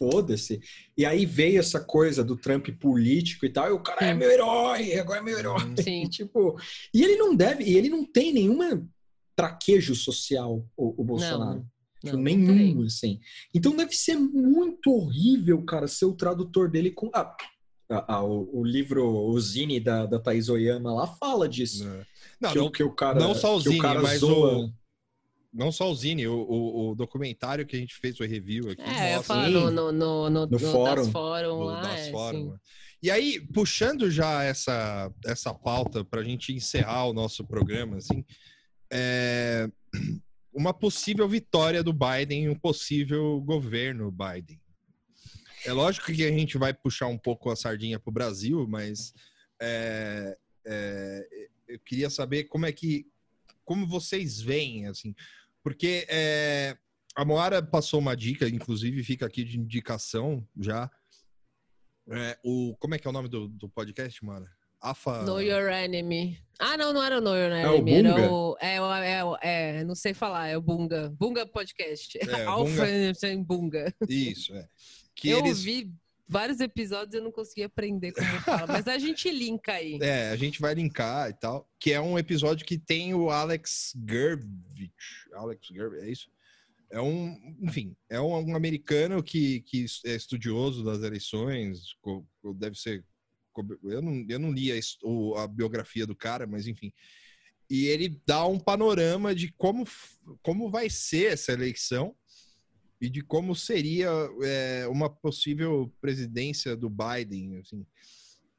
foda-se. E aí veio essa coisa do Trump político e tal, e o cara é meu herói, agora é meu herói. Sim. E, tipo, e ele não deve, e ele não tem nenhuma traquejo social, o, o Bolsonaro. Tipo, Não, nenhum, não assim. Então deve ser muito horrível, cara, ser o tradutor dele com. Ah, a- a- o, o livro O Zine da, da Thaís Oyama lá fala disso. Não, que, o- não, que o cara, não só o que o Zine, cara mas zoa. o- não só o Zine, o, o- o documentário que a gente fez o review aqui. É, eu falar no, no, no, no, No no fórum. das fórum do- lá. das é, fórum, né? E aí, puxando já essa, essa pauta para a gente encerrar o nosso programa, assim, é, uma possível vitória do Biden e um possível governo Biden. É lógico que a gente vai puxar um pouco a sardinha para o Brasil, mas é, é, eu queria saber como é que como vocês veem, assim, porque é, a Moara passou uma dica, inclusive fica aqui de indicação já. É, o, como é que é o nome do, do podcast, Moara? Afa. Know Your Enemy. Ah, não, não era o Know Your É o Enemy. era Bunga? o, é, o- é, o- é, não sei falar, é o Bunga. Bunga Podcast. É, Alpha Bunga. Bunga. Isso, é. Que eu eles. ouvi vários episódios eu não consegui aprender como fala, mas a gente linka aí. É, a gente vai linkar e tal. Que é um episódio que tem o Alex Gervich. Alex Gervich, é isso? É um, enfim, é um, um americano que, que é estudioso das eleições, co- co- deve ser. co- Eu não, eu não li a, o- a biografia do cara, mas enfim. E ele dá um panorama de como, como vai ser essa eleição e de como seria é, uma possível presidência do Biden, assim.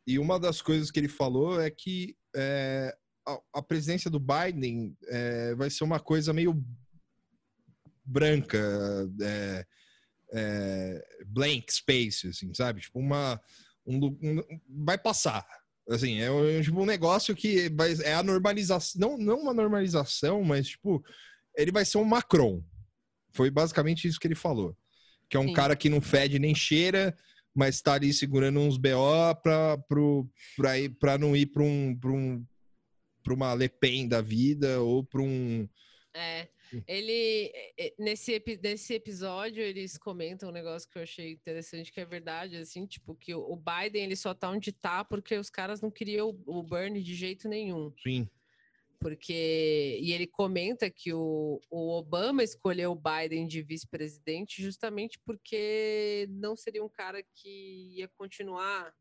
E uma das coisas que ele falou é que é, a, a presidência do Biden é, vai ser uma coisa meio branca, é, é, blank space, assim, sabe? Tipo, uma. Um, um- vai passar. Assim, é, um- tipo um negócio que vai, é a normalização. Não, não uma normalização, mas, tipo, ele vai ser um Macron. Foi basicamente isso que ele falou. Que é um Sim. cara que não fede nem cheira, mas tá ali segurando uns BO pra não ir pra, um, pra, um, pra uma Le Pen da vida ou pra um. É, ele nesse, nesse episódio eles comentam um negócio que eu achei interessante, que é verdade, assim, tipo, que o Biden ele só tá onde tá porque os caras não queriam o o Bernie de jeito nenhum. Sim. Porque, e ele comenta que o, o Obama escolheu o Biden de vice-presidente justamente porque não seria um cara que ia continuar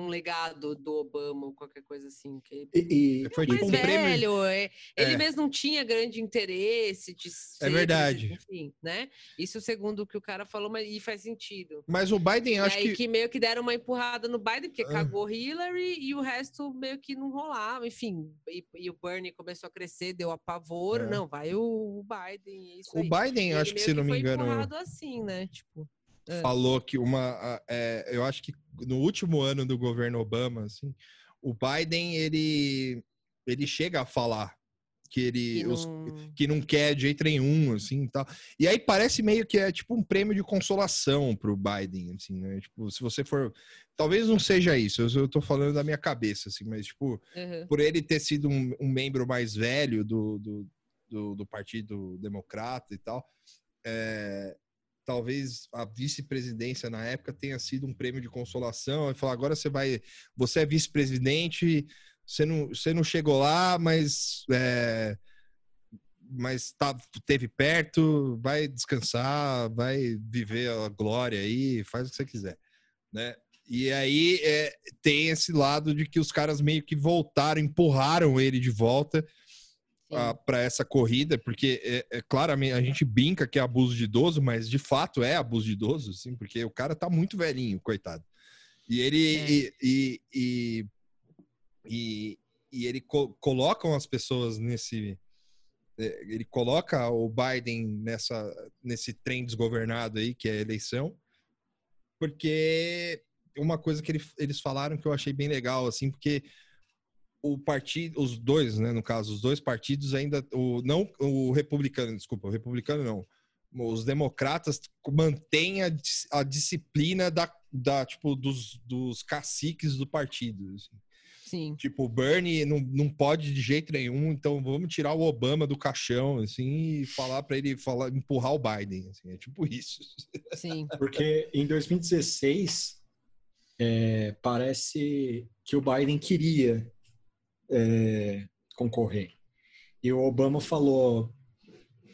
um legado do Obama ou qualquer coisa assim. Que E, e- Foi mais tipo um prêmio. velho, é, ele É. mesmo não tinha grande interesse de ser, verdade. presi- enfim, né? Isso segundo o que o cara falou, mas e faz sentido. Mas o Biden, E acho aí que. que... meio que deram uma empurrada no Biden, porque Ah. cagou Hillary e o resto meio que não rolava, enfim. E, e o Bernie começou a crescer, deu apavoro. É. Não, vai o, o Biden, é isso O aí. Biden, acho ele que se não me foi engano, empurrado assim, né? Tipo, é. falou que uma. é, eu acho que no último ano do governo Obama, assim, o Biden, ele, ele chega a falar que ele. que os- não- que não quer de jeito nenhum, assim, e tal. E aí parece meio que é tipo um prêmio de consolação pro Biden, assim, né? Tipo, se você for... Talvez não seja isso, eu eu tô falando da minha cabeça, assim, mas, tipo, Uhum. por ele ter sido um, um membro mais velho do, do, do, do Partido Democrata e tal, é, talvez a vice-presidência na época tenha sido um prêmio de consolação. Ele falou: agora você vai, você é vice-presidente, você não, você não chegou lá, mas é, mas tá, teve perto, vai descansar, vai viver a glória aí, faz o que você quiser, né? E aí é, tem esse lado de que os caras meio que voltaram, empurraram ele de volta para essa corrida, porque é, é, claramente a gente brinca que é abuso de idoso, mas de fato é abuso de idoso, assim, porque o cara tá muito velhinho, coitado. E ele É. e, e, e, e, e ele co colocam as pessoas nesse é, ele coloca o Biden nessa nesse trem desgovernado aí que é a eleição, porque uma coisa que ele- eles falaram que eu achei bem legal assim, porque o partido, os dois, né, no caso, os dois partidos ainda, o, não o republicano, desculpa, o republicano não, os democratas mantêm a, a disciplina da, da tipo, dos, dos caciques do partido. assim. Sim. Tipo, o Bernie não, não pode de jeito nenhum, então vamos tirar o Obama do caixão, assim, e falar para ele falar, empurrar o Biden, assim, é tipo isso. Sim. Porque em 2016, é, parece que o Biden queria é, concorrer. E o Obama falou.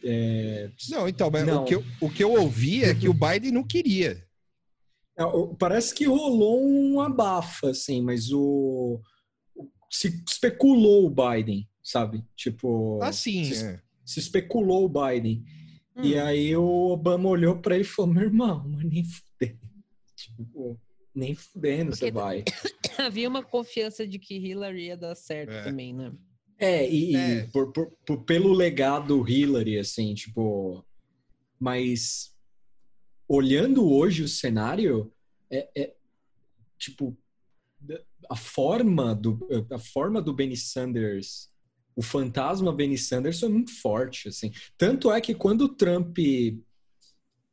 é, Não, então, mas Não. O, que eu, o que eu ouvi é que o Biden não queria. é, parece que rolou um abafa, assim, mas o. Se especulou o Biden, sabe? Tipo. Assim, se, é. se especulou o Biden. E Hum. aí o Obama olhou pra ele e falou: meu irmão, mas nem fudendo. Tipo, nem fudendo você vai. Havia uma confiança de que Hillary ia dar certo É. também, né? É, e, e É. por- por- por- pelo legado Hillary, assim, tipo. Mas olhando hoje o cenário, é, é, tipo a forma do a forma do Bernie Sanders, o fantasma Bernie Sanders é muito forte, assim. Tanto é que quando o Trump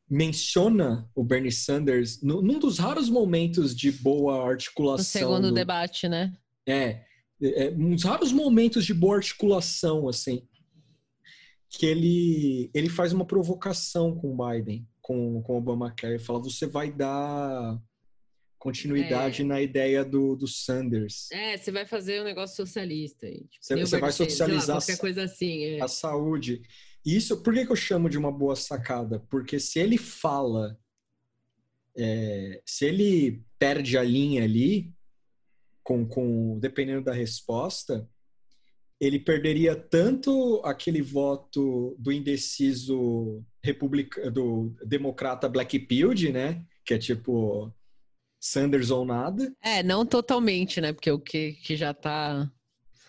menciona o Bernie Sanders nu- num dos raros momentos de boa No articulação segundo do- debate, né? é, é, uns raros momentos de boa articulação, assim, que ele, ele faz uma provocação com o Biden, com, com o Obamacare, ele fala, você vai dar continuidade É. na ideia do, do Sanders. É, você vai fazer um negócio socialista aí. Tipo, Você- vai lá, socializar qualquer coisa assim. É. A saúde. Isso, por que, que eu chamo de uma boa sacada? Porque se ele fala, é, se ele perde a linha ali, com, com dependendo da resposta, ele perderia tanto aquele voto do indeciso republicano, do democrata Blackfield, né? Que é tipo Sanders ou nada. É, não totalmente, né? Porque o que, que já tá.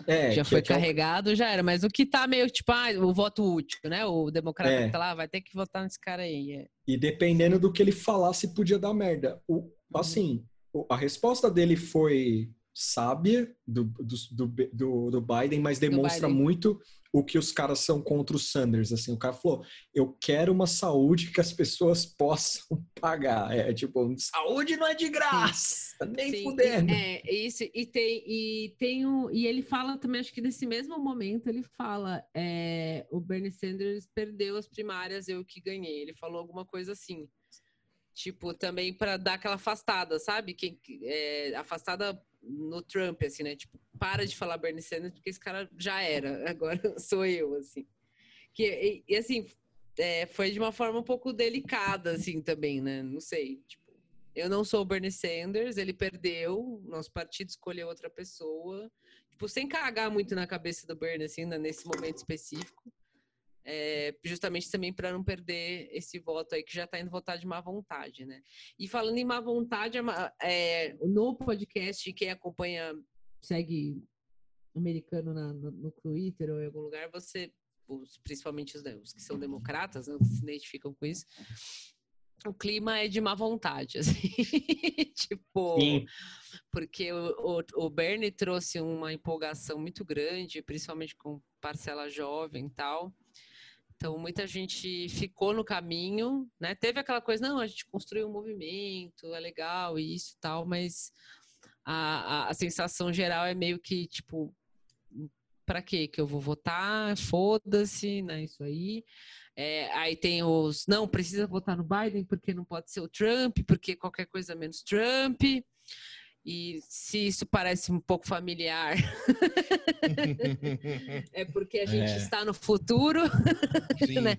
É, já foi carregado, já era. Mas o que tá meio tipo, ah, o voto útil, né? O democrata É. que tá lá, vai ter que votar nesse cara aí. é. E dependendo do que ele falasse, podia dar merda. O, assim, o- a resposta dele foi sábia do, do, do, do- Biden, mas demonstra Biden. muito o que os caras são contra o Sanders. Assim, o cara falou: eu quero uma saúde que as pessoas possam pagar. É tipo, saúde não é de graça, nem Sim, fudendo. e- É, isso, e tem, e tem um, e ele fala também, acho que nesse mesmo momento, ele fala, é, o Bernie Sanders perdeu as primárias, eu que ganhei. Ele falou alguma coisa assim. Tipo, também para dar aquela afastada, sabe? Quem, é, afastada no Trump, assim, né? Tipo, para de falar Bernie Sanders, porque esse cara já era, agora sou eu, assim. Que, e, e, assim, é, foi de uma forma um pouco delicada, assim, também, né? Não sei, tipo, eu não sou o Bernie Sanders, ele perdeu, nosso partido escolheu outra pessoa. Tipo, sem cagar muito na cabeça do Bernie, assim, né, nesse momento específico. É, justamente também para não perder esse voto aí que já está indo votar de má vontade, né? E falando em má vontade, é, no podcast, quem acompanha, segue americano na, no, no, Twitter ou em algum lugar, você, os, principalmente os, os, que são democratas, né, se identificam com isso, o clima é de má vontade, assim. tipo, Sim. porque o, o, o, Bernie trouxe uma empolgação muito grande, principalmente com parcela jovem e tal. Então, muita gente ficou no caminho, né? Teve aquela coisa, não, a gente construiu um movimento, é legal, isso e tal, mas a, a, a sensação geral é meio que, tipo, para que que eu vou votar? Foda-se, né? Isso aí. É, aí tem os não precisa votar no Biden porque não pode ser o Trump, porque qualquer coisa menos Trump. E se isso parece um pouco familiar, é porque a gente É. está no futuro, né?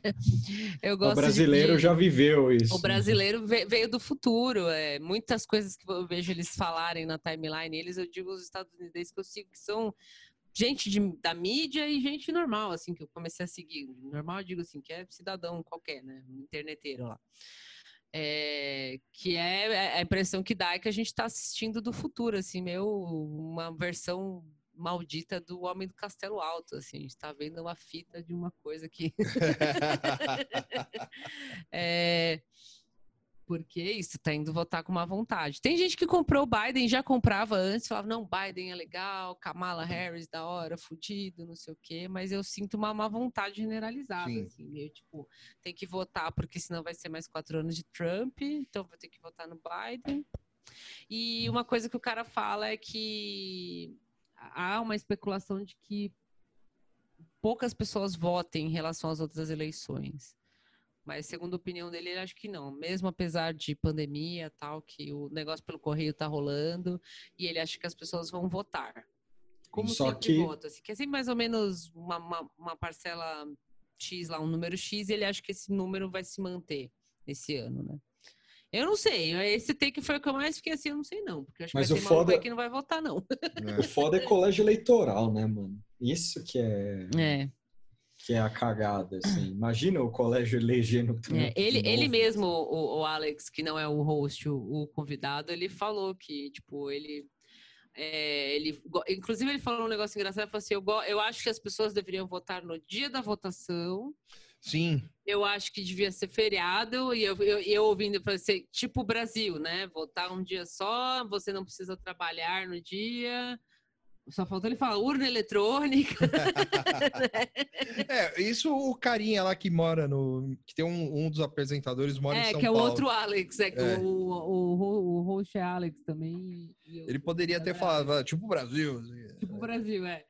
Eu gosto O brasileiro de... já viveu isso. O brasileiro ve- veio do futuro. É, muitas coisas que eu vejo eles falarem na timeline, eles, eu digo os estadunidenses que eu sigo, que são gente de- da mídia e gente normal, assim, que eu comecei a seguir. Normal, eu digo assim, que é cidadão qualquer, né? Um interneteiro lá. É, que é a impressão que dá é que a gente está assistindo do futuro, assim, meio uma versão maldita do Homem do Castelo Alto, assim, a gente está vendo uma fita de uma coisa que é, porque isso, tá indo votar com má vontade. Tem gente que comprou o Biden, já comprava antes, falava, não, Biden é legal, Kamala Harris da hora, fudido, não sei o quê, mas eu sinto uma má vontade generalizada, Sim. assim, meio tipo, tem que votar porque senão vai ser mais quatro anos de Trump, então vou ter que votar no Biden. E uma coisa que o cara fala é que há uma especulação de que poucas pessoas votem em relação às outras eleições. Mas, segundo a opinião dele, ele acha que não. Mesmo apesar de pandemia tal, que o negócio pelo correio tá rolando, e ele acha que as pessoas vão votar. Como Só sempre que- vota, assim, que é sempre mais ou menos uma, uma, uma parcela X lá, um número X, e ele acha que esse número vai se manter esse ano, né? Eu não sei, esse take foi o que eu mais fiquei assim, eu não sei não, porque acho Mas que vai ter foda- que não vai votar não. O foda é colégio eleitoral, né, mano? Isso que é, É. que é a cagada, assim. Imagina o colégio elegendo Trump. É, ele, ele mesmo, o, o Alex, que não é o host, o, o convidado, ele falou que, tipo, ele. é, ele inclusive, ele falou um negócio engraçado. Ele falou assim: eu, eu acho que as pessoas deveriam votar no dia da votação. Sim, Eu acho que devia ser feriado. E eu, eu, eu ouvindo, falei assim: tipo o Brasil, né? Votar um dia só, você não precisa trabalhar no dia. Só faltou ele falar urna eletrônica. É, isso o carinha lá que mora no. Que tem um, um dos apresentadores mora em É, São que é o Paulo. outro Alex. É que É. o, o, o, o host é Alex também. e o- Ele poderia ter é falado, "Ah, tipo o Brasil. assim. Tipo o Brasil, é.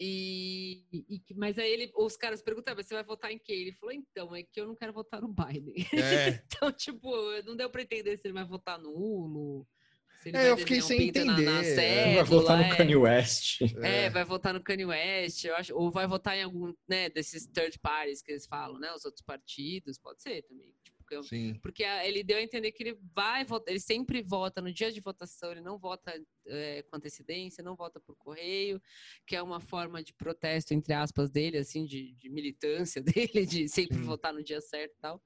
E, e mas aí ele, os caras perguntavam, você vai votar em quem? Ele falou, então, é que eu não quero votar no Biden. É, então, tipo, não deu pra entender se ele vai votar no se ele É, vai eu fiquei desenhar um sem pinto na- na entender. Ele vai votar cédula, no é. Kanye West. É, é. vai votar no Kanye West, eu acho, ou vai votar em algum, né, desses third parties que eles falam, né, os outros partidos, pode ser também. Tipo, eu- sim. porque a- ele deu a entender que ele vai votar, ele sempre vota no dia de votação, ele não vota é, com antecedência, não vota por correio, que é uma forma de protesto, entre aspas, dele, assim, de, de militância dele, de sempre Sim. votar no dia certo e tal.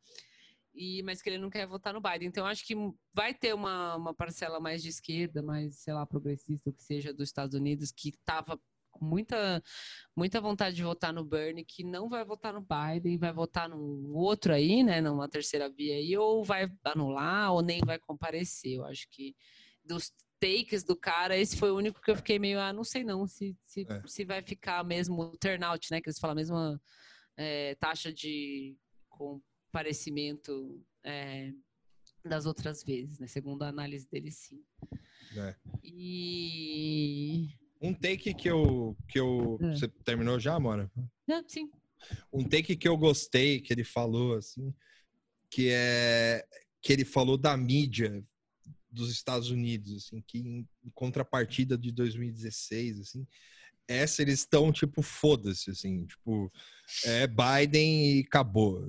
E, mas que ele não quer votar no Biden. Então, acho que vai ter uma, uma parcela mais de esquerda, mais, sei lá, progressista, o que seja, dos Estados Unidos, que estava com muita, muita vontade de votar no Bernie, que não vai votar no Biden, vai votar num outro aí, né, numa terceira via aí, ou vai anular, ou nem vai comparecer. Eu acho que dos takes do cara, esse foi o único que eu fiquei meio, ah, não sei não, se, se, É. se vai ficar mesmo o turnout, né, que eles falam, a mesma é, taxa de comparecimento é, das outras vezes, né, segundo a análise dele, sim. É. E... Um take que eu. Que eu É. Você terminou já, Mora? Não, sim. Um take que eu gostei, que ele falou, assim, que é que ele falou da mídia dos Estados Unidos, assim, que em contrapartida de 2016, assim, essa eles estão, tipo, foda-se, assim, tipo, é Biden e acabou.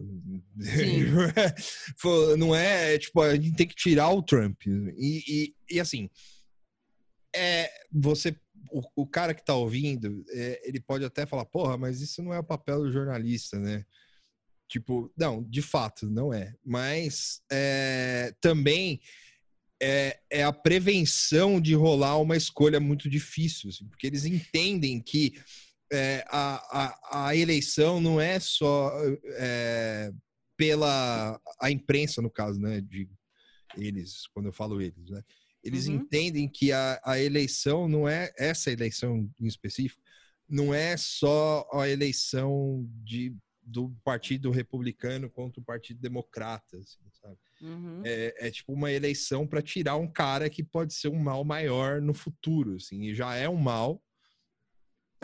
Não é, é, tipo, a gente tem que tirar o Trump. E, e, e, assim, é, você, o, o cara que tá ouvindo, é, ele pode até falar, porra, mas isso não é o papel do jornalista, né? Tipo, não, de fato, não é. Mas é, também é, é a prevenção de rolar uma escolha muito difícil, assim, porque eles entendem que é, a, a, a eleição não é só é, pela a imprensa, no caso, né? De eles, quando eu falo eles, né? Eles Uhum. entendem que a, a eleição não é essa eleição em específico, não é só a eleição de, do Partido Republicano contra o Partido Democrata, assim, sabe? Uhum. É, é tipo uma eleição para tirar um cara que pode ser um mal maior no futuro, assim, e já é um mal.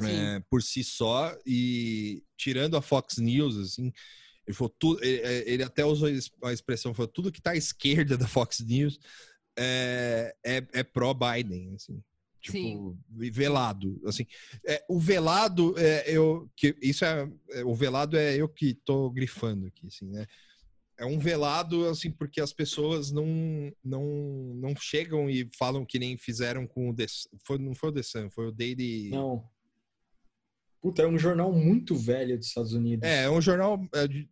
é, por si só e tirando a Fox News, assim, ele falou tudo, ele, ele até usou a expressão, falou tudo que está à esquerda da Fox News é, é, é pró-Biden, assim. Tipo, Sim. velado, assim. É, o velado, é, eu, que, isso é, é, o velado é eu que tô grifando aqui, assim, né? É um velado, assim, porque as pessoas não, não, não chegam e falam que nem fizeram com o The foi, Não foi o The Sun, foi o Daily... Não. Puta, é um jornal muito velho dos Estados Unidos. É, é um jornal é de,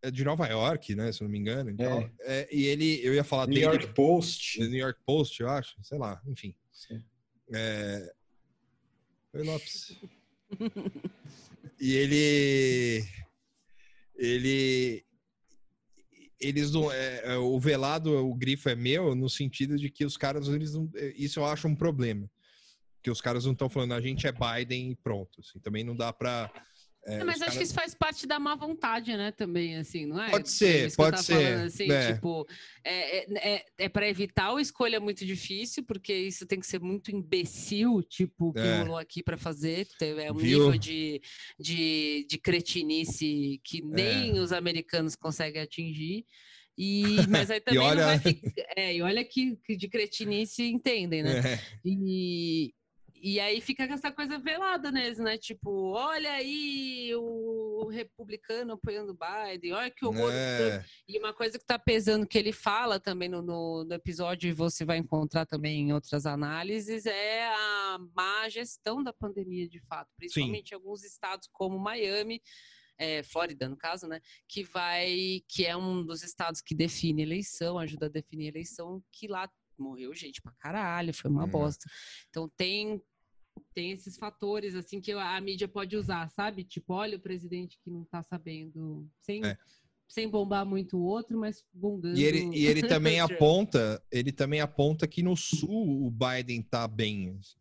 é de Nova York, né? Se eu não me engano. Então, é. e ele, eu ia falar New York Post. New York Post, eu acho. Sei lá, enfim. Sim. É... Oi, Lopes. e ele. Ele. Eles não. É, o velado, o grifo é meu, no sentido de que os caras, eles não. Isso eu acho um problema. Que os caras não estão falando, a gente é Biden e pronto. Assim, também não dá para é, mas acho que isso faz parte da má vontade, né? Também, assim, não é? Pode ser, é pode ser. Falando, assim, é. Tipo, é, é, é, é para evitar uma escolha muito difícil, porque isso tem que ser muito imbecil, tipo, que é. rolou aqui para fazer. É um Viu? nível de, de, de cretinice que nem os americanos conseguem atingir. E, mas aí também olha... não vai ficar. É, e olha que, que de cretinice entendem, né? É. E, e aí fica com essa coisa velada neles, né? Tipo, olha aí o republicano apoiando Biden, olha que horror. É. E uma coisa que tá pesando que ele fala também no, no, no, episódio, e você vai encontrar também em outras análises, é a má gestão da pandemia de fato, principalmente Sim. em alguns estados como Miami. É, Flórida, no caso, né? Que vai, que é um dos estados que define eleição, ajuda a definir eleição, que lá morreu gente pra caralho, foi uma hum. bosta. Então tem tem esses fatores assim que a mídia pode usar, sabe? Tipo, olha o presidente que não tá sabendo, sem, é. sem bombar muito o outro, mas bombando. E ele, e ele também aponta, ele também aponta que no sul o Biden tá bem. Assim.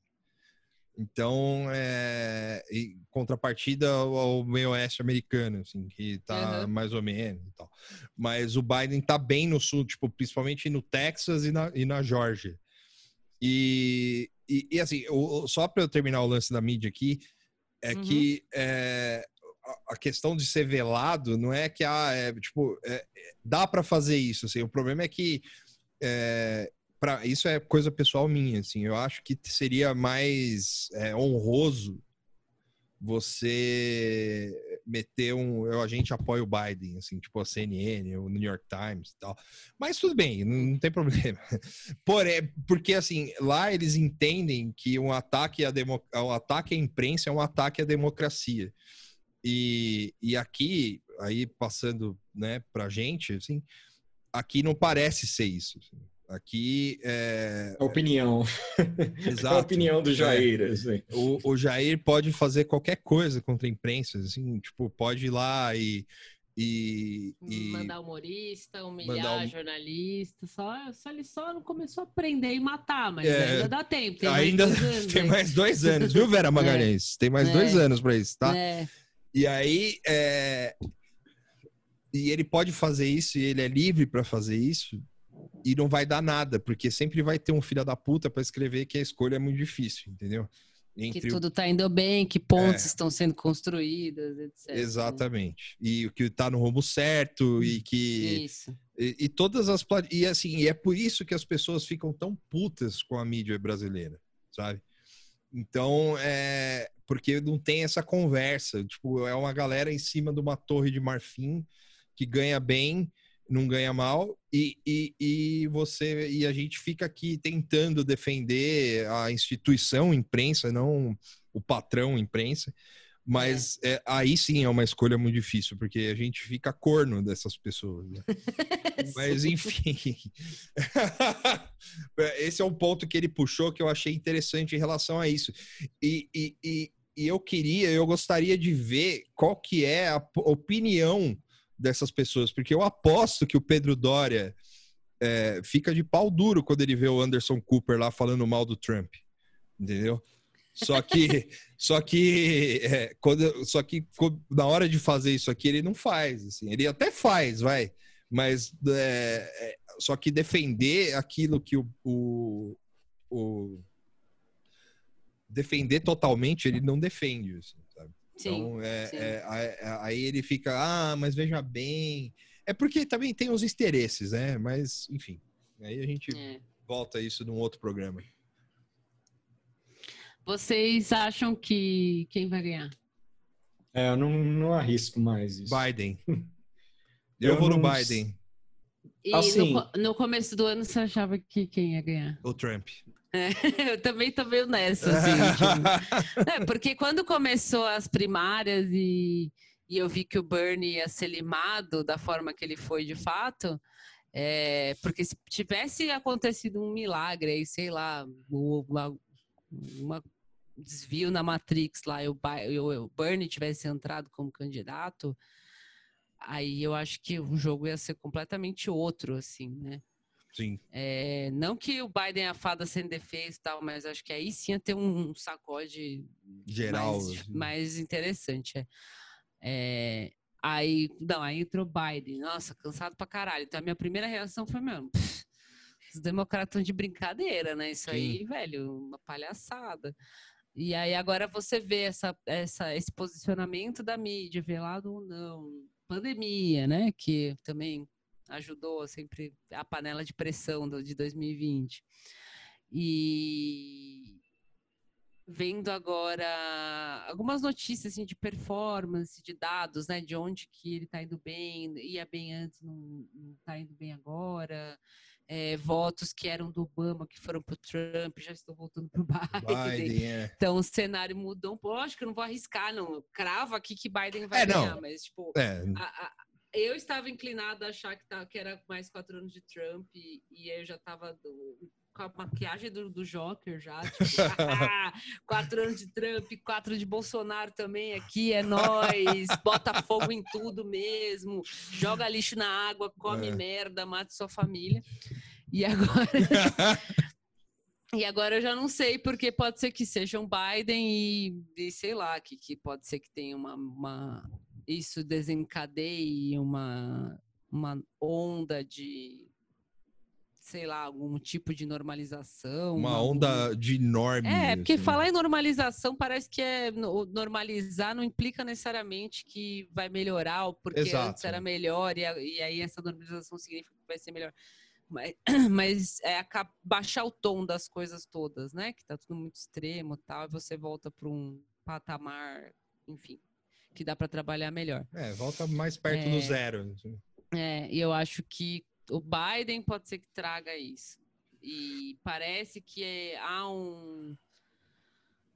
Então, é, em contrapartida ao meio oeste americano, assim, que tá uhum. mais ou menos e tal. Mas o Biden tá bem no sul, tipo, principalmente no Texas e na, e na Georgia. E, e, e assim, o, só para eu terminar o lance da mídia aqui, é uhum. que é, a questão de ser velado não é que ah, é, tipo, é, dá para fazer isso. Assim, o problema é que é, pra, isso é coisa pessoal minha. Assim, eu acho que seria mais é, honroso você meter um. Eu, a gente apoia o Biden, assim, tipo a CNN, o New York Times e tal. Mas tudo bem, não, não tem problema. Porém, porque assim, lá eles entendem que um ataque à, demo, um ataque à imprensa é um ataque à democracia. E, e aqui, aí passando né, pra gente, assim, aqui não parece ser isso. Assim. Aqui é. A opinião. Exato. a opinião do Jair. É. Assim. O, o, Jair pode fazer qualquer coisa contra a imprensa, assim, tipo, pode ir lá e. E, e mandar humorista, humilhar um... jornalista, só, só ele só não começou a prender e matar, mas é, ainda dá tempo. Tem ainda mais anos, tem né? mais dois anos, viu, Vera é. Magalhães? É, tem mais dois é. anos para isso, tá? É. E aí, e ele pode fazer isso, e ele é livre para fazer isso, e não vai dar nada, porque sempre vai ter um filho da puta para escrever que a escolha é muito difícil, entendeu? Entre que tudo está indo bem, que pontes é. estão sendo construídas, etc. Exatamente. E o que está no rumo certo e que isso. E, e, todas as e assim, e é por isso que as pessoas ficam tão putas com a mídia brasileira, sabe? Então, é porque não tem essa conversa, tipo, é uma galera em cima de uma torre de marfim que ganha bem não ganha mal e, e, e, você e a gente fica aqui tentando defender a instituição imprensa, não o patrão imprensa, mas é. É, aí sim é uma escolha muito difícil porque a gente fica corno dessas pessoas. Né? mas enfim, esse é um ponto que ele puxou que eu achei interessante em relação a isso e, e, e, e eu queria, eu gostaria de ver qual que é a opinião dessas pessoas, porque eu aposto que o Pedro Dória é, fica de pau duro quando ele vê o Anderson Cooper lá falando mal do Trump, entendeu? Só que, só que, é, quando, só que na hora de fazer isso aqui ele não faz, assim. Ele até faz, vai, mas é, é só que defender aquilo que o, o, o defender totalmente, ele não defende. Assim, Sim. Então, é, sim. é, a- a- aí ele fica, ah, mas veja bem. É porque também tem os interesses, né? Mas, enfim. Aí a gente É. volta a isso num outro programa. Vocês acham que quem vai ganhar? É, eu não, não arrisco mais isso. Biden. Eu, Eu vou no Biden, E Assim- no, no começo do ano você achava que quem ia ganhar? o Trump. Eu também tô meio nessa, assim. tipo. É, porque quando começou as primárias e, e eu vi que o Bernie ia ser limado da forma que ele foi de fato, é, porque se tivesse acontecido um milagre aí, sei lá, uma, uma desvio na Matrix lá, o Bernie tivesse entrado como candidato, aí eu acho que o jogo ia ser completamente outro, assim, né? Sim. É, não que o Biden é a fada sem defesa e tal, mas acho que aí sim ia ter um sacode Geral. mais, assim. mais interessante. É. É, aí, não, aí entrou Biden. Nossa, cansado pra caralho. Então a minha primeira reação foi mesmo. "Pff, Os democratas estão de brincadeira, né? Isso aí, velho, uma palhaçada. E aí agora você vê essa, essa, esse posicionamento da mídia, velado ou não. Pandemia, né? Que também ajudou sempre a panela de pressão do, de 2020. E vendo agora algumas notícias assim, de performance, de dados, né? De onde que ele está indo bem, ia bem antes, não, está indo bem agora. É, votos que eram do Obama, que foram para o Trump, já estão voltando para o Biden. Biden, é. Então o cenário mudou um pouco. Lógico que eu não vou arriscar, não. Eu cravo aqui que Biden vai É, ganhar, mas tipo, É, a- a- eu estava inclinada a achar que, tá, que era mais quatro anos de Trump e, e eu já estava com a maquiagem do, do Joker já. Tipo, "Ah, quatro anos de Trump, quatro de Bolsonaro também aqui, é nós, bota fogo em tudo mesmo, joga lixo na água, come É. merda, mata sua família. E agora, e agora eu já não sei, porque pode ser que seja um Biden e, e sei lá, que, que pode ser que tenha uma, uma isso desencadeie uma, uma onda de, sei lá, algum tipo de normalização. uma algum- onda de norme. É, porque assim. falar em normalização parece que é no- normalizar não implica necessariamente que vai melhorar, ou porque antes Exato. era melhor, e, e aí essa normalização significa que vai ser melhor. Mas, mas é baixar o tom das coisas todas, né? Que tá tudo muito extremo e tal, e você volta para um patamar, enfim, que dá para trabalhar melhor. É, volta mais perto do É. zero. assim. É, e eu acho que o Biden pode ser que traga isso. E parece que é- há um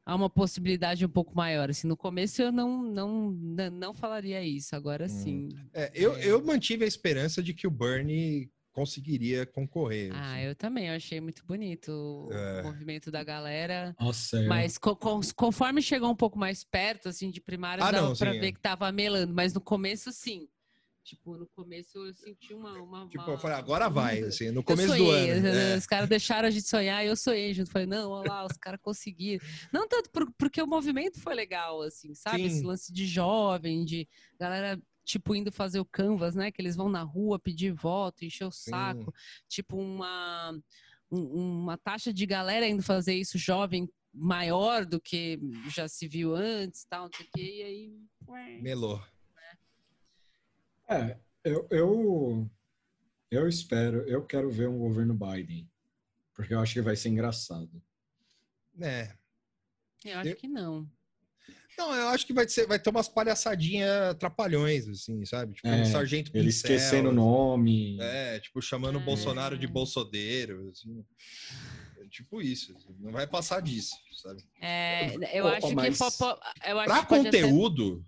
há uma possibilidade um pouco maior. Assim, no começo eu não não não, não falaria isso. Agora Hum. sim. É, eu, É. eu mantive a esperança de que o Bernie conseguiria concorrer. Ah, assim. eu também. Eu achei muito bonito o É. movimento da galera. Nossa, é. Mas co- co- conforme chegou um pouco mais perto, assim, de primária, Ah, dava sim, ver é. que tava melando. Mas no começo, sim. Tipo, no começo eu senti uma. uma Tipo, uma- eu falei, agora vai, assim, no começo do ano. os- é. Os caras deixaram a gente sonhar, eu sonhei junto. Falei, não, olha lá, os caras conseguiram. Não tanto por- porque o movimento foi legal, assim, sabe? Esse Sim. lance de jovem, de galera, tipo, indo fazer o canvas, né? Que eles vão na rua pedir voto, encher o saco. Tipo, uma, um- uma taxa de galera indo fazer isso jovem maior do que já se viu antes, tal, não sei o quê. E aí... Melou. É, eu, eu, eu espero, eu quero ver um governo Biden, porque eu acho que vai ser engraçado. É. Eu acho Eu- que não. Não, eu acho que vai, ser, vai ter umas palhaçadinhas trapalhões, assim, sabe? Tipo, É, um sargento Ele pincel, esquecendo o assim. nome. É, tipo, chamando o É. Bolsonaro de bolsodeiro, assim. É tipo isso. assim, Não vai passar disso, sabe? É, eu acho que mas- eu acho Pra conteúdo,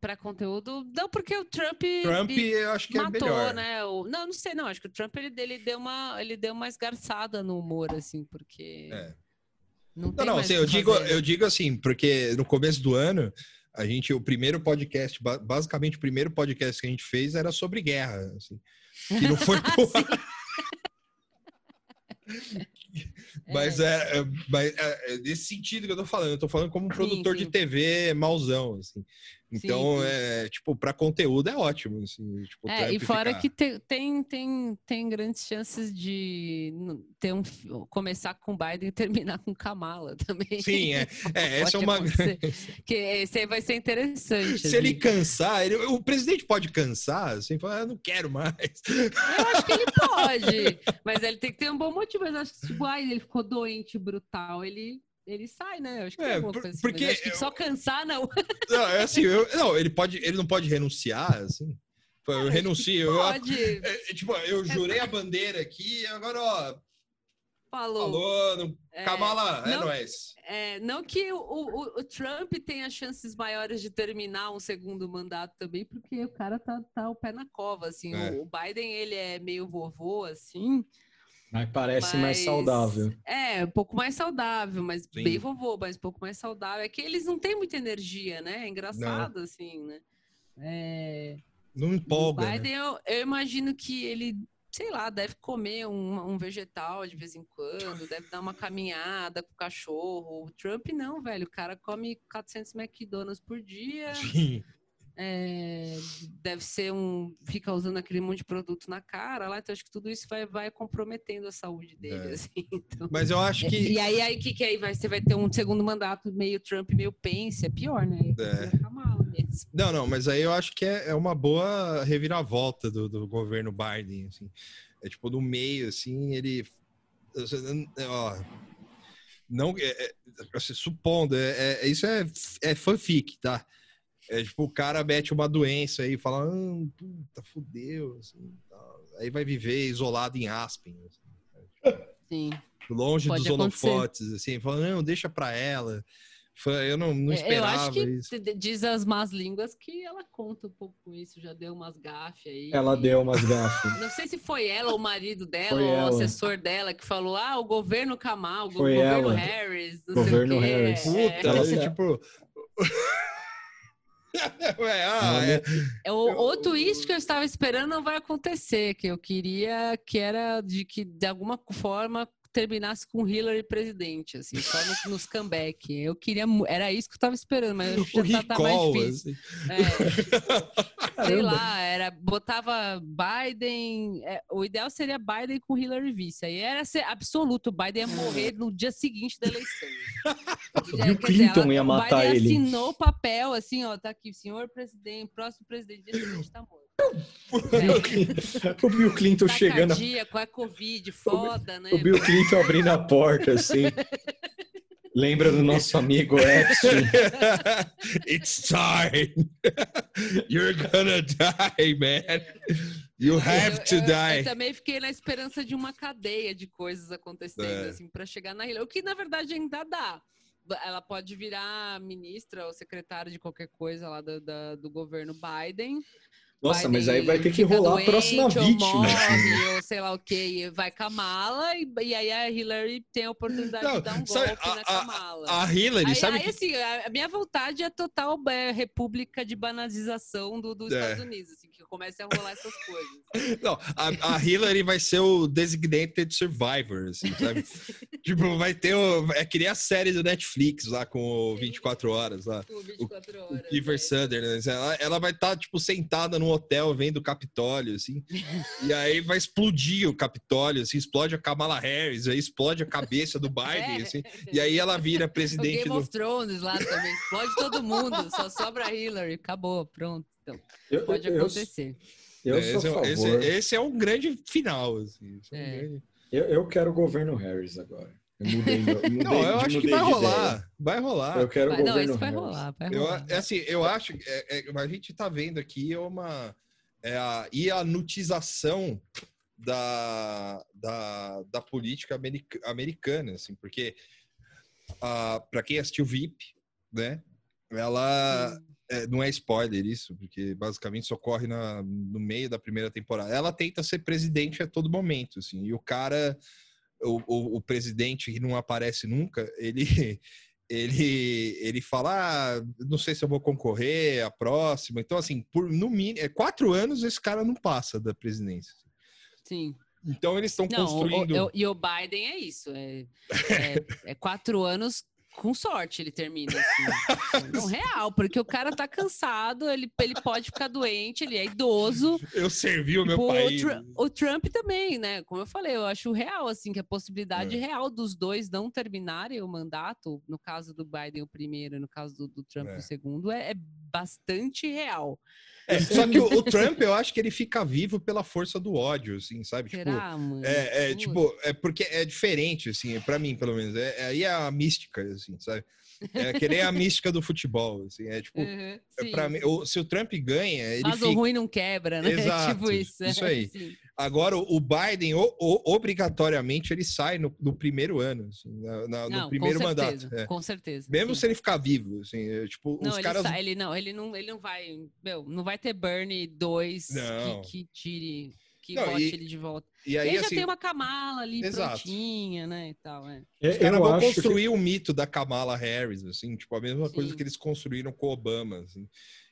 pra conteúdo, não porque o Trump, Trump eu acho que é matou, melhor. né? O, não, não sei, não. Acho que o Trump ele, ele deu uma ele deu uma esgarçada no humor, assim, porque É. não Não, não, eu digo, fazer. eu digo assim, porque no começo do ano, a gente, o primeiro podcast, ba- basicamente o primeiro podcast que a gente fez era sobre guerra, assim, que não foi pro. Mas é, é, mas é, é nesse sentido que eu tô falando. Eu tô falando como um produtor sim. de TV mauzão, assim. Então, sim. é, tipo, pra conteúdo é ótimo, assim. Tipo, É, e fora que te- tem, tem, tem grandes chances de ter um, começar com Biden e terminar com Kamala também. Sim, é. É, essa é uma... Que esse aí vai ser interessante. Se ele assim. cansar, ele- o presidente pode cansar, assim, falar, ah, não quero mais. Eu acho que ele pode, mas ele tem que ter um bom motivo. Mas acho que se o Biden ele ficou doente, brutal, ele, ele sai, né? Eu acho que É, por- coisa assim. porque eu acho que eu- só cansar, não. Não, é assim, eu- não, ele pode, ele não pode renunciar, assim. Eu renuncio. Eu, Pode. é, é, tipo, eu jurei a bandeira aqui, agora, ó, Falou. falou, não, É, Kamala, é não- nóis. É, não que o, o- o Trump tenha chances maiores de terminar um segundo mandato também, porque o cara tá, tá o pé na cova, assim. É. O, o Biden, ele é meio vovô, assim. Mas parece mais mas- saudável. É, um pouco mais saudável, mas Sim. bem vovô, mas um pouco mais saudável. É que eles não têm muita energia, né? É engraçado, assim, né? É, Não o empolga, né? Biden, eu, eu imagino que ele, sei lá, deve comer um, um vegetal de vez em quando, deve dar uma caminhada com o cachorro. O Trump não, velho. O cara come 400 McDonald's por dia. Sim. É, deve ser um. Fica usando aquele monte de produto na cara lá. Então, acho que tudo isso vai, vai comprometendo a saúde dele, É. assim. Então, Mas eu acho que. e aí, aí que, que aí vai, você vai ter um segundo mandato meio Trump, meio Pence, é pior, né? É. Não, não, mas aí eu acho que é, é uma boa reviravolta do, do governo Biden, assim. É tipo, no meio, assim, ele... Ó, não, é, é, assim, supondo, é, é- isso é, é fanfic, tá? É tipo, o cara mete uma doença aí e fala, ah, puta, fudeu, assim, aí vai viver isolado em Aspen, assim, Sim. longe Pode dos acontecer. holofotes, assim, fala, não, deixa pra ela. Eu não, não É, esperava Eu acho que isso. diz as más línguas que ela conta um pouco com isso, já deu umas gafes aí. Ela deu umas gafas. Não sei se foi ela ou o marido dela, Foi ou o ela. assessor dela, que falou: ah, o governo Kamal, o Foi governo ela. Harris, não Governo sei o quê. Harris. É, Puta, Ela- assim, tipo. Ué, ah, é. É, o, o twist que eu estava esperando não vai acontecer, que eu queria que era de que, de alguma forma, terminasse com Hillary presidente, assim, só no- nos comeback. Eu queria. Era isso que eu estava esperando, mas O que já tá, tá mais difícil. assim. É. sei lá, era, botava Biden. é, o ideal seria Biden com Hillary vice. Aí era ser absoluto, o Biden ia morrer no dia seguinte da eleição. Quer dizer, Clinton ela- ia o matar Biden ele. assinou o papel, assim, ó, tá aqui, senhor presidente, próximo presidente, dia seguinte tá morto. Clinton- o Bill Clinton Tá chegando. cardíaco, é Covid, foda, né? O Bill Clinton abrindo a porta, assim. Lembra do nosso amigo Epstein? It's time. You're gonna die, man. You have to eu, eu- die. Eu também fiquei na esperança de uma cadeia de coisas acontecendo, É. assim, para chegar na Hillary. O que, na verdade, ainda dá. Ela pode virar ministra ou secretária de qualquer coisa lá do, da- do governo Biden. Nossa, Biden mas aí vai ter que rolar a próxima doente, ou vítima. morre, assim. ou sei lá o quê, e vai Kamala, e, e aí a Hillary tem a oportunidade Não, de dar um sabe, golpe a- na a- Kamala. A Hillary, Aí, sabe aí, que... assim, a a minha vontade é total é, república de banalização do, dos É. Estados Unidos, assim, que comece a rolar essas coisas. Não, a, a Hillary vai ser o designated survivor, assim, sabe? tipo, vai ter o... É que nem a série do Netflix lá com o 24 horas lá. Por 24 O horas. Kiefer é. Sutherland, ela, ela vai estar, tipo, sentada num hotel vendo o Capitólio, assim, e aí vai explodir o Capitólio, assim, explode a Kamala Harris, aí explode a cabeça do Biden, É. assim, e aí ela vira O presidente Game do... of Thrones lá também. Explode todo mundo, só sobra a Hillary. Acabou, pronto. Então, Eu, pode eu- acontecer. Eu, É, sou esse, a é, favor. esse, esse é um grande final, assim. é um É. grande- Eu, eu quero o governo Harris agora. Eu mudei, mudei- Não, eu acho que vai rolar, ideia. vai rolar. Eu quero o Vai- não, governo isso vai Harris. rolar, vai Eu, rolar. é assim, eu acho que é, é, a gente tá vendo aqui é uma é a ianutização da, da, da política america- americana, assim, porque para quem assistiu VIP, né, ela. É, não é spoiler isso, porque basicamente isso ocorre na, no meio da primeira temporada. Ela tenta ser presidente a todo momento, assim, e o cara, o, o, o presidente que não aparece nunca, ele ele ele fala, ah, não sei se eu vou concorrer a próxima. Então, assim, por no mínimo, é quatro anos esse cara não passa da presidência. Sim. Então eles estão Não, o- construindo. o- e o Biden é isso. É, é- é quatro anos com sorte ele termina. Assim. Não, real, porque o cara tá cansado, ele, ele pode ficar doente, ele é idoso. Eu servi o meu Tipo, o, o Trump também, né? Como eu falei, eu acho real, assim, que a possibilidade É. real dos dois não terminarem o mandato, no caso do Biden o primeiro e no caso do, do Trump É. o segundo, é, é bastante real. É, só que o, o Trump, eu acho que ele fica vivo pela força do ódio, assim, sabe? Tipo, Será, mano? É, é, tipo, é porque é diferente, assim, pra mim, pelo menos. É, é- aí é a mística, assim, sabe? É que nem a mística do futebol, assim. É tipo, Uhum, é sim, pra mim, o- se o Trump ganha, ele Vaso fica. ruim não quebra, né? Exato, tipo isso. isso é, aí. sim. Agora, o Biden, o- o- obrigatoriamente, ele sai no, no primeiro ano, assim, na- na- Não, no primeiro com mandato. certeza, é. Com certeza. Mesmo sim. se ele ficar vivo, assim, é, tipo, Não, os ele, caras. sai- ele não, ele não, ele não vai, meu, não vai ter Bernie 2 Não. que, que tire, que Não, bote e- ele de volta. E E aí, aí já assim, tem uma Kamala ali Exato. prontinha, né, e tal, é. Os caras eu vão acho que- construir o mito da Kamala Harris, assim, tipo, a mesma coisa Sim. que eles construíram com o Obama, assim.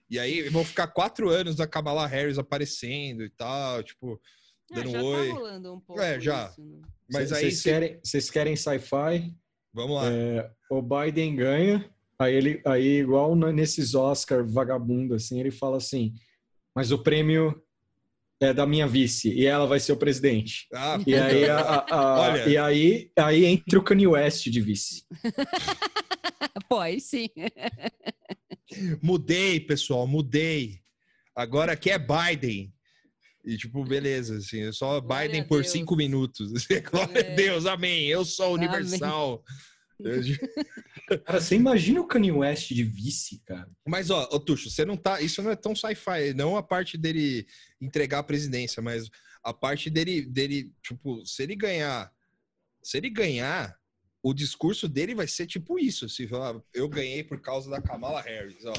E aí vão ficar quatro anos da Kamala Harris aparecendo e tal, tipo, É, dando já oi. tá rolando um pouco É, já. isso, né? Mas Cê- aí, Vocês cê- querem, vocês querem sci-fi? vamos lá. É, o Biden ganha, aí ele, aí igual nesses Oscar vagabundo assim, ele fala assim: "Mas o prêmio é da minha vice e ela vai ser o presidente". Ah, E aí, a- a- a- Olha. e aí, aí entra o Kanye West de vice. Pô, aí sim. mudei, pessoal, mudei. Agora aqui é Biden. E, tipo, beleza, assim, é só Glória Biden a por cinco minutos. Glória a É. Deus, amém. Eu sou universal. Eu- Cara, você imagina o Kanye West de vice, cara? Mas, ó, ô, Tuxo, você não tá. Isso não é tão sci-fi, não a parte dele entregar a presidência, mas a parte dele, dele, tipo, se ele ganhar. Se ele ganhar, o discurso dele vai ser tipo isso. Assim, falar, eu ganhei por causa da Kamala Harris, ó.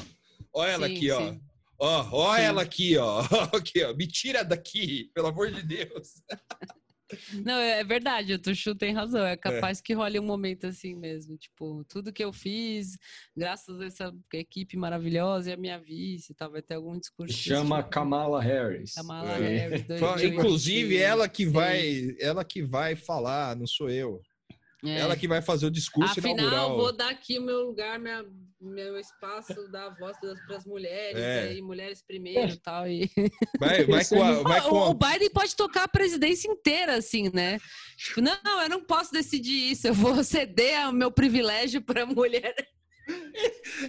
Olha ela Sim, aqui, ó. sim. Ó, ó Sim. ela aqui, ó. aqui, ó. Me tira daqui, pelo amor de Deus. Não, é verdade, o Tuxu tem razão. É capaz que role um momento assim mesmo. Tipo, tudo que eu fiz, graças a essa equipe maravilhosa e a minha vice e tal, vai ter algum discurso. Chama tipo. Kamala Harris. Kamala É. Harris, Fala, 2020. Inclusive, ela que vai, ela que vai falar, não sou eu. É. Ela que vai fazer o discurso Afinal, inaugural. vou dar aqui o meu lugar, minha, meu espaço, dar a voz para as mulheres, É. aí, mulheres primeiro e tal. E... Vai, vai com a, vai com o, a- o Biden pode tocar a presidência inteira, assim, né? Tipo, não, eu não posso decidir isso, eu vou ceder o meu privilégio para a mulher.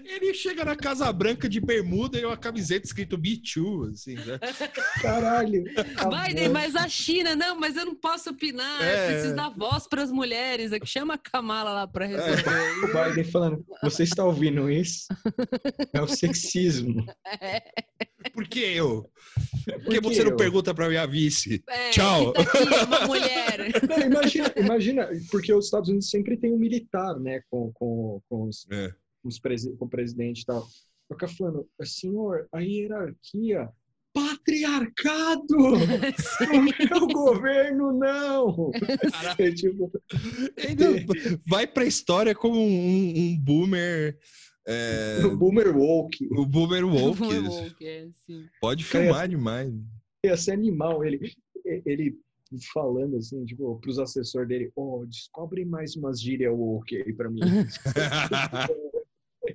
Ele chega na Casa Branca de bermuda e uma camiseta escrito Me Too, assim, né? Caralho. Biden, mas a China, não, mas eu não posso opinar, É. eu preciso dar voz para as mulheres. É que chama a Kamala lá para resolver. O Biden falando, você está ouvindo isso? É o sexismo. Por que eu? Por que você não eu? pergunta pra minha vice? É, Tchau. tá aqui, é uma mulher. Não, imagina, imagina, porque os Estados Unidos sempre tem um militar, né, com, com, com, os, É. presi- com o presidente e tal. Eu fico falando, senhor, a hierarquia, patriarcado! Não é o governo, não! É tipo, vai pra história como um, um boomer. é, o boomer woke. o boomer woke. Woke, é. Pode filmar demais. Ia ser animal ele, ele falando assim, tipo, pros assessores dele, oh, descobre mais umas gírias woke aí pra mim.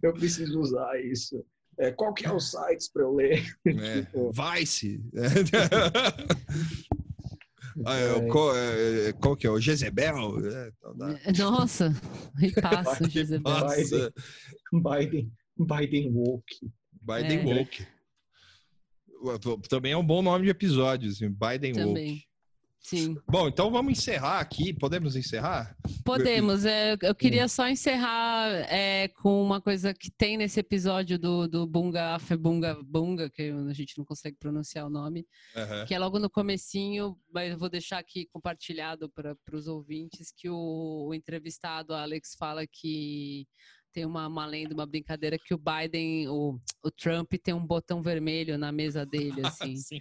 Eu preciso usar isso. É, qual que é os sites pra eu ler? É, Tipo, Vice. Ah, é, o qual, é, qual que é? O Jezebel? É, então. Nossa, e passa, Jezebel. Nossa, Biden, Biden woke. Biden É. Woke. Também é um bom nome de episódio, assim, Biden Também. Woke. Sim. Bom, então vamos encerrar aqui. Podemos encerrar? Podemos. é, eu queria só encerrar é, com uma coisa que tem nesse episódio do, do Bunga Afebunga Bunga, que a gente não consegue pronunciar o nome, Aham. que é logo no comecinho, mas eu vou deixar aqui compartilhado para os ouvintes, que o, o entrevistado Alex fala que tem uma, uma lenda, uma brincadeira que o Biden, o, o Trump tem um botão vermelho na mesa dele, assim. Sim.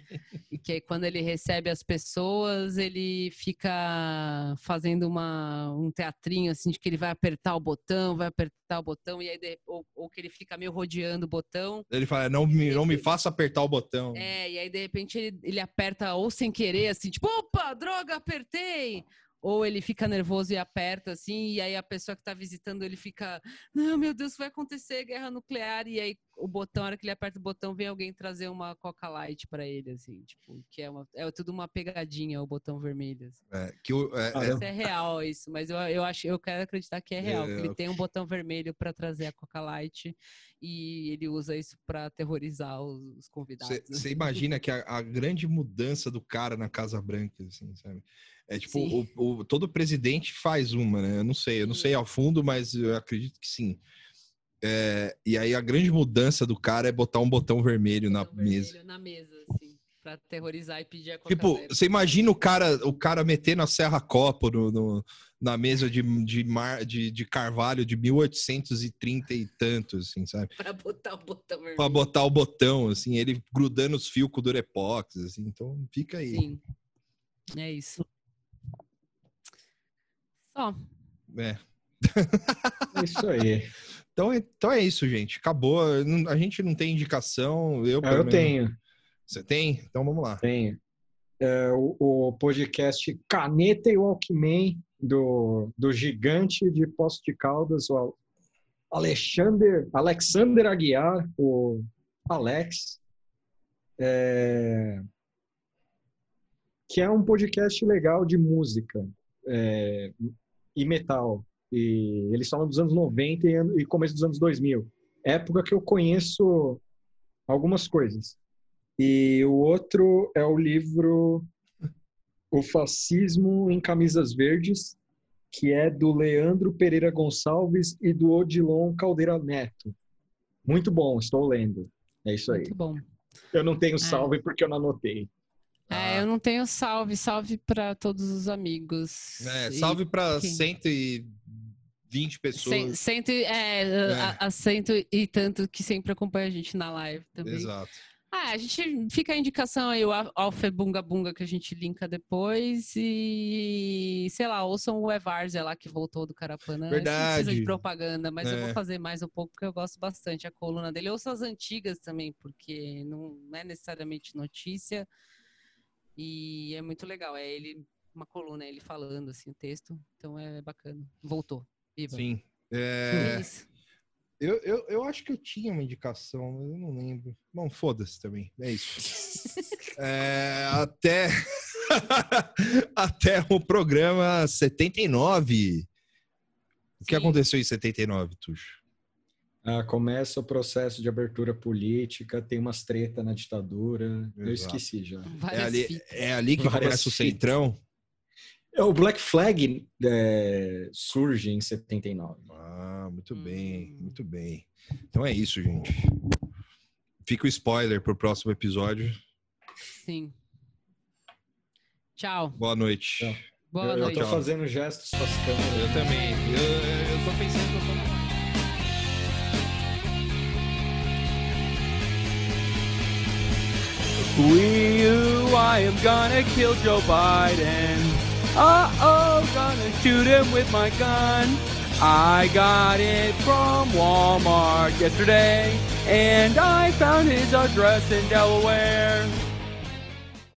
E que aí, quando ele recebe as pessoas, ele fica fazendo uma, um teatrinho, assim, de que ele vai apertar o botão, vai apertar o botão, e aí, de- ou, ou que ele fica meio rodeando o botão. Ele fala, não me, não me faça apertar o botão. É, e aí, de repente, ele, ele aperta ou sem querer, assim, tipo, opa, droga, apertei! Ou ele fica nervoso e aperta, assim, e aí a pessoa que tá visitando ele fica, não, meu Deus, vai acontecer guerra nuclear, e aí o botão, na hora que ele aperta o botão, vem alguém trazer uma Coca Light pra ele, assim, tipo, que é, uma, é tudo uma pegadinha, o botão vermelho. assim. É, que é, é- Isso é real, isso, mas eu, eu acho, eu quero acreditar que é real, que É. ele tem um botão vermelho pra trazer a Coca Light e ele usa isso pra aterrorizar os, os convidados. Você imagina que a, a grande mudança do cara na Casa Branca, assim, sabe? É tipo, o, o- todo presidente faz uma, né? Eu não sei, eu não sei ao fundo, mas eu acredito que sim. É, e aí a grande mudança do cara é botar um botão vermelho na botão vermelho mesa. Na mesa, assim, pra aterrorizar e pedir a Tipo, você imagina o cara, o cara metendo a serra copo no, no- na mesa de, de, mar, de, de carvalho de 1830 e tantos, assim, sabe? Pra botar o botão vermelho. Pra botar o botão, assim, ele grudando os fios com o Durepox, assim, então fica aí. Sim. É isso. Só. É. Isso aí. Então, é- então é isso, gente. Acabou. A gente não tem indicação. Eu, Ah, eu menos- tenho, Você tem? Então vamos lá. tenho. É, o, o podcast Caneta e Walkman do, do gigante de Poço de Caldas, o Alexander, Alexander Aguiar, o Alex, é, que é um podcast legal de música é, e metal. E eles falam dos anos 90 e, começo dos anos 2000. Época que eu conheço algumas coisas. E o outro é o livro O Fascismo em Camisas Verdes, que é do Leandro Pereira Gonçalves e do Odilon Caldeira Neto. Muito bom, estou lendo. É isso aí. Muito bom. Eu não tenho salve porque eu não anotei. É, Ah. eu não tenho salve. Salve pra todos os amigos. É, salve para quem? 120 pessoas. cem- Cento, e- é, A, a cento e tanto que sempre acompanha a gente na live também. Exato. Ah, a gente fica a indicação aí, o Al- Alfe Bunga Bunga, que a gente linka depois. E, sei lá, ouçam o Evarzia lá que voltou do Carapanã. Não precisa Verdade. de propaganda, mas eu É. vou fazer mais um pouco, porque eu gosto bastante a coluna dele. Ouço as antigas também, porque não é necessariamente notícia. E é muito legal. É ele, uma coluna, é ele falando assim o texto. Então é bacana. Voltou. Viva. Sim. É É, isso. Eu, eu, eu acho que eu tinha uma indicação, mas eu não lembro. Bom, foda-se também. É isso. É, até, até o programa 79. O que Sim. aconteceu em 79, Tuxo? Ah, começa o processo de abertura política, tem umas treta na ditadura. Eu Exato. esqueci já. É ali, fitas. é ali que Várias começa o fitas. Centrão? É, O Black Flag é, surge em 79. Ah, muito bem, Hum. muito bem. Então é isso, gente. Fica o spoiler pro próximo episódio. Sim. Tchau. Boa noite. Tchau. Boa eu, eu noite. tô fazendo gestos com as câmeras. Eu também. Eu, eu tô pensando que eu tô We you, I am gonna kill Joe Biden. Uh oh, gonna shoot him with my gun. I got it from Walmart yesterday, and I found his address in Delaware.